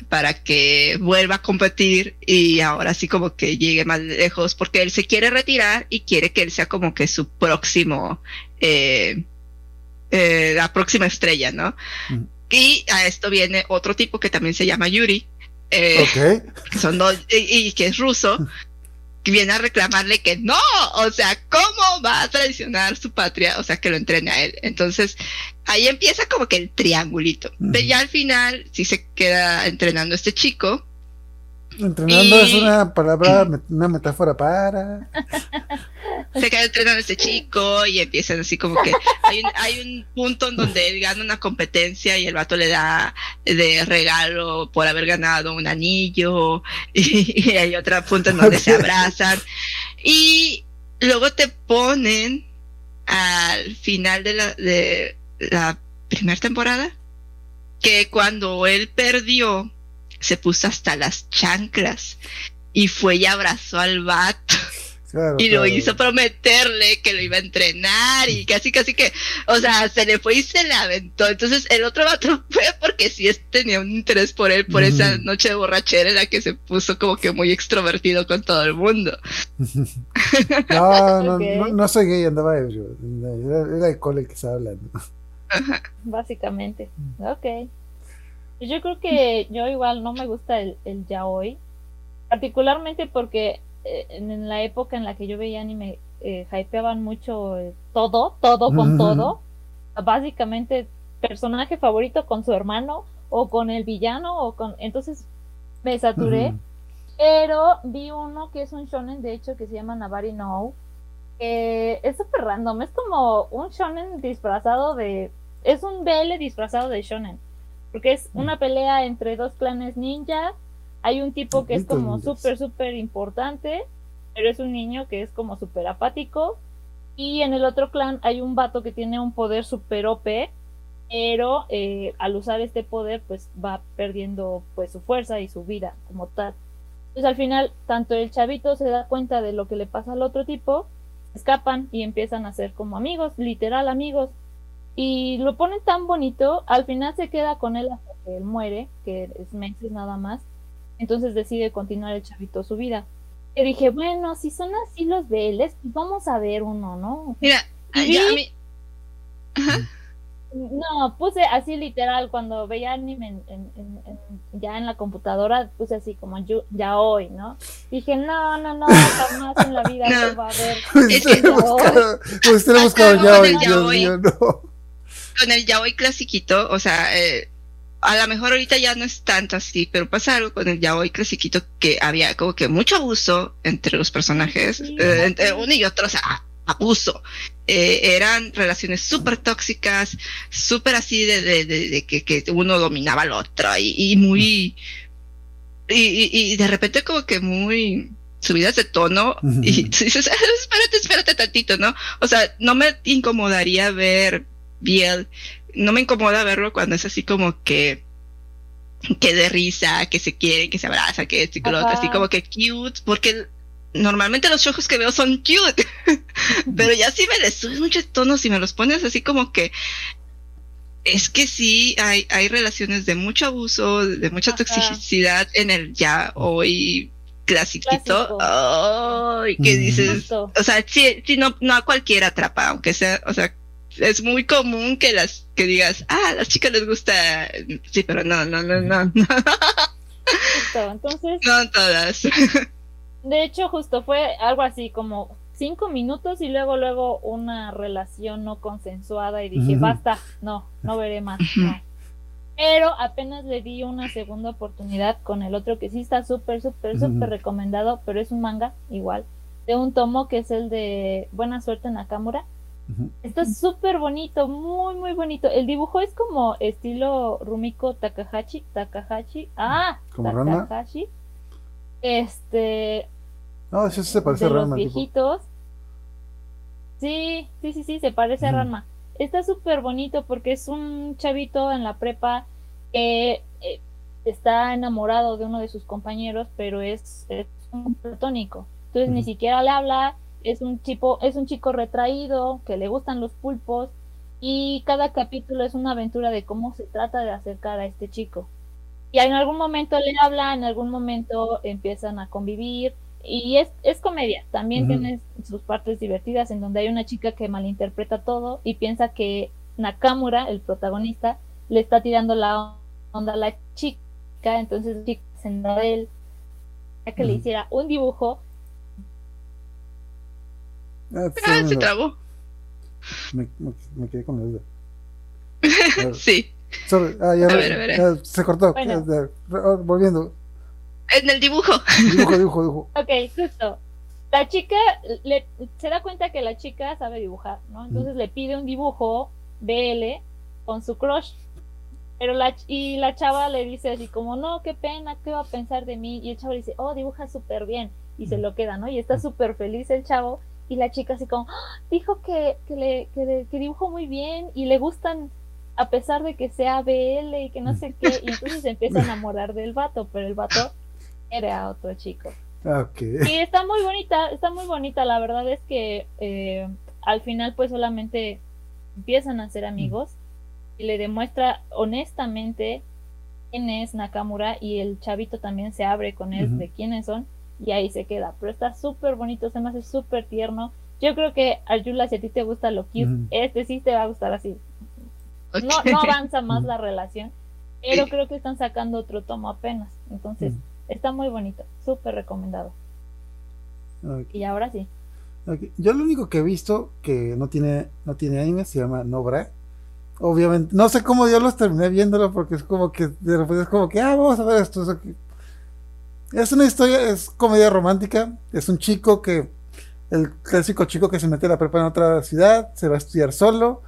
[SPEAKER 5] para que vuelva a competir y ahora sí como que llegue más lejos porque él se quiere retirar y quiere que él sea como que su próximo eh, eh, la próxima estrella no y a esto viene otro tipo que también se llama Yuri eh, que son dos y, y, que es ruso viene a reclamarle que no, o sea, ¿cómo va a traicionar su patria? O sea, que lo entrene a él. Entonces, ahí empieza como que el triangulito. Pero ya al final, si se queda entrenando este chico,
[SPEAKER 3] Entrenando es una palabra, una metáfora para.
[SPEAKER 5] Se queda entrenando este chico y empiezan así como que hay un, hay un punto en donde él gana una competencia y el vato le da de regalo por haber ganado un anillo y, hay otro punto en donde se abrazan y luego te ponen al final de la, de la primera temporada que cuando él perdió se puso hasta las chanclas y fue y abrazó al vato. y lo hizo prometerle que lo iba a entrenar y casi casi que, o sea, se le fue y se le aventó. Entonces el otro vato fue porque sí tenía un interés por él, por esa noche de borrachera en la que se puso como que muy extrovertido con todo el mundo.
[SPEAKER 3] no, no, no, no, soy gay, andaba ebrio. Era, el que estaba hablando.
[SPEAKER 4] Básicamente. Ok. Yo creo que yo igual no me gusta el, el yaoi, particularmente porque eh, en la época en la que yo veía anime eh, hypeaban mucho eh, todo, todo con todo. Básicamente personaje favorito con su hermano o con el villano o con entonces me saturé. Pero vi uno que es un shonen de hecho que se llama Navari No. que es súper random, es como un shonen disfrazado de es un BL disfrazado de shonen porque es mm. una pelea entre dos clanes ninja. Hay un tipo que es como súper, súper importante, pero es un niño que es como súper apático. Y en el otro clan hay un vato que tiene un poder super OP, pero eh, al usar este poder pues va perdiendo pues su fuerza y su vida como tal. Entonces al final tanto el chavito se da cuenta de lo que le pasa al otro tipo, escapan y empiezan a ser como amigos, literal amigos. Y lo ponen tan bonito, al final se queda con él hasta que él muere, que es meses nada más. Entonces decide continuar el chavito su vida. Y dije, bueno, si son así los BLs, pues vamos a ver uno, ¿no?
[SPEAKER 5] Mira,
[SPEAKER 4] Y
[SPEAKER 5] ya a mí. Ajá.
[SPEAKER 4] No, puse así literal cuando veía anime en- en- en- en- ya en la computadora, puse así como yo, ya hoy, ¿no? Dije, no, no, no, jamás en la vida
[SPEAKER 5] No.
[SPEAKER 4] se va a ver.
[SPEAKER 3] Usted
[SPEAKER 5] Acá
[SPEAKER 3] buscaba
[SPEAKER 5] con
[SPEAKER 3] ya hoy, Dios mío, no.
[SPEAKER 5] Con el yaoi clasiquito, o sea, eh, a lo mejor ahorita ya no es tanto así, pero pasa algo con el yaoi clasiquito que había como que mucho abuso entre los personajes,
[SPEAKER 4] Sí,
[SPEAKER 5] eh, entre uno y otro, o sea, abuso. Eh, eran relaciones súper tóxicas, súper así de, de, de- de que, que uno dominaba al otro y, y muy... Y, y, y de repente como que muy subidas de tono y dices, "Ah, espérate, espérate tantito, ¿no? O sea, no me incomodaría ver Biel, no me incomoda verlo cuando es así como que que de risa, que se quiere, que se abraza, que esto y que lo otro, así como que cute, porque normalmente los ojos que veo son cute, pero ya si me les subes muchos tonos y me los pones así como que es que sí hay, hay relaciones de mucho abuso, de mucha
[SPEAKER 4] Ajá.
[SPEAKER 5] toxicidad en el ya hoy clasiquito. Que
[SPEAKER 3] Ujú.
[SPEAKER 5] dices,
[SPEAKER 4] Justo.
[SPEAKER 5] o sea, sí, sí, no, no a cualquiera atrapa, aunque sea, o sea, es muy común que las, que digas, ah, a las chicas les gusta, sí, pero no, no, no, no, no,
[SPEAKER 4] Justo. Entonces,
[SPEAKER 5] no todas.
[SPEAKER 4] de hecho, justo fue algo así como cinco minutos y luego, luego una relación no consensuada y dije, basta, no, no veré más. no. Pero apenas le di una segunda oportunidad con el otro que sí está súper, súper, súper recomendado, pero es un manga igual, de un tomo que es el de Buena Suerte Nakamura. Está súper bonito, muy, muy bonito. El dibujo es como estilo Rumiko Takahashi. Takahashi. Ah,
[SPEAKER 3] ¿Como?
[SPEAKER 4] Takahashi. Este.
[SPEAKER 3] No, eso sí se parece
[SPEAKER 4] de
[SPEAKER 3] a
[SPEAKER 4] los
[SPEAKER 3] Ranma, tipo.
[SPEAKER 4] viejitos. Sí, sí, sí, sí, se parece a. Ranma. Está súper bonito porque es un chavito en la prepa que eh, está enamorado de uno de sus compañeros, pero es, es un platónico. Entonces ni siquiera le habla, es un chico, es un chico retraído, que le gustan los pulpos, y cada capítulo es una aventura de cómo se trata de acercar a este chico. Y en algún momento le habla, en algún momento empiezan a convivir, y es, es comedia, también tiene sus partes divertidas en donde hay una chica que malinterpreta todo y piensa que Nakamura, el protagonista, le está tirando la onda a la chica, entonces la chica se de él, ya que le hiciera un dibujo,
[SPEAKER 3] Ah,
[SPEAKER 5] Ah, se trabó.
[SPEAKER 3] me, me- me quedé con la duda.
[SPEAKER 5] Sí.
[SPEAKER 3] sorry, ah, ya,
[SPEAKER 5] A ver, a ver.
[SPEAKER 3] ya se cortó.
[SPEAKER 4] Bueno.
[SPEAKER 3] Ya, ya, ah, volviendo.
[SPEAKER 5] En el dibujo.
[SPEAKER 3] Dibujo, dibujo, dibujo.
[SPEAKER 4] Ok, justo. La chica le, se da cuenta que la chica sabe dibujar, ¿no? Entonces le pide un dibujo BL con su crush. Pero la, ch- y la chava le dice así como, no, qué pena, ¿qué va a pensar de mí? Y el chavo le dice, oh, dibuja súper bien. Y se lo queda, ¿no? Y está súper feliz el chavo. Y la chica así como, "Ah, dijo que, que, le, que, que dibujó muy bien y le gustan a pesar de que sea BL y que no sé qué. Y entonces se empieza a enamorar del vato, pero el vato era otro chico. Y está muy bonita, está muy bonita. La verdad es que eh, al final pues solamente empiezan a ser amigos y le demuestra honestamente quién es Nakamura y el chavito también se abre con él de quiénes son y ahí se queda. Pero está súper bonito, se me hace súper tierno. Yo creo que Arjula, si a ti te gusta lo cute, este sí te va a gustar así. No, no avanza más la relación, pero
[SPEAKER 5] Sí.
[SPEAKER 4] creo que están sacando otro tomo apenas. Entonces, está muy bonito, súper recomendado. Y ahora sí.
[SPEAKER 3] Yo lo único que he visto que no tiene, no tiene anime se llama Nobra. Obviamente, no sé cómo yo los terminé viéndolo porque es como que de repente es como que, ah, vamos a ver esto. eso que- Es una historia, es comedia romántica. Es un chico que, el clásico chico que se mete a la prepa en otra ciudad, se va a estudiar solo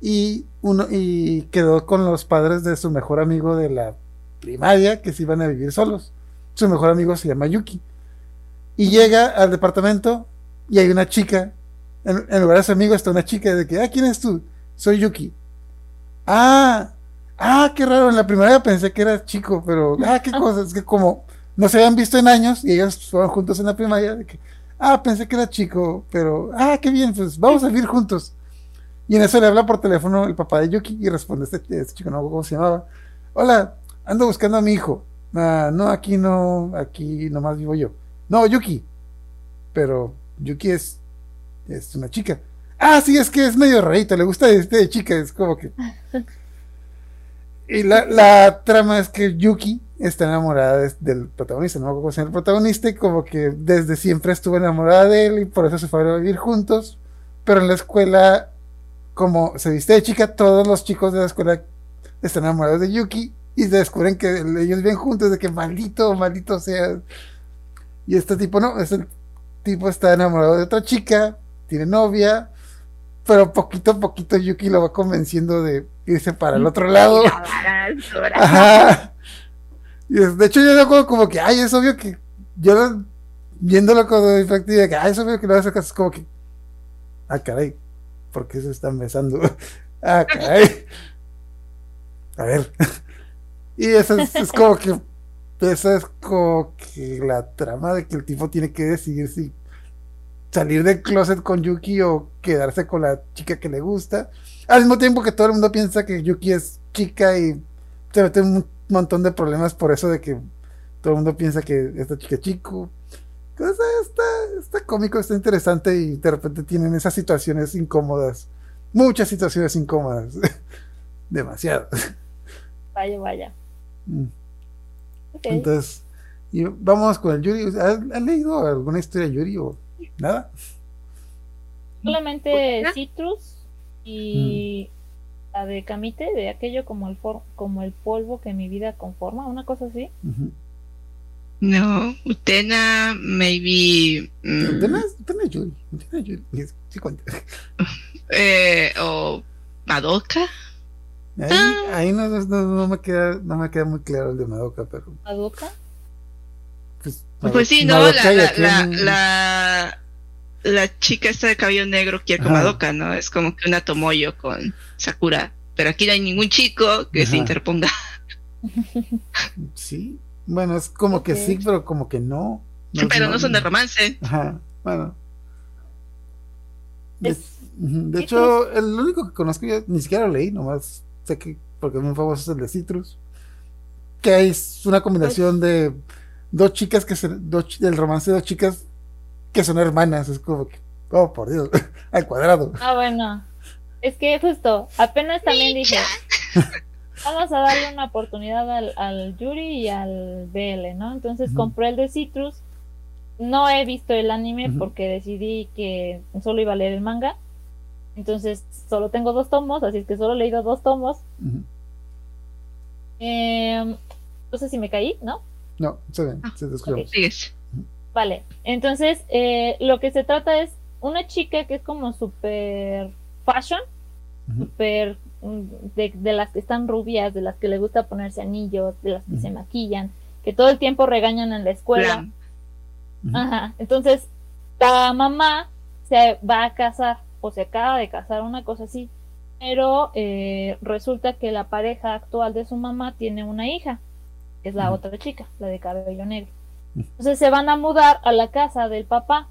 [SPEAKER 3] y, uno, y quedó con los padres de su mejor amigo de la primaria que se iban a vivir solos. Su mejor amigo se llama Yuki. Y llega al departamento y hay una chica en, en lugar de su amigo está una chica de que, ah, ¿quién es tú? Soy Yuki. Ah, ah, qué raro, en la primera pensé que era chico, pero, ah, qué cosa, es que como no se habían visto en años y ellos fueron juntos en la primaria, de que, ah, pensé que era chico, pero, ah, qué bien, pues vamos a vivir juntos. Y en eso le habla por teléfono el papá de Yuki y responde este, este chico, no cómo se llamaba. Hola, ando buscando a mi hijo. Ah, no, aquí no, aquí nomás vivo yo. No, Yuki. Pero Yuki es, es una chica. Ah, sí, es que es medio rarito, le gusta este de chica, es como que. Y la, la trama es que Yuki está enamorada de- del protagonista, no me acuerdo cómo se llama el protagonista, y como que desde siempre estuvo enamorada de él y por eso se fueron a vivir juntos. Pero en la escuela, como se viste de chica, todos los chicos de la escuela están enamorados de Yuki y descubren que ellos viven juntos, de que maldito, maldito sea. Y este tipo no, este tipo está enamorado de otra chica, tiene novia, pero poquito a poquito Yuki lo va convenciendo de irse para el otro lado. Ajá. Y de hecho, yo como, como que, ay, es obvio que yo lo- viéndolo con perspectiva, que, ay, es obvio que lo hace es como que, ah, caray, ¿por qué se están besando? ah, caray. A ver. y eso es, es como que, eso es como que la trama de que el tipo tiene que decidir si salir del closet con Yuki o quedarse con la chica que le gusta. Al mismo tiempo que todo el mundo piensa que Yuki es chica y se mete un montón de problemas por eso de que todo el mundo piensa que esta chica es chico. O sea, está, está cómico, está interesante y de repente tienen esas situaciones incómodas. Muchas situaciones incómodas. Demasiado.
[SPEAKER 4] Vaya, vaya.
[SPEAKER 3] Mm. Entonces, y vamos con el Yuri. ¿Has, has leído alguna historia de Yuri o nada?
[SPEAKER 4] Solamente Citrus y la de Camite, de aquello como el for- como el polvo que mi vida conforma, una cosa así.
[SPEAKER 5] No, Utena, maybe. mm,
[SPEAKER 3] Utena Utena Yuri. Utena Yuri. Sí cuenta.
[SPEAKER 5] eh, o Madoka.
[SPEAKER 3] Ahí,
[SPEAKER 5] Ah.
[SPEAKER 3] ahí no, no- no me queda, no me queda muy claro el de Madoka, pero
[SPEAKER 4] Madoka.
[SPEAKER 3] pues,
[SPEAKER 5] Pues sí, no,
[SPEAKER 3] Madoka
[SPEAKER 5] la,
[SPEAKER 3] y
[SPEAKER 5] la,
[SPEAKER 3] aquí
[SPEAKER 5] la,
[SPEAKER 3] en-
[SPEAKER 5] la, la chica esta de cabello negro quiere con
[SPEAKER 3] Ajá.
[SPEAKER 5] Madoka, ¿no? Es como que una Tomoyo con Sakura. Pero aquí no hay ningún chico que se interponga.
[SPEAKER 3] Sí, bueno, es como que sí, pero como que no.
[SPEAKER 5] Pero no son de romance.
[SPEAKER 3] Ajá, bueno. De,
[SPEAKER 4] Es-
[SPEAKER 3] hecho, el único que conozco yo ni siquiera lo leí, nomás sé que porque es muy famoso es el de Citrus. Que es una combinación de dos chicas que se, dos, romance de dos chicas que son hermanas. Es como que, oh por Dios, al cuadrado.
[SPEAKER 4] Ah, bueno. Es que justo, apenas también dije, vamos a darle una oportunidad al, al Yuri y al BL, ¿no? Entonces compré el de Citrus. No he visto el anime porque decidí que solo iba a leer el manga. Entonces solo tengo dos tomos, así es que solo he leído dos tomos. Eh, no sé si me caí, ¿no?
[SPEAKER 3] No, se ven,
[SPEAKER 5] Ah,
[SPEAKER 3] se te.
[SPEAKER 4] Vale, entonces eh, lo que se trata es una chica que es como super fashion, mm, de, de las que están rubias, de las que le gusta ponerse anillos, de las que se maquillan, que todo el tiempo regañan en la escuela. Ajá, entonces la mamá se va a casar o se acaba de casar, una cosa así, pero eh, resulta que la pareja actual de su mamá tiene una hija, que es la otra chica, la de cabello negro. Entonces se van a mudar a la casa del papá.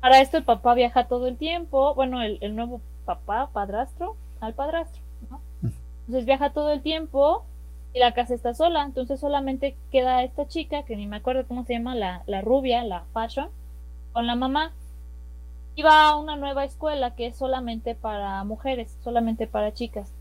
[SPEAKER 4] Para esto el papá viaja todo el tiempo, bueno, el, nuevo papá, padrastro, al padrastro, ¿no? Entonces viaja todo el tiempo y la casa está sola, entonces solamente queda esta chica, que ni me acuerdo cómo se llama, la, rubia, la fashion, con la mamá. Y va a una nueva escuela que es solamente para mujeres, solamente para chicas.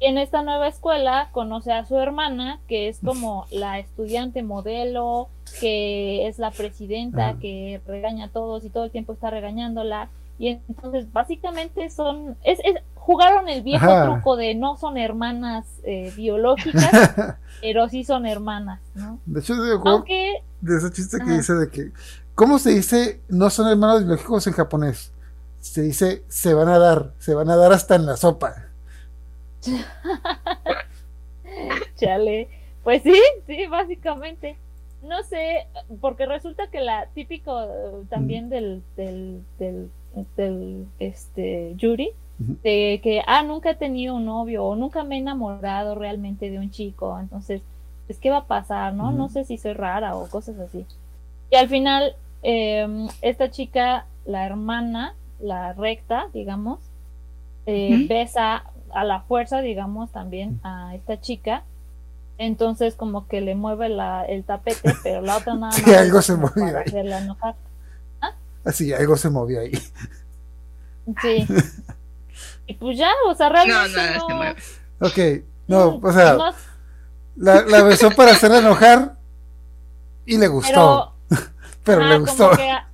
[SPEAKER 4] Y en esta nueva escuela conoce a su hermana, que es como la estudiante modelo, que es la presidenta, que regaña a todos y todo el tiempo está regañándola. Y entonces básicamente son, es, es- jugaron el viejo
[SPEAKER 3] Ajá.
[SPEAKER 4] truco de no son hermanas eh, biológicas, pero sí son hermanas, ¿no?
[SPEAKER 3] De hecho, de,
[SPEAKER 4] Aunque
[SPEAKER 3] de ese chiste que
[SPEAKER 4] Ajá.
[SPEAKER 3] dice de que, ¿cómo se dice no son hermanos biológicos en japonés? Se dice se van a dar, se van a dar hasta en la sopa.
[SPEAKER 4] Chale. Pues sí, sí, básicamente. No sé, porque resulta que la típico eh, también del, del, del del este Yuri, de que, ah, nunca he tenido un novio o nunca me he enamorado realmente de un chico, entonces, pues, ¿qué va a pasar? No, no sé si soy rara o cosas así. Y al final, eh, esta chica, la hermana, la recta, digamos, eh,
[SPEAKER 5] Ujú.
[SPEAKER 4] besa a la fuerza, digamos, también a esta chica. Entonces como que le mueve la, el tapete, pero la otra nada más.
[SPEAKER 3] Sí, algo se movió ahí.
[SPEAKER 4] enojar.
[SPEAKER 3] Así, algo se movió ahí.
[SPEAKER 4] Sí. Y pues ya, o sea, realmente
[SPEAKER 5] No,
[SPEAKER 4] no,
[SPEAKER 5] se mueve.
[SPEAKER 3] Ok, no, o sea,
[SPEAKER 4] no,
[SPEAKER 3] la, la besó para hacerla enojar y le gustó,
[SPEAKER 4] pero,
[SPEAKER 3] le
[SPEAKER 4] como
[SPEAKER 3] gustó.
[SPEAKER 4] que a-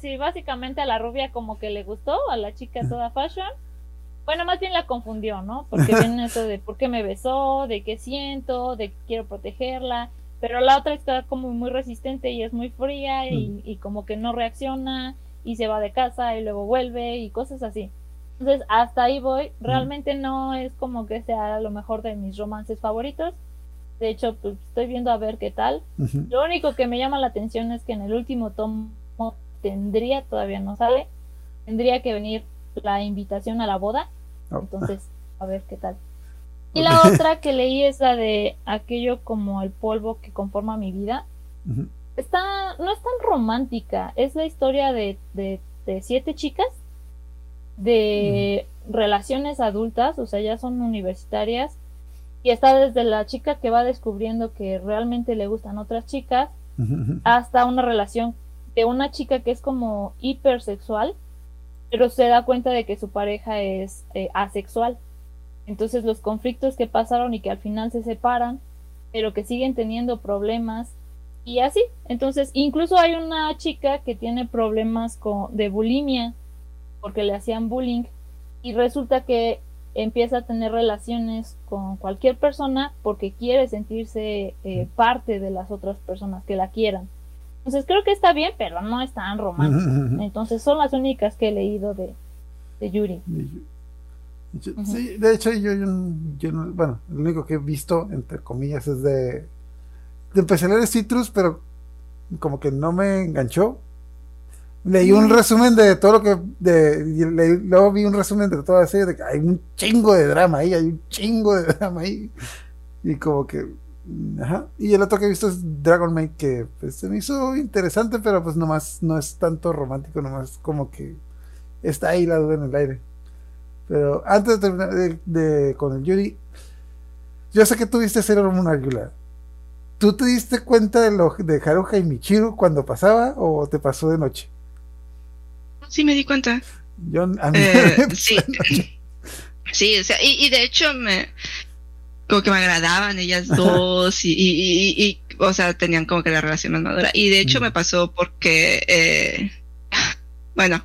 [SPEAKER 4] sí, básicamente a la rubia como que le gustó, a la chica toda fashion. Bueno, más bien la confundió, ¿no? Porque viene eso de por qué me besó, de qué siento, de que quiero protegerla. Pero la otra está como muy resistente y es muy fría y, y como que no reacciona y se va de casa y luego vuelve y cosas así. Entonces, hasta ahí voy. Realmente no es como que sea lo mejor de mis romances favoritos. De hecho, pues estoy viendo a ver qué tal. Lo único que me llama la atención es que en el último tomo tendría, todavía no sale, tendría que venir la invitación a la boda.
[SPEAKER 3] Oh.
[SPEAKER 4] Entonces, a ver qué tal. Y la otra que leí es la de aquello como el polvo que conforma mi vida. Está, no es tan romántica, es la historia de, de, de siete chicas de relaciones adultas, o sea, ya son universitarias, y está desde la chica que va descubriendo que realmente le gustan otras chicas, hasta una relación de una chica que es como hipersexual, pero se da cuenta de que su pareja es eh, asexual. Entonces los conflictos que pasaron y que al final se separan, pero que siguen teniendo problemas y así. Entonces incluso hay una chica que tiene problemas con, de bulimia porque le hacían bullying y resulta que empieza a tener relaciones con cualquier persona porque quiere sentirse eh, parte de las otras personas que la quieran. Entonces creo que está bien, pero no es tan romántico. Entonces son las únicas que he leído de, de Yuri.
[SPEAKER 3] Yo-. Sí, de hecho yo, yo, no- yo no- bueno, lo único que he visto, entre comillas, es de, de empecé a leer Citrus, pero como que no me enganchó. Leí un resumen de todo lo que, de, leí- luego vi un resumen de toda la serie, de que hay un chingo de drama ahí, hay un chingo de drama ahí. Y como que, ajá. Y el otro que he visto es Dragon Maid, que pues, se me hizo interesante, pero pues nomás no es tanto romántico, nomás como que está ahí la duda en el aire. Pero antes de terminar de, de- con el Yuri, yo sé que tuviste ser una Aguilar. ¿Tú te diste cuenta de lo de Haruha y Michiru cuando pasaba o te pasó de noche?
[SPEAKER 5] Sí, me di cuenta.
[SPEAKER 3] Yo, a mí
[SPEAKER 5] Eh,
[SPEAKER 3] me
[SPEAKER 5] sí. Sí, o sea, y, y de hecho me como que me agradaban ellas dos y, y, y- y, o sea, tenían como que la relación más madura. Y de hecho
[SPEAKER 3] Mm.
[SPEAKER 5] me pasó porque, eh, bueno,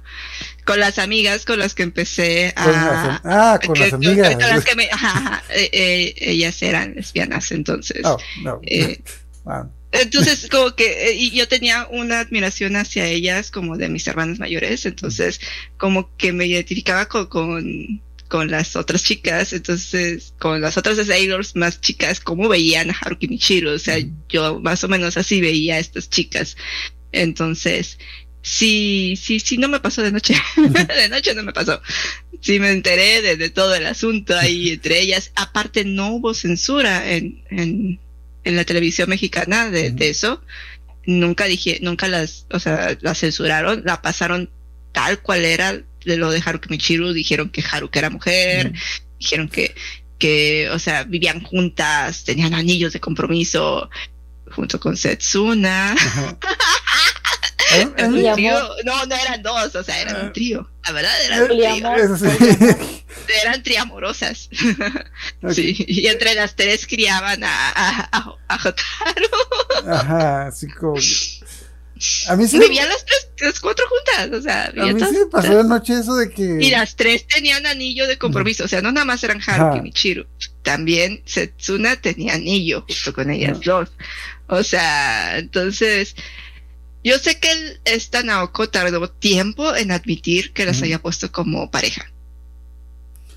[SPEAKER 5] con las amigas con las que empecé
[SPEAKER 3] Con las-
[SPEAKER 5] a...
[SPEAKER 3] ah, con
[SPEAKER 5] que-
[SPEAKER 3] las
[SPEAKER 5] que-
[SPEAKER 3] amigas.
[SPEAKER 5] con las que me- ajá, ajá, eh, eh, ellas eran lesbianas, entonces...
[SPEAKER 3] Oh, no.
[SPEAKER 5] eh,
[SPEAKER 3] Ah,
[SPEAKER 5] entonces, como que eh, y yo tenía una admiración hacia ellas como de mis hermanas mayores, entonces como que me identificaba con, con, con las otras chicas, entonces con las otras Sailors más chicas, como veían a Haruki Michiru, o sea, yo más o menos así veía a estas chicas. Entonces, sí, sí, sí, no me pasó de noche, de noche no me pasó. Sí me enteré de, de todo el asunto ahí entre ellas. Aparte, no hubo censura en, en, en la televisión mexicana de, de eso. Nunca dije, nunca las, o sea, la censuraron, la pasaron tal cual era de lo de Haruki Michiru. Dijeron que Haruki era mujer, dijeron que, que, o sea, vivían juntas, tenían anillos de compromiso junto con Setsuna.
[SPEAKER 4] Y
[SPEAKER 5] Un trío, no, no eran dos, o sea, eran
[SPEAKER 3] Ah.
[SPEAKER 5] un trío. La verdad, eran un trío. Eran triamorosas.
[SPEAKER 3] Ok.
[SPEAKER 5] Sí, y entre las tres criaban a, a, a.
[SPEAKER 3] Ajá, así como. A mí sí, me-
[SPEAKER 5] Vivían las tres, las cuatro juntas, o sea,
[SPEAKER 3] a
[SPEAKER 5] vivían
[SPEAKER 3] mí
[SPEAKER 5] todas
[SPEAKER 3] sí me pasó de noche eso de que.
[SPEAKER 5] Y las tres tenían anillo de compromiso, o sea, no nada más eran Haruki y Michiru, también Setsuna tenía anillo junto con ellas dos. O sea, entonces, yo sé que el- esta Naoko tardó tiempo en admitir que las había puesto como pareja.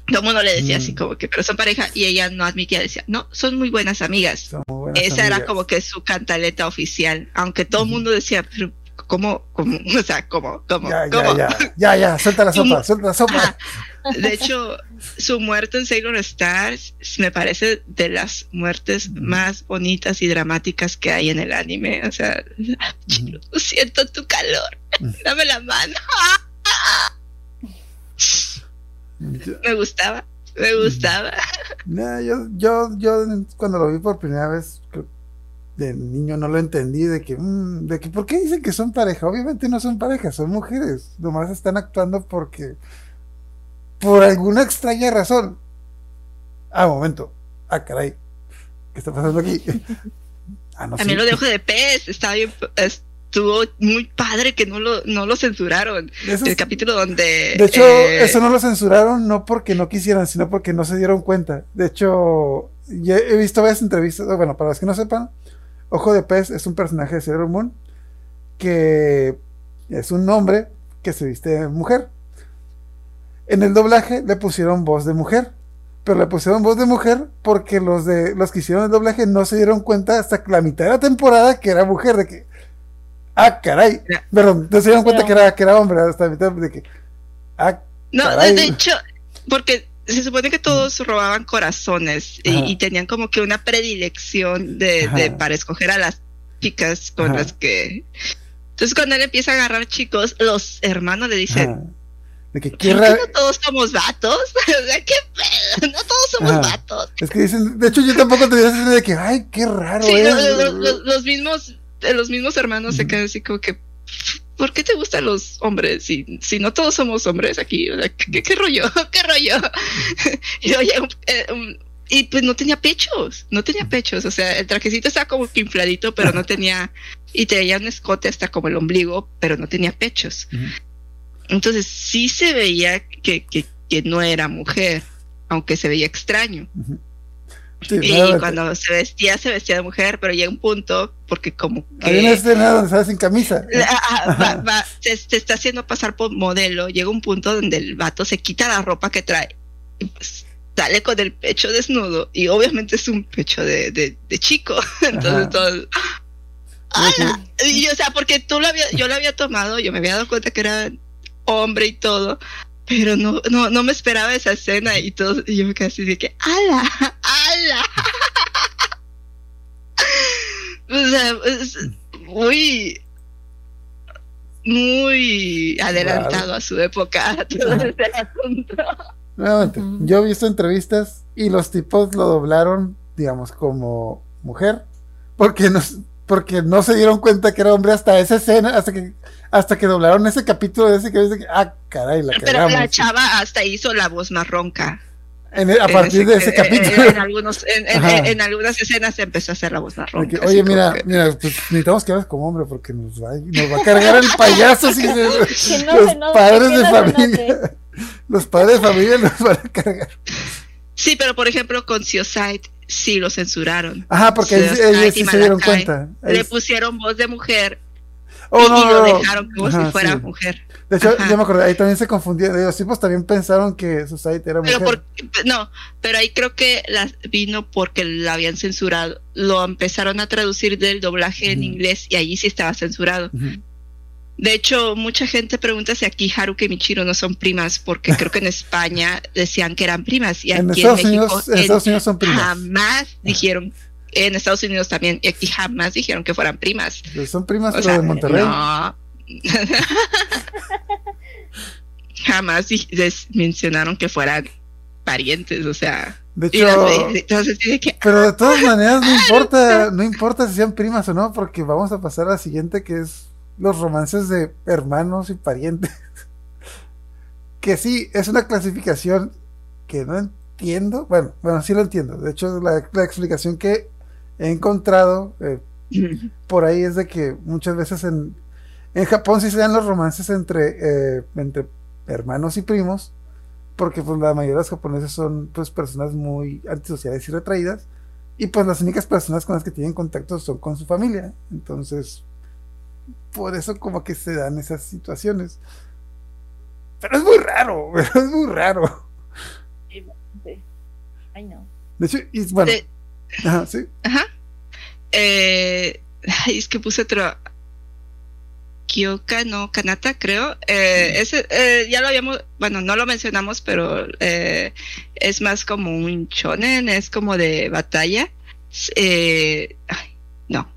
[SPEAKER 5] Todo el mundo le decía así
[SPEAKER 3] Mm.
[SPEAKER 5] como que, pero son pareja, y ella no admitía, decía, no, son muy buenas amigas.
[SPEAKER 3] Son muy buenas
[SPEAKER 5] Esa era como que su cantaleta oficial, aunque todo el mundo decía, pero ¿cómo, cómo, o sea, cómo, cómo,
[SPEAKER 3] Ya,
[SPEAKER 5] cómo?
[SPEAKER 3] ya, ya, ya, ya, suelta la sopa, suelta la sopa.
[SPEAKER 5] Ajá. De hecho, su muerte en Sailor Stars me parece de las muertes más bonitas y dramáticas que hay en el anime. O sea, siento tu calor, dame la mano. Me gustaba, me gustaba.
[SPEAKER 3] Nah, yo, yo, yo cuando lo vi por primera vez, de niño no lo entendí, de que, mm, de que, ¿por qué dicen que son pareja? Obviamente no son pareja, son mujeres, nomás están actuando porque, por alguna extraña razón. Ah, momento, ah, caray, ¿qué está pasando aquí? Ah, no,
[SPEAKER 5] También
[SPEAKER 3] sí.
[SPEAKER 5] lo de ojo de pez, estaba bien, estuvo muy padre que no lo, no lo censuraron.
[SPEAKER 3] Eso
[SPEAKER 5] El
[SPEAKER 3] es-
[SPEAKER 5] capítulo donde...
[SPEAKER 3] De hecho,
[SPEAKER 5] eh,
[SPEAKER 3] eso no lo censuraron no porque no quisieran, sino porque no se dieron cuenta. De hecho, ya he visto varias entrevistas, bueno, para los que no sepan, Ojo de Pez es un personaje de Sailor Moon que es un hombre que se viste de mujer. En el doblaje le pusieron voz de mujer, pero le pusieron voz de mujer porque los de los que hicieron el doblaje no se dieron cuenta hasta la mitad de la temporada que era mujer, de que ah, caray, perdón, no se dieron cuenta que era que era hombre hasta mitad de que ah,
[SPEAKER 5] No, de,
[SPEAKER 3] Caray.
[SPEAKER 5] de hecho, porque se supone que todos robaban corazones y, tenían como que una predilección de, de- para escoger a las chicas con
[SPEAKER 3] Ajá.
[SPEAKER 5] las que... Entonces cuando él empieza a agarrar chicos, los hermanos le dicen,
[SPEAKER 3] ajá, de que qué
[SPEAKER 5] ¿por
[SPEAKER 3] ra-
[SPEAKER 5] qué no todos somos vatos? o sea, ¿qué pedo? No todos somos
[SPEAKER 3] Ajá.
[SPEAKER 5] vatos.
[SPEAKER 3] Es que dicen, de hecho yo tampoco te esa de que, ay, qué raro
[SPEAKER 5] Sí,
[SPEAKER 3] es.
[SPEAKER 5] lo- lo- lo- los mismos, los mismos hermanos se quedan así como que, ¿por qué te gustan los hombres? Si, si no todos somos hombres aquí, o sea, ¿qué, qué rollo? ¿Qué rollo? y, oye, un- eh, un- y pues no tenía pechos, no tenía pechos, o sea, el trajecito estaba como que infladito, pero no tenía, y tenía un escote hasta como el ombligo, pero no tenía pechos. Entonces sí se veía que, que, que no era mujer, aunque se veía extraño.
[SPEAKER 3] Sí,
[SPEAKER 5] Y cuando se vestía, se vestía de mujer, pero llega un punto, porque como que
[SPEAKER 3] Hay una escena donde sale sin camisa.
[SPEAKER 5] la- ah, va- va- se, se está haciendo pasar por modelo, llega un punto donde el vato se quita la ropa que trae y pues sale con el pecho desnudo y obviamente es un pecho de, de, de chico. Entonces todo, ¡ala! Y, o sea, porque tú lo había, yo lo había tomado, yo me había dado cuenta que era hombre y todo, pero no, no, no me esperaba esa escena y todo, y yo me quedé así de que, ¡ala! ¡ala! o sea, es muy, muy adelantado a su época todo este asunto.
[SPEAKER 3] Nuevamente, yo he visto entrevistas y los tipos lo doblaron, digamos, como mujer, porque no, porque no se dieron cuenta que era hombre hasta esa escena, hasta que, hasta que doblaron ese capítulo de ese que dice que, ah, caray, la
[SPEAKER 5] Pero
[SPEAKER 3] cagamos.
[SPEAKER 5] la chava hasta hizo la voz más ronca.
[SPEAKER 3] En a
[SPEAKER 5] En
[SPEAKER 3] partir de ese capítulo.
[SPEAKER 5] En, algunos, en, en-
[SPEAKER 3] Ajá.
[SPEAKER 5] en algunas escenas empezó a hacer la voz más ronca.
[SPEAKER 3] Oye, mira,
[SPEAKER 5] que-
[SPEAKER 3] mira, pues necesitamos que hagas como hombre porque nos va, nos va a cargar el payaso si
[SPEAKER 4] no
[SPEAKER 3] los
[SPEAKER 4] note,
[SPEAKER 3] padres de
[SPEAKER 4] no
[SPEAKER 3] familia, los padres de familia nos van a cargar.
[SPEAKER 5] Sí, pero por ejemplo con Siosite sí lo censuraron.
[SPEAKER 3] Ajá, porque ellos sí se dieron cuenta.
[SPEAKER 5] Le pusieron voz de mujer
[SPEAKER 3] Oh,
[SPEAKER 5] y,
[SPEAKER 3] no,
[SPEAKER 5] y lo
[SPEAKER 3] no.
[SPEAKER 5] dejaron como
[SPEAKER 3] Ajá,
[SPEAKER 5] si fuera
[SPEAKER 3] sí.
[SPEAKER 5] mujer.
[SPEAKER 3] De hecho,
[SPEAKER 5] Ajá.
[SPEAKER 3] ya me acordé, ahí también se confundieron. Los tipos también pensaron que Society era
[SPEAKER 5] Pero
[SPEAKER 3] mujer.
[SPEAKER 5] no, pero ahí creo que la, vino porque la habían censurado. Lo empezaron a traducir del doblaje en inglés y allí sí estaba censurado. De hecho, mucha gente pregunta si aquí Haruka y Michiro no son primas, porque creo que en España decían que eran primas y
[SPEAKER 3] En
[SPEAKER 5] aquí
[SPEAKER 3] Estados,
[SPEAKER 5] en México
[SPEAKER 3] Unidos, en- Estados Unidos son primas.
[SPEAKER 5] jamás dijeron, en Estados Unidos también, y aquí jamás dijeron que fueran primas.
[SPEAKER 3] Son primas,
[SPEAKER 5] O sea,
[SPEAKER 3] de Monterrey.
[SPEAKER 5] no. jamás les mencionaron que fueran parientes, o sea.
[SPEAKER 3] De
[SPEAKER 5] las
[SPEAKER 3] hecho,
[SPEAKER 5] entonces de que,
[SPEAKER 3] pero de todas maneras no importa, no importa si sean primas o no, porque vamos a pasar a la siguiente que es los romances de hermanos y parientes. Que sí, es una clasificación que no entiendo. Bueno, bueno, sí lo entiendo. De hecho, la, la explicación que he encontrado eh, por ahí es de que muchas veces en, en Japón sí se dan los romances entre, eh, entre hermanos y primos, porque pues la mayoría de los japoneses son pues personas muy antisociales y retraídas, y pues las únicas personas con las que tienen contacto son con su familia. Entonces, por eso como que se dan esas situaciones. Pero es muy raro, pero es muy raro.
[SPEAKER 4] Sí. Ay, no.
[SPEAKER 3] De hecho, y bueno,
[SPEAKER 5] De-
[SPEAKER 3] ajá, sí.
[SPEAKER 5] Ajá. Eh, ay, es que puse otro. Kyoka no Kanata, creo. Eh, ese, eh, ya lo habíamos, bueno, no lo mencionamos, pero eh, es más como un shonen, es como de batalla. Ay, no.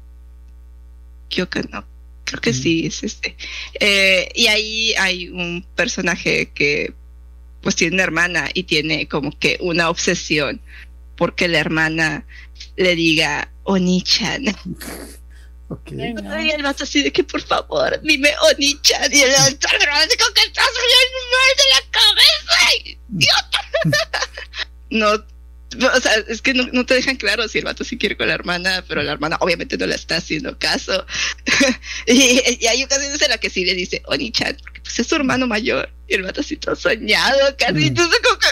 [SPEAKER 5] Kyoka no. Creo que
[SPEAKER 3] Mm.
[SPEAKER 5] sí, es este. Y ahí hay un personaje que pues tiene una hermana y tiene como que una obsesión porque la hermana le diga Oni-chan.
[SPEAKER 3] Ok.
[SPEAKER 4] Ay, no.
[SPEAKER 5] Y el vato así de que por favor, dime Oni-chan. Y el otro como que estás saliendo de la cabeza, idiota. no, o sea, es que no, no te dejan claro si el vato sí quiere con la hermana, pero la hermana obviamente no le está haciendo caso. y, y hay ocasiones en las que sí le dice Oni-chan, porque pues es su hermano mayor. Y el vato así todo soñado, casi.
[SPEAKER 3] Mm.
[SPEAKER 5] Entonces como que...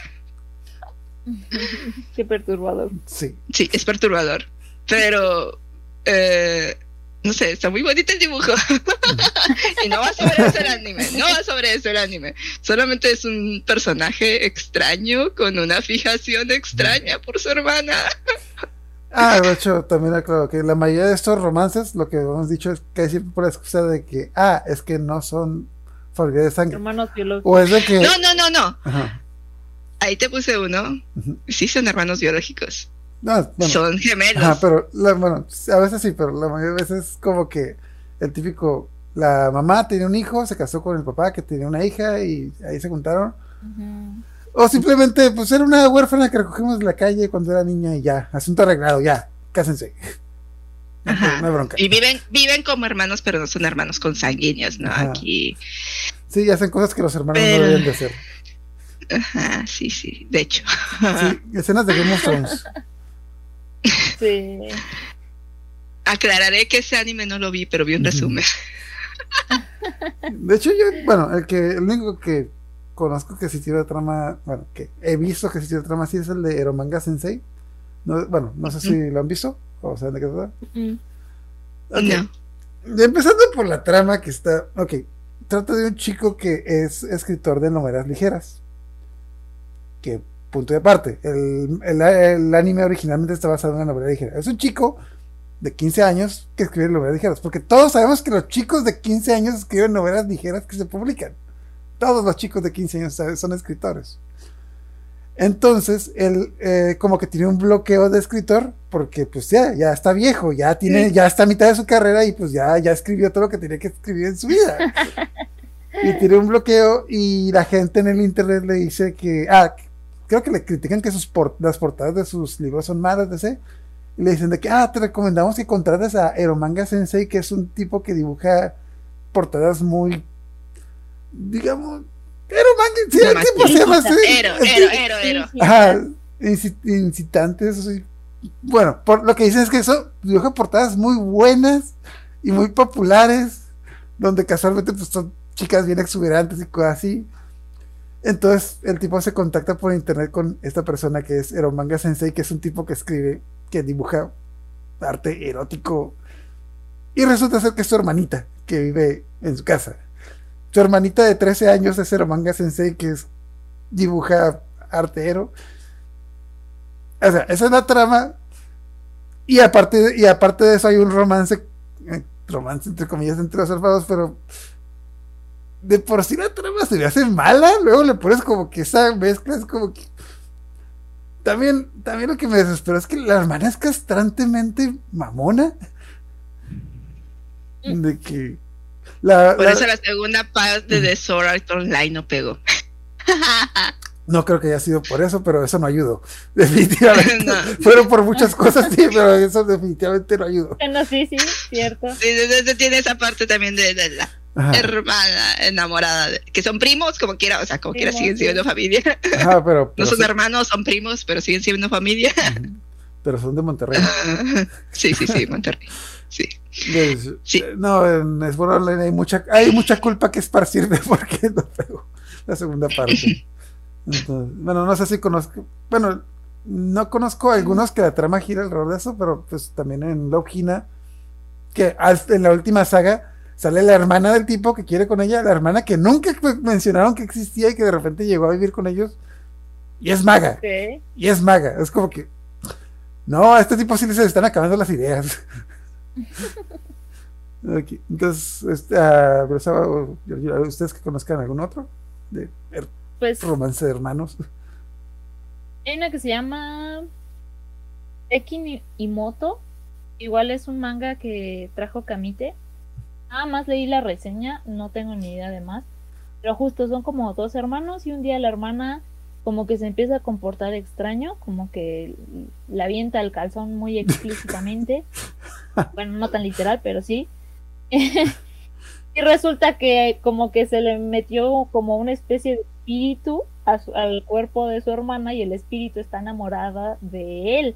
[SPEAKER 4] Qué perturbador.
[SPEAKER 3] Sí.
[SPEAKER 5] Sí, es perturbador. Pero, eh, no sé, está muy bonito el dibujo. y no va sobre eso el anime. No va sobre eso el anime. Solamente es un personaje extraño con una fijación extraña por su hermana.
[SPEAKER 3] Ah, de hecho, también aclaro que la mayoría de estos romances, lo que hemos dicho es que siempre por la excusa de que, ah, es que no son familiares de sangre.
[SPEAKER 4] Hermanos biológicos.
[SPEAKER 3] O es de que.
[SPEAKER 5] No, no, no, no.
[SPEAKER 3] Ajá.
[SPEAKER 5] Ahí te puse uno. Sí, son hermanos biológicos.
[SPEAKER 3] No, bueno,
[SPEAKER 5] Son gemelos.
[SPEAKER 3] ajá, pero la- bueno, a veces sí, pero la mayoría de veces es como que el típico, la mamá tenía un hijo, se casó con el papá que tenía una hija y ahí se juntaron. O simplemente, pues era una huérfana que recogimos de la calle cuando era niña y ya, asunto arreglado, ya, cásense. No,
[SPEAKER 5] Ajá.
[SPEAKER 3] no hay bronca.
[SPEAKER 5] Y viven, viven como hermanos, pero no son hermanos consanguíneos, ¿no?
[SPEAKER 3] Ajá.
[SPEAKER 5] Aquí.
[SPEAKER 3] Sí, hacen cosas que los hermanos
[SPEAKER 5] Pero-
[SPEAKER 3] no deben de hacer.
[SPEAKER 5] Ajá, sí, sí. De hecho.
[SPEAKER 3] Sí, escenas de Game of Thrones.
[SPEAKER 4] Sí.
[SPEAKER 5] Aclararé que ese anime no lo vi, pero vi un resumen.
[SPEAKER 3] De hecho, yo, bueno, el que, el único que conozco que sí tiene trama, bueno, que he visto que sí tiene trama así es el de Eromanga Sensei. No, bueno, no sé si lo han visto o saben de qué trata.
[SPEAKER 4] Mm.
[SPEAKER 5] No.
[SPEAKER 3] Empezando por la trama que está, ok, trata de un chico que es escritor de novelas ligeras. Que, punto de aparte, el, el, el anime originalmente está basado en una novela ligera. Es un chico de 15 años que escribe novelas ligeras, porque todos sabemos que los chicos de 15 años escriben novelas ligeras que se publican. Todos los chicos de 15 años son escritores. Entonces, él eh, como que tiene un bloqueo de escritor, porque pues ya, ya está viejo, ya tiene,
[SPEAKER 5] Sí.
[SPEAKER 3] ya está a mitad de su carrera y pues ya, ya escribió todo lo que tenía que escribir en su vida. y tiene un bloqueo y la gente en el internet le dice que, ah, creo que le critican que sus por- las portadas de sus libros son malas, DC. Y le dicen de que, ah, te recomendamos que contrates a Eromanga Sensei, que es un tipo que dibuja portadas muy, digamos, Eromanga, sí, el tipo se llama así.
[SPEAKER 5] Ero, ero, ero.
[SPEAKER 4] Sí, sí.
[SPEAKER 3] Ajá, inci- incitantes. así. Bueno, por lo que dicen es que eso dibuja portadas muy buenas y muy populares, donde casualmente pues, son chicas bien exuberantes y cosas así. Entonces el tipo se contacta por internet con esta persona que es Eromanga Sensei, que es un tipo que escribe, que dibuja arte erótico. Y resulta ser que es su hermanita, que vive en su casa. Su hermanita de 13 años es Eromanga Sensei, que es, dibuja arte ero. O sea, esa es la trama. Y aparte, y aparte de eso hay un romance, eh, romance entre comillas entre los hermanos, pero de por sí la trama se le hace mala, luego le pones como que esa mezcla es como que... También, también lo que me desesperó es que la hermana es castrantemente mamona. De que... La,
[SPEAKER 5] Por
[SPEAKER 3] la-
[SPEAKER 5] eso la segunda parte de Sword Art Online no pegó.
[SPEAKER 3] No creo que haya sido por eso, pero eso no ayudó. Definitivamente.
[SPEAKER 5] No.
[SPEAKER 3] Fueron por muchas cosas, sí, pero eso definitivamente no ayudó.
[SPEAKER 4] Bueno, sí, sí, cierto.
[SPEAKER 5] Sí, tiene esa parte también de, de la
[SPEAKER 3] Ajá,
[SPEAKER 5] hermana enamorada, de- que son primos, como quiera, o sea, como quiera siguen
[SPEAKER 4] sí.
[SPEAKER 5] siendo familia.
[SPEAKER 3] ajá, pero,
[SPEAKER 5] No
[SPEAKER 3] pero,
[SPEAKER 5] son
[SPEAKER 3] son,
[SPEAKER 5] hermanos, son primos, pero siguen siendo familia.
[SPEAKER 3] pero son de Monterrey.
[SPEAKER 5] Sí, sí, sí, Monterrey. Sí.
[SPEAKER 3] Pues,
[SPEAKER 5] Sí.
[SPEAKER 3] eh, No, en Sword Art Online hay mucha, hay mucha culpa que esparcir de por qué no pegó la segunda parte. Entonces, bueno, no sé si conozco, bueno, no conozco algunos que la trama gira alrededor de eso, pero pues también en Love Hina, que en la última saga sale la hermana del tipo que quiere con ella, la hermana que nunca mencionaron que existía y que de repente llegó a vivir con ellos, y es maga.
[SPEAKER 4] Sí.
[SPEAKER 3] Y es maga. Es como que. No, a este tipo sí se le están acabando las ideas. Ok, Entonces, este, estaba- ¿ustedes que conozcan algún otro? De
[SPEAKER 4] Pues
[SPEAKER 3] romance de hermanos.
[SPEAKER 4] hay una que se llama Tekin y Moto. Igual es un manga que trajo Kamite. Nada más leí la reseña, no tengo ni idea de más. Pero justo son como dos hermanos y un día la hermana como que se empieza a comportar extraño, como que la avienta el calzón muy explícitamente. bueno, no tan literal, pero sí. y resulta que como que se le metió como una especie de espíritu a su- al cuerpo de su hermana y el espíritu está enamorada de él.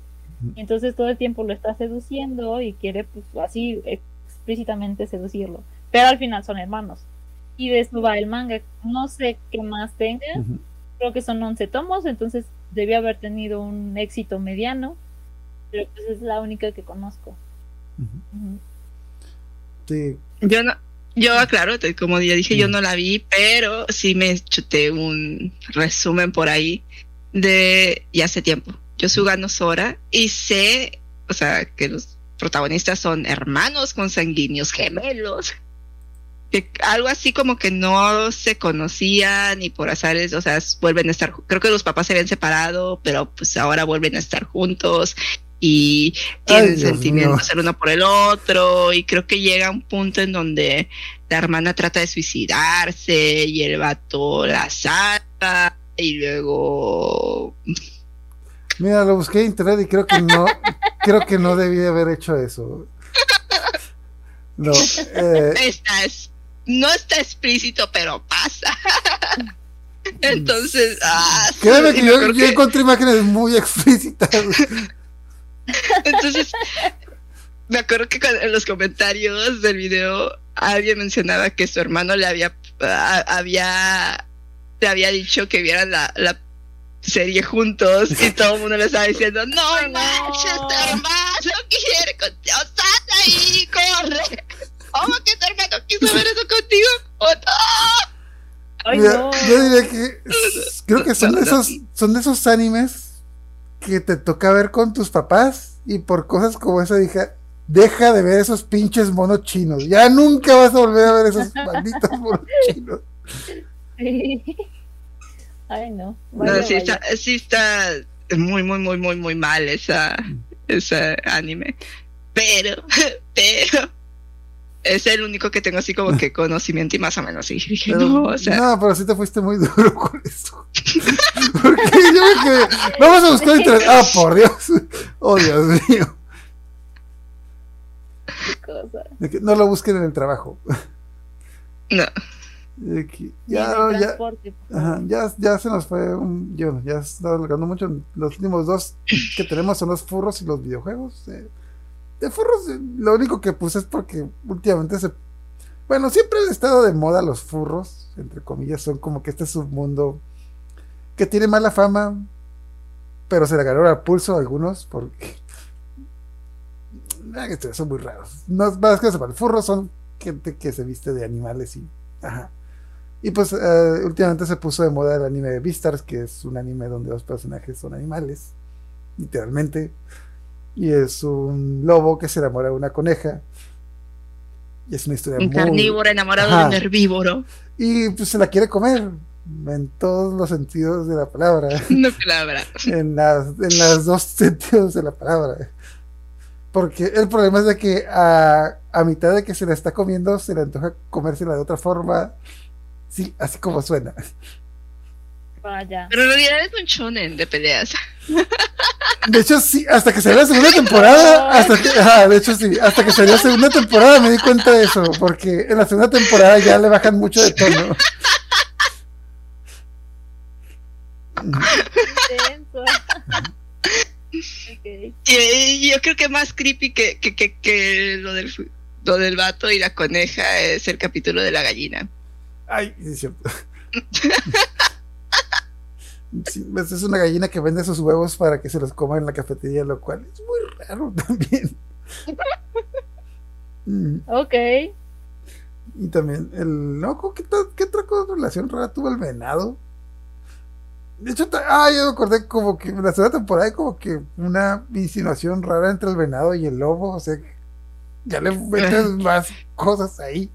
[SPEAKER 4] Entonces todo el tiempo lo está seduciendo y quiere pues así explícitamente seducirlo. Pero al final son hermanos. Y de eso va el manga. No sé qué más tenga. Creo que son 11 tomos, entonces debió haber tenido un éxito mediano. Pero pues es la única que conozco.
[SPEAKER 3] Sí,
[SPEAKER 5] Yo no, yo aclaro, como ya dije, yo no la vi, pero sí me chuté un resumen por ahí de ya hace tiempo. Yo soy Sora y sé, o sea, que los protagonistas son hermanos consanguíneos, gemelos. Que algo así como que no se conocían y por azares, o sea, vuelven a estar, creo que los papás se habían separado, pero pues ahora vuelven a estar juntos y tienen
[SPEAKER 3] Ay,
[SPEAKER 5] sentimientos el uno por el otro y creo que llega un punto en donde la hermana trata de suicidarse y el vato la salva y luego
[SPEAKER 3] Mira, lo busqué en internet y creo que no, creo que no debí de haber hecho eso. No, eh,
[SPEAKER 5] no está explícito pero pasa entonces ah, sí,
[SPEAKER 3] créeme
[SPEAKER 5] y
[SPEAKER 3] que yo, yo
[SPEAKER 5] que-
[SPEAKER 3] encontré imágenes muy explícitas.
[SPEAKER 5] entonces me acuerdo que en los comentarios del video alguien mencionaba que su hermano le había ah, había le había dicho que vieran la, la serie juntos y todo el mundo le estaba diciendo no
[SPEAKER 4] no.
[SPEAKER 5] manches tu hermano quiere contigo sal ahí corre ¿cómo que tu hermano quiso ver eso contigo? ¡Oh, no!
[SPEAKER 4] Ay,
[SPEAKER 3] Mira,
[SPEAKER 4] no.
[SPEAKER 3] yo diría que creo que son de esos, son de esos animes que te toca ver con tus papás y por cosas como esa dije, deja de ver esos pinches monos chinos. Ya nunca vas a volver a ver esos malditos monos chinos.
[SPEAKER 4] Ay, no.
[SPEAKER 5] Sí,
[SPEAKER 4] vaya.
[SPEAKER 5] está, sí está muy, muy, muy, muy, muy mal esa, ese anime. Pero, pero, es el único que tengo así como que conocimiento y más o menos. Y dije,
[SPEAKER 3] Pero,
[SPEAKER 5] no, o sea,
[SPEAKER 3] no, pero sí te fuiste muy duro con eso. Porque yo me quedé, vamos a buscar internet. Ah, por Dios. Oh, Dios mío.
[SPEAKER 4] Qué cosa.
[SPEAKER 3] No lo busquen en el trabajo.
[SPEAKER 5] no.
[SPEAKER 3] Ya,
[SPEAKER 4] el
[SPEAKER 3] ya, Ajá, ya, ya se nos fue un. Yo, ya se está alargando mucho. Los últimos dos que tenemos son los furros y los videojuegos. eh. de furros, eh, lo único que puse es porque últimamente se. Bueno, siempre han estado de moda los furros, entre comillas, son como que este submundo que tiene mala fama, pero se le ganó al pulso a algunos porque. Ah, son muy raros. No más que sepan, furros son gente que se viste de animales y. Ajá. Y pues eh, últimamente se puso de moda el anime de Beastars, que es un anime donde los personajes son animales, literalmente. Y es un lobo que se enamora de una coneja. Y es una historia
[SPEAKER 5] Un
[SPEAKER 3] muy...
[SPEAKER 5] carnívoro enamorado
[SPEAKER 3] Ajá.
[SPEAKER 5] de un herbívoro.
[SPEAKER 3] Y pues se la quiere comer, en todos los sentidos de la palabra.
[SPEAKER 5] No palabra.
[SPEAKER 3] en las, en los dos sentidos de la palabra. Porque el problema es de que a, a mitad de que se la está comiendo, se le antoja comérsela de otra forma. Sí, así como suena.
[SPEAKER 4] Vaya.
[SPEAKER 5] Pero en realidad es un shonen de peleas.
[SPEAKER 3] De hecho, sí, hasta que salió la segunda temporada, hasta que, ajá, de hecho sí, hasta que salió la segunda temporada me di cuenta de eso, porque en la segunda temporada ya le bajan mucho de tono.
[SPEAKER 5] Y, yo creo que más creepy que, que, que, que lo, del, lo del vato y la coneja es el capítulo de la gallina.
[SPEAKER 3] Ay, es cierto. Sí, pues es una gallina que vende sus huevos para que se los coma en la cafetería, lo cual es muy raro también. Mm,
[SPEAKER 4] Ok.
[SPEAKER 3] Y también el no, ¿qué, qué otra cosa- relación rara tuvo el venado? De hecho, ah, yo me acordé como que en la segunda temporada hay como que una insinuación rara entre el venado y el lobo, o sea, ya le metes más cosas ahí.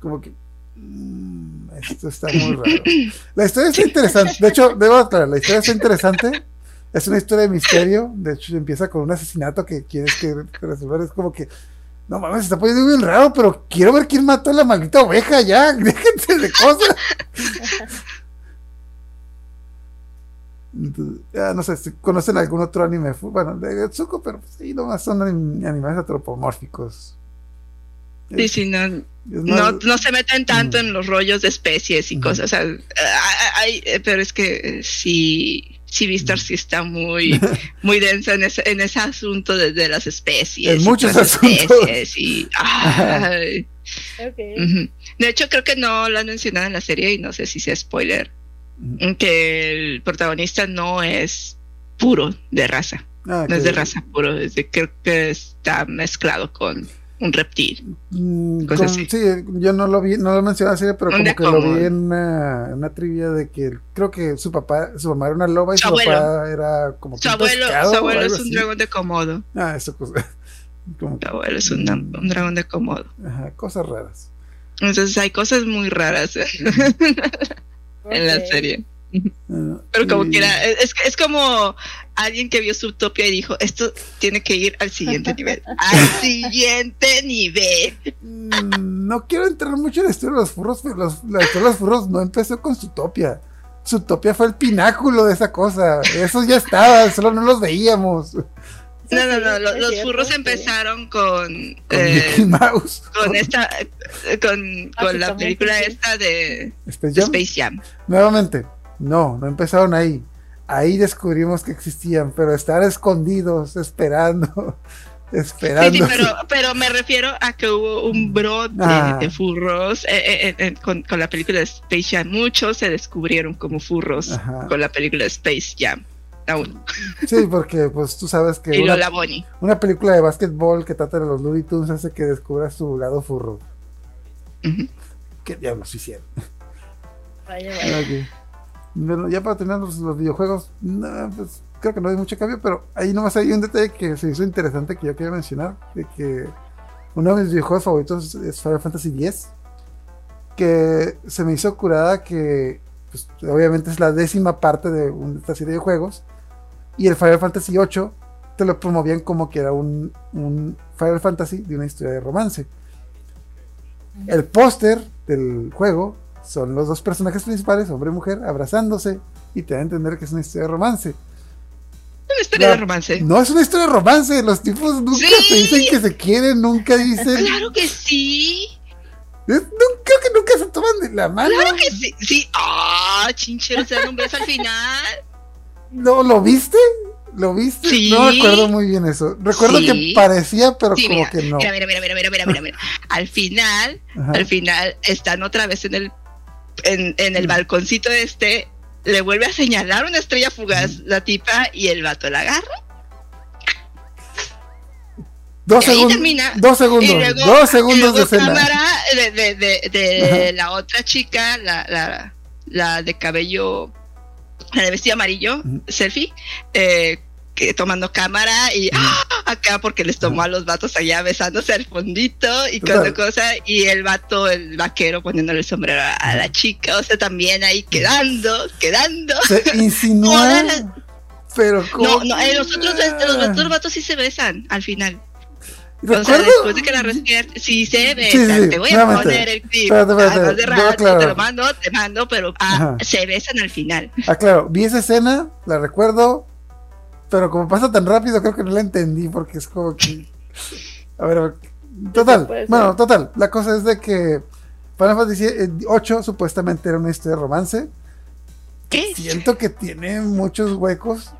[SPEAKER 3] Como que. Mm, esto está muy raro. La historia está interesante. De hecho, debo aclarar, la historia está interesante. Es una historia de misterio. De hecho, empieza con un asesinato que quieres que resolver. Es como que. No mames, se está poniendo bien raro, pero quiero ver quién mató a la maldita oveja ya. Déjense de cosas. Entonces, ya no sé si conocen algún otro anime. Bueno, de Getsuko, pero pues ahí nomás son anim- animales antropomórficos.
[SPEAKER 5] Sí, sí, no, no, se meten tanto
[SPEAKER 3] Mm.
[SPEAKER 5] en los rollos de especies y cosas. O sea, hay- eh, pero es que eh, sí, sí, Vistar sí está muy, muy densa en ese, en ese asunto de, de las especies.
[SPEAKER 3] En muchos asuntos.
[SPEAKER 5] especies y, ay,
[SPEAKER 4] Ok.
[SPEAKER 5] ujú. De hecho, creo que no lo han mencionado en la serie y no sé si sea spoiler.
[SPEAKER 3] Ujú.
[SPEAKER 5] Que el protagonista no es puro de raza.
[SPEAKER 3] Ah,
[SPEAKER 5] No es de raza puro, es de, creo que está mezclado con un reptil.
[SPEAKER 3] Mm,
[SPEAKER 5] Cosas
[SPEAKER 3] con-
[SPEAKER 5] así.
[SPEAKER 3] sí, yo no lo vi, no lo mencioné así, pero como que lo
[SPEAKER 5] como-
[SPEAKER 3] vi en una, en una trivia de que creo que su papá, su mamá era una loba y
[SPEAKER 5] Su
[SPEAKER 3] papá era como que
[SPEAKER 5] Su abuelo,
[SPEAKER 3] pescado
[SPEAKER 5] su abuelo es un
[SPEAKER 3] así.
[SPEAKER 5] dragón de Komodo.
[SPEAKER 3] Ah, eso cosa. Como que,
[SPEAKER 5] Su abuelo es un, un dragón de Komodo.
[SPEAKER 3] ajá, cosas raras.
[SPEAKER 5] Entonces hay cosas muy raras en la serie.
[SPEAKER 3] Ah,
[SPEAKER 5] Pero como
[SPEAKER 3] y-
[SPEAKER 5] quiera, es, es como alguien que vio Subtopia y dijo, esto tiene que ir al siguiente nivel. Al siguiente nivel.
[SPEAKER 3] Mm, No quiero entrar mucho en la historia de los furros, pero los- la historia de los furros no empezó con Zootopia. Zootopia fue el pináculo de esa cosa. Esos ya estaban, solo no los veíamos. Con
[SPEAKER 5] No, no, no, los
[SPEAKER 4] cierto,
[SPEAKER 5] furros
[SPEAKER 4] sí.
[SPEAKER 5] empezaron con... eh,
[SPEAKER 3] Mickey Mouse.
[SPEAKER 5] con esta... eh, Con, con la película
[SPEAKER 4] sí.
[SPEAKER 5] esta de
[SPEAKER 3] Space Jam.
[SPEAKER 5] Space Jam.
[SPEAKER 3] Nuevamente, no, no empezaron ahí. Ahí descubrimos que existían, pero estaban escondidos, esperando,
[SPEAKER 5] Sí,
[SPEAKER 3] esperando.
[SPEAKER 5] sí, pero, pero me refiero a que hubo un brote
[SPEAKER 3] Ah.
[SPEAKER 5] de furros eh, eh, eh, con, con la película de Space Jam. Muchos se descubrieron como furros
[SPEAKER 3] Ajá.
[SPEAKER 5] con la película de Space Jam. Uno.
[SPEAKER 3] Sí, porque pues tú sabes que
[SPEAKER 5] Y
[SPEAKER 3] una, una película de básquetbol que trata de los Looney Tunes hace que descubra su lado furro.
[SPEAKER 5] Ujú.
[SPEAKER 3] ¿Qué diablos hicieron?
[SPEAKER 4] Vaya, vaya.
[SPEAKER 3] Ok. Bueno, ya para terminar los, los videojuegos, no, pues, creo que no hay mucho cambio, pero ahí nomás hay un detalle que se hizo interesante que yo quería mencionar, de que uno de mis videojuegos favoritos es Final Fantasy X, que se me hizo curada que pues, obviamente es la décima parte de un- esta serie de juegos, y el Final Fantasy VIII te lo promovían como que era un, un Final Fantasy de una historia de romance. El póster del juego son los dos personajes principales, hombre y mujer, abrazándose y te da a entender que es una historia de romance.
[SPEAKER 5] Una historia
[SPEAKER 3] La-
[SPEAKER 5] de romance.
[SPEAKER 3] No es una historia de romance, los tipos nunca
[SPEAKER 5] Sí.
[SPEAKER 3] te dicen que se quieren, nunca dicen.
[SPEAKER 5] Claro que sí.
[SPEAKER 3] Es- no- creo que nunca se toman de la mano.
[SPEAKER 5] Claro que sí. Sí. Ah, chinchero, se dan un beso al final.
[SPEAKER 3] ¿No, ¿Lo viste? ¿Lo viste?
[SPEAKER 5] Sí.
[SPEAKER 3] No recuerdo muy bien eso. Recuerdo
[SPEAKER 5] Sí.
[SPEAKER 3] que parecía, pero
[SPEAKER 5] Sí,
[SPEAKER 3] como
[SPEAKER 5] mira,
[SPEAKER 3] que no.
[SPEAKER 5] mira, mira, mira, mira, mira, mira, mira, mira. Al final,
[SPEAKER 3] Ajá.
[SPEAKER 5] al final están otra vez en el en, en el
[SPEAKER 3] Mm.
[SPEAKER 5] balconcito este le vuelve a señalar una estrella fugaz la tipa y el vato la agarra
[SPEAKER 3] Dos
[SPEAKER 5] termina.
[SPEAKER 3] Dos segundos.
[SPEAKER 5] y luego,
[SPEAKER 3] dos
[SPEAKER 5] y
[SPEAKER 3] segundos
[SPEAKER 5] luego
[SPEAKER 3] de
[SPEAKER 5] cámara de, de, de, de
[SPEAKER 3] Ajá.
[SPEAKER 5] la otra chica la, la, la de cabello la de vestido amarillo selfie eh, que tomando cámara y ¡ah! acá porque les tomó a los vatos allá besándose al fondito y cada cosa y el vato el vaquero poniéndole el sombrero a, a la chica o sea también ahí quedando quedando
[SPEAKER 3] Se insinúa. Pero como.
[SPEAKER 5] no no eh, los otros los otros vatos sí se besan al final o sea,
[SPEAKER 3] Recuerdo-
[SPEAKER 5] después de que la respierte, sí se besan.
[SPEAKER 3] Sí, sí, sí,
[SPEAKER 5] te voy a poner el clip. De rato, te lo mando, te mando, pero ah, se besan al final.
[SPEAKER 3] Ah, claro, vi esa escena, la recuerdo, pero como pasa tan rápido, creo que no la entendí porque es como que. A ver. Total, bueno, total. La cosa es de que Final Fantasy VIII supuestamente era una historia de romance.
[SPEAKER 5] ¿Qué?
[SPEAKER 3] Siento que tiene muchos huecos.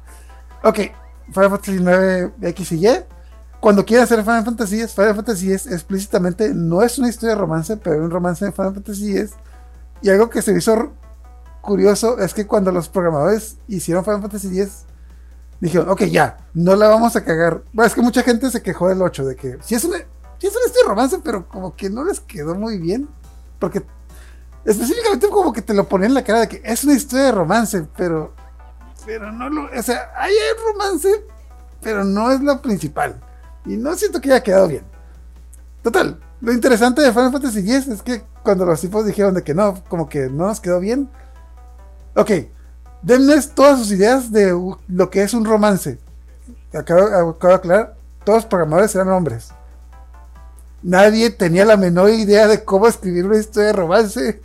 [SPEAKER 3] Ok, Final Fantasy 9 X y Y. Cuando quieren hacer Final Fantasy X, Final Fantasy X explícitamente no es una historia de romance, pero es un romance de Final Fantasy X. Y algo que se me hizo curioso es que cuando los programadores hicieron Final Fantasy X, dijeron, ok, ya, no la vamos a cagar. Bueno, es que mucha gente se quejó del 8, de que sí es una, sí es de romance, pero como que no les quedó muy bien. Porque específicamente como que te lo ponían en la cara de que es una historia de romance, pero pero no lo, o sea, ahí hay romance, pero no es lo principal. Y no siento que haya quedado bien. Total, lo interesante de Final Fantasy X es que cuando los tipos dijeron de que no, como que no nos quedó bien. Ok, denles todas sus ideas de lo que es un romance. Acabo, acabo de aclarar, todos los programadores eran hombres. Nadie tenía la menor idea de cómo escribir una historia de romance.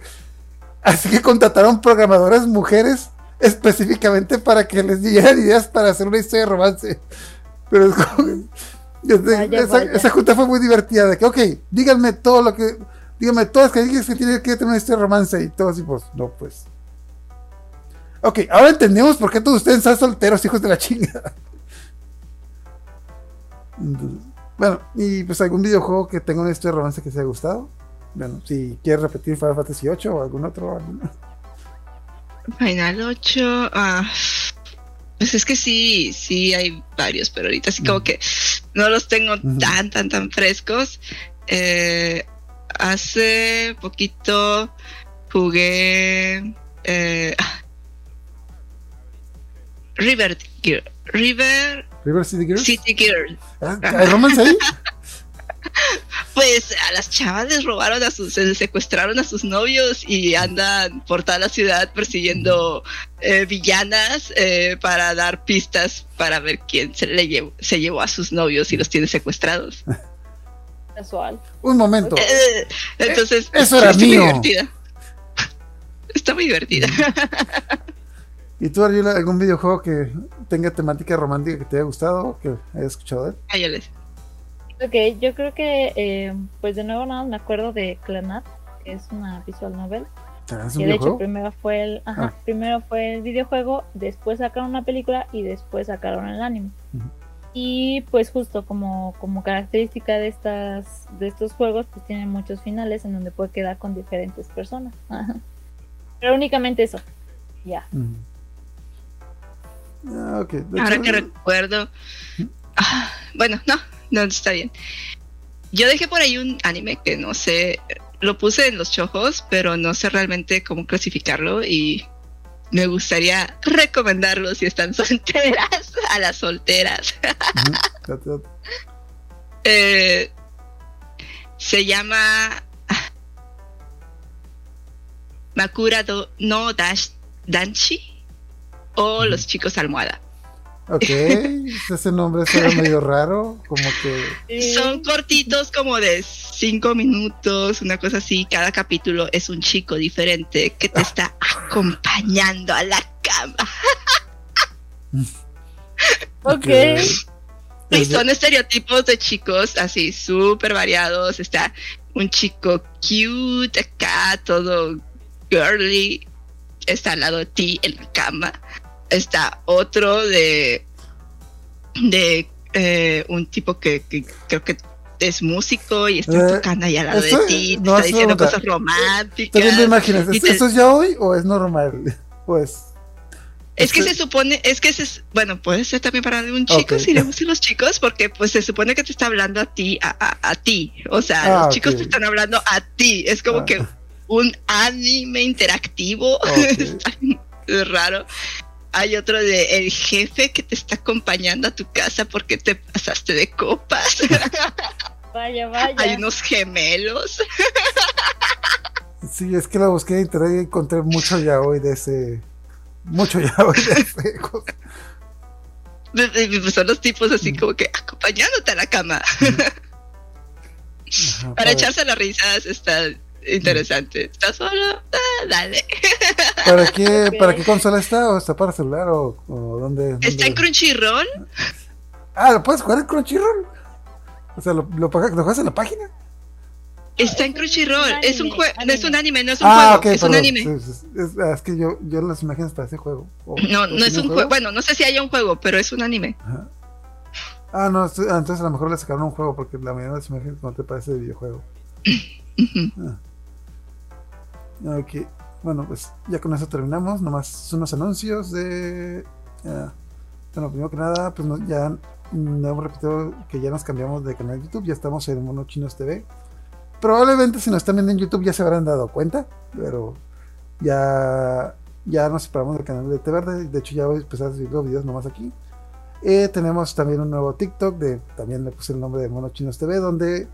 [SPEAKER 3] Así que contrataron programadoras mujeres específicamente para que les dieran ideas para hacer una historia de romance. Pero es como- este,
[SPEAKER 4] Vaya,
[SPEAKER 3] esa,
[SPEAKER 4] vaya.
[SPEAKER 3] esa junta fue muy divertida. De que, ok, díganme todo lo que. Díganme todas las que que tiene que tener una historia de romance. Y todos, y pues, no, pues. Ok, ahora entendemos por qué todos ustedes están solteros, hijos de la chingada. Bueno, y pues algún videojuego que tenga una historia de romance que te haya gustado. Bueno, si quieres repetir Final Fantasy VIII o algún otro.
[SPEAKER 5] Final 8. ah, pues es que sí, sí hay varios, pero ahorita sí como que no los tengo tan, tan, tan frescos. Eh, hace poquito jugué eh, River Gear- River
[SPEAKER 3] River City Girls.
[SPEAKER 5] City Girl.
[SPEAKER 3] Ah, ¿Hay romance ahí?
[SPEAKER 5] Pues a las chavas les robaron a sus, se secuestraron a sus novios y andan por toda la ciudad persiguiendo eh, villanas eh, para dar pistas para ver quién se, le llevó, se llevó a sus novios y los tiene secuestrados.
[SPEAKER 4] Casual.
[SPEAKER 3] Un momento.
[SPEAKER 5] Eh, entonces,
[SPEAKER 3] eso era
[SPEAKER 5] está muy
[SPEAKER 3] mío.
[SPEAKER 5] divertida. Está muy divertida.
[SPEAKER 3] ¿Y tú, Ariela, algún videojuego que tenga temática romántica que te haya gustado o que hayas escuchado de él?
[SPEAKER 5] Ay, yo les-
[SPEAKER 4] Ok, yo creo que, eh, pues de nuevo nada, me acuerdo de Clanat, que es una visual novel.
[SPEAKER 3] ¿Es un
[SPEAKER 4] Que de hecho primero fue el, ajá,
[SPEAKER 3] Ah.
[SPEAKER 4] primero fue el videojuego, después sacaron una película y después sacaron el anime. Y pues justo como, como característica de estas, de estos juegos, pues tienen muchos finales en donde puede quedar con diferentes personas. Ajá. Pero únicamente eso. Ya.
[SPEAKER 3] Ah,
[SPEAKER 5] Ahora que recuerdo. Ah, bueno, no, no está bien. Yo dejé por ahí un anime que no sé, lo puse en los chojos, pero no sé realmente cómo clasificarlo y me gustaría recomendarlo si están solteras, a las solteras. Eh, se llama ah, Makura no Dash, Danchi o Los chicos almohada.
[SPEAKER 3] Ok, ese nombre suena medio raro, como que...
[SPEAKER 5] Son cortitos como de cinco minutos, una cosa así. Cada capítulo es un chico diferente que te está acompañando a la cama.
[SPEAKER 4] Ok.
[SPEAKER 5] Y
[SPEAKER 3] Es de-
[SPEAKER 5] son estereotipos de chicos así súper variados. Está un chico cute acá, todo girly. Está al lado de ti en la cama. Está otro de de eh, un tipo que, que creo que es músico y está
[SPEAKER 3] Eh,
[SPEAKER 5] tocando ahí al lado
[SPEAKER 3] eso,
[SPEAKER 5] de ti, te
[SPEAKER 3] no,
[SPEAKER 5] está
[SPEAKER 3] eso
[SPEAKER 5] diciendo cosas románticas.
[SPEAKER 3] También te imaginas, ¿es-
[SPEAKER 5] te-
[SPEAKER 3] ¿esto es ya hoy o es normal? Pues...
[SPEAKER 5] Es que
[SPEAKER 3] este-
[SPEAKER 5] se supone, es que se, bueno, puede ser también para un chico si le gustan los chicos, porque pues se supone que te está hablando a ti, a, a, a ti. O sea,
[SPEAKER 3] Ah,
[SPEAKER 5] los chicos te están hablando a ti. Es como
[SPEAKER 3] Ah.
[SPEAKER 5] que un anime interactivo.
[SPEAKER 3] Ok.
[SPEAKER 5] Está raro. Hay otro de el jefe que te está acompañando a tu casa porque te pasaste de copas.
[SPEAKER 4] Vaya, vaya.
[SPEAKER 5] Hay unos gemelos.
[SPEAKER 3] Sí, es que lo busqué en internet y encontré mucho ya hoy de ese... Mucho ya hoy de ese...
[SPEAKER 5] Pues Son los tipos así como que acompañándote a la cama.
[SPEAKER 3] Ajá,
[SPEAKER 5] Para echarse las risas está interesante. ¿Estás solo? Ah, dale.
[SPEAKER 3] ¿Para qué. ¿Para qué consola está? ¿O está para celular? ¿O, o dónde,
[SPEAKER 5] Está
[SPEAKER 3] dónde?
[SPEAKER 5] en Crunchyroll.
[SPEAKER 3] Ah, ¿lo puedes jugar en Crunchyroll? O sea, ¿lo, lo, pagas- lo juegas en la página?
[SPEAKER 5] Está en
[SPEAKER 4] es
[SPEAKER 5] Crunchyroll.
[SPEAKER 4] un
[SPEAKER 5] Es un
[SPEAKER 4] anime,
[SPEAKER 5] juego. No es un
[SPEAKER 4] anime.
[SPEAKER 5] no es un
[SPEAKER 3] ah,
[SPEAKER 5] juego.
[SPEAKER 3] ok,
[SPEAKER 5] es un anime.
[SPEAKER 3] Es, ah, es que yo, yo las imágenes para ese juego. ¿O-
[SPEAKER 5] No,
[SPEAKER 3] o
[SPEAKER 5] no es un juego. Bueno, no sé si haya un juego, pero es un anime.
[SPEAKER 3] Ajá. Ah, no, ah, entonces a lo mejor le sacaron un juego porque la mayoría de las imágenes no te parece de videojuego.
[SPEAKER 5] Ujú.
[SPEAKER 3] Ok, bueno, pues ya con eso terminamos. Nomás unos anuncios de. ah, bueno, primero que nada, pues ya hemos repetido que ya nos cambiamos de canal de YouTube. Ya estamos en Mono Chinos TV. Probablemente si nos están viendo en YouTube ya se habrán dado cuenta, pero ya, ya nos separamos del canal de Té Verde. De hecho, ya voy a empezar a subir los videos nomás aquí. Eh, tenemos también un nuevo TikTok, de, también le puse el nombre de Mono Chinos TV, donde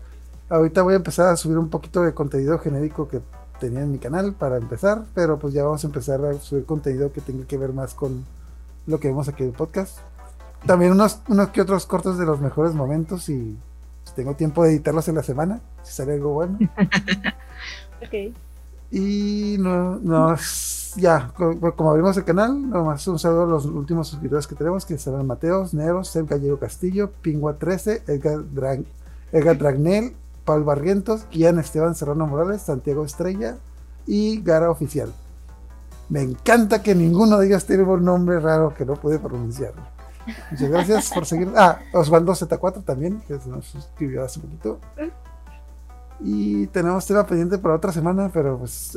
[SPEAKER 3] Ahorita voy a empezar a subir un poquito de contenido genérico que tenía en mi canal para empezar, pero pues ya vamos a empezar a subir contenido que tenga que ver más con lo que vemos aquí en el podcast. También unos, unos que otros cortos de los mejores momentos y pues, tengo tiempo de editarlos en la semana, si sale algo bueno.
[SPEAKER 4] Ok.
[SPEAKER 3] Y no, no, ya, co- como abrimos el canal, nomás un saludo a los últimos suscriptores que tenemos, que serán Mateos, Neros, Seb Gallego Castillo, Pingua 13, Edgar, Drag, Edgar Dragnel, Paul Barrientos, Ian Esteban Serrano Morales, Santiago Estrella y Gara Oficial. Me encanta que ninguno de ellos tiene un nombre raro que no pude pronunciar. Muchas gracias por seguir. Ah, Osvaldo Z4 también, que se nos suscribió hace poquito. Y tenemos tema pendiente para otra semana, pero pues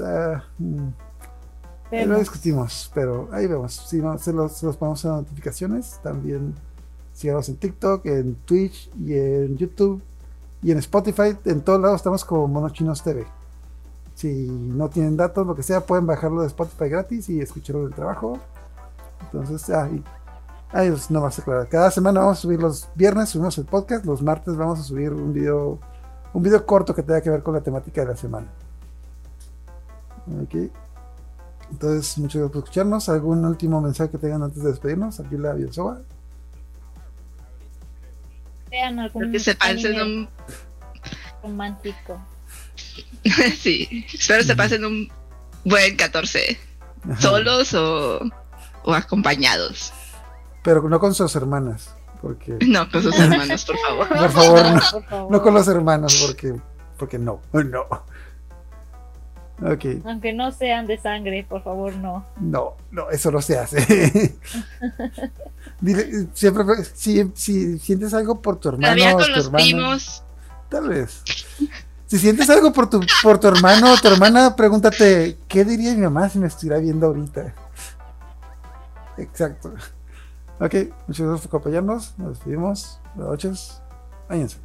[SPEAKER 3] ahí lo discutimos, pero ahí vemos. Si no, se los, se los ponemos en notificaciones. También síganos en TikTok, en Twitch y en YouTube y en Spotify. En todos lados estamos como Monochinos TV. Si no tienen datos, lo que sea, pueden bajarlo de Spotify gratis y escucharlo del trabajo. Entonces, ah, ahí os- no más aclarar. Cada semana vamos a subir los viernes, subimos el podcast. Los martes vamos a subir un video, un video corto que tenga que ver con la temática de la semana. Ok. Entonces, muchas gracias por escucharnos. ¿Algún último mensaje que tengan antes de despedirnos? Ayula Bielsoba.
[SPEAKER 4] Vean algún
[SPEAKER 5] Creo que se pasen un.
[SPEAKER 4] romántico.
[SPEAKER 5] sí, espero se pasen un buen 14.
[SPEAKER 3] Ajá.
[SPEAKER 5] Solos o, o acompañados.
[SPEAKER 3] Pero no con sus hermanas. Porque.
[SPEAKER 5] No, con sus hermanos, por favor.
[SPEAKER 3] Por favor, no.
[SPEAKER 4] Por favor.
[SPEAKER 3] No con los hermanos, porque. Porque no. No.
[SPEAKER 4] Aunque no sean de sangre, por favor, no.
[SPEAKER 3] No, no, eso no se hace. Dile, siempre, si, si sientes algo por tu hermano
[SPEAKER 5] Todavía
[SPEAKER 3] o tu
[SPEAKER 5] los
[SPEAKER 3] hermana,
[SPEAKER 5] primos.
[SPEAKER 3] tal vez. Si sientes algo por tu, por tu hermano o tu hermana, pregúntate, ¿qué diría mi mamá si me estuviera viendo ahorita? Exacto. Ok, muchas gracias por acompañarnos. Nos despedimos. Buenas noches. Váyanse.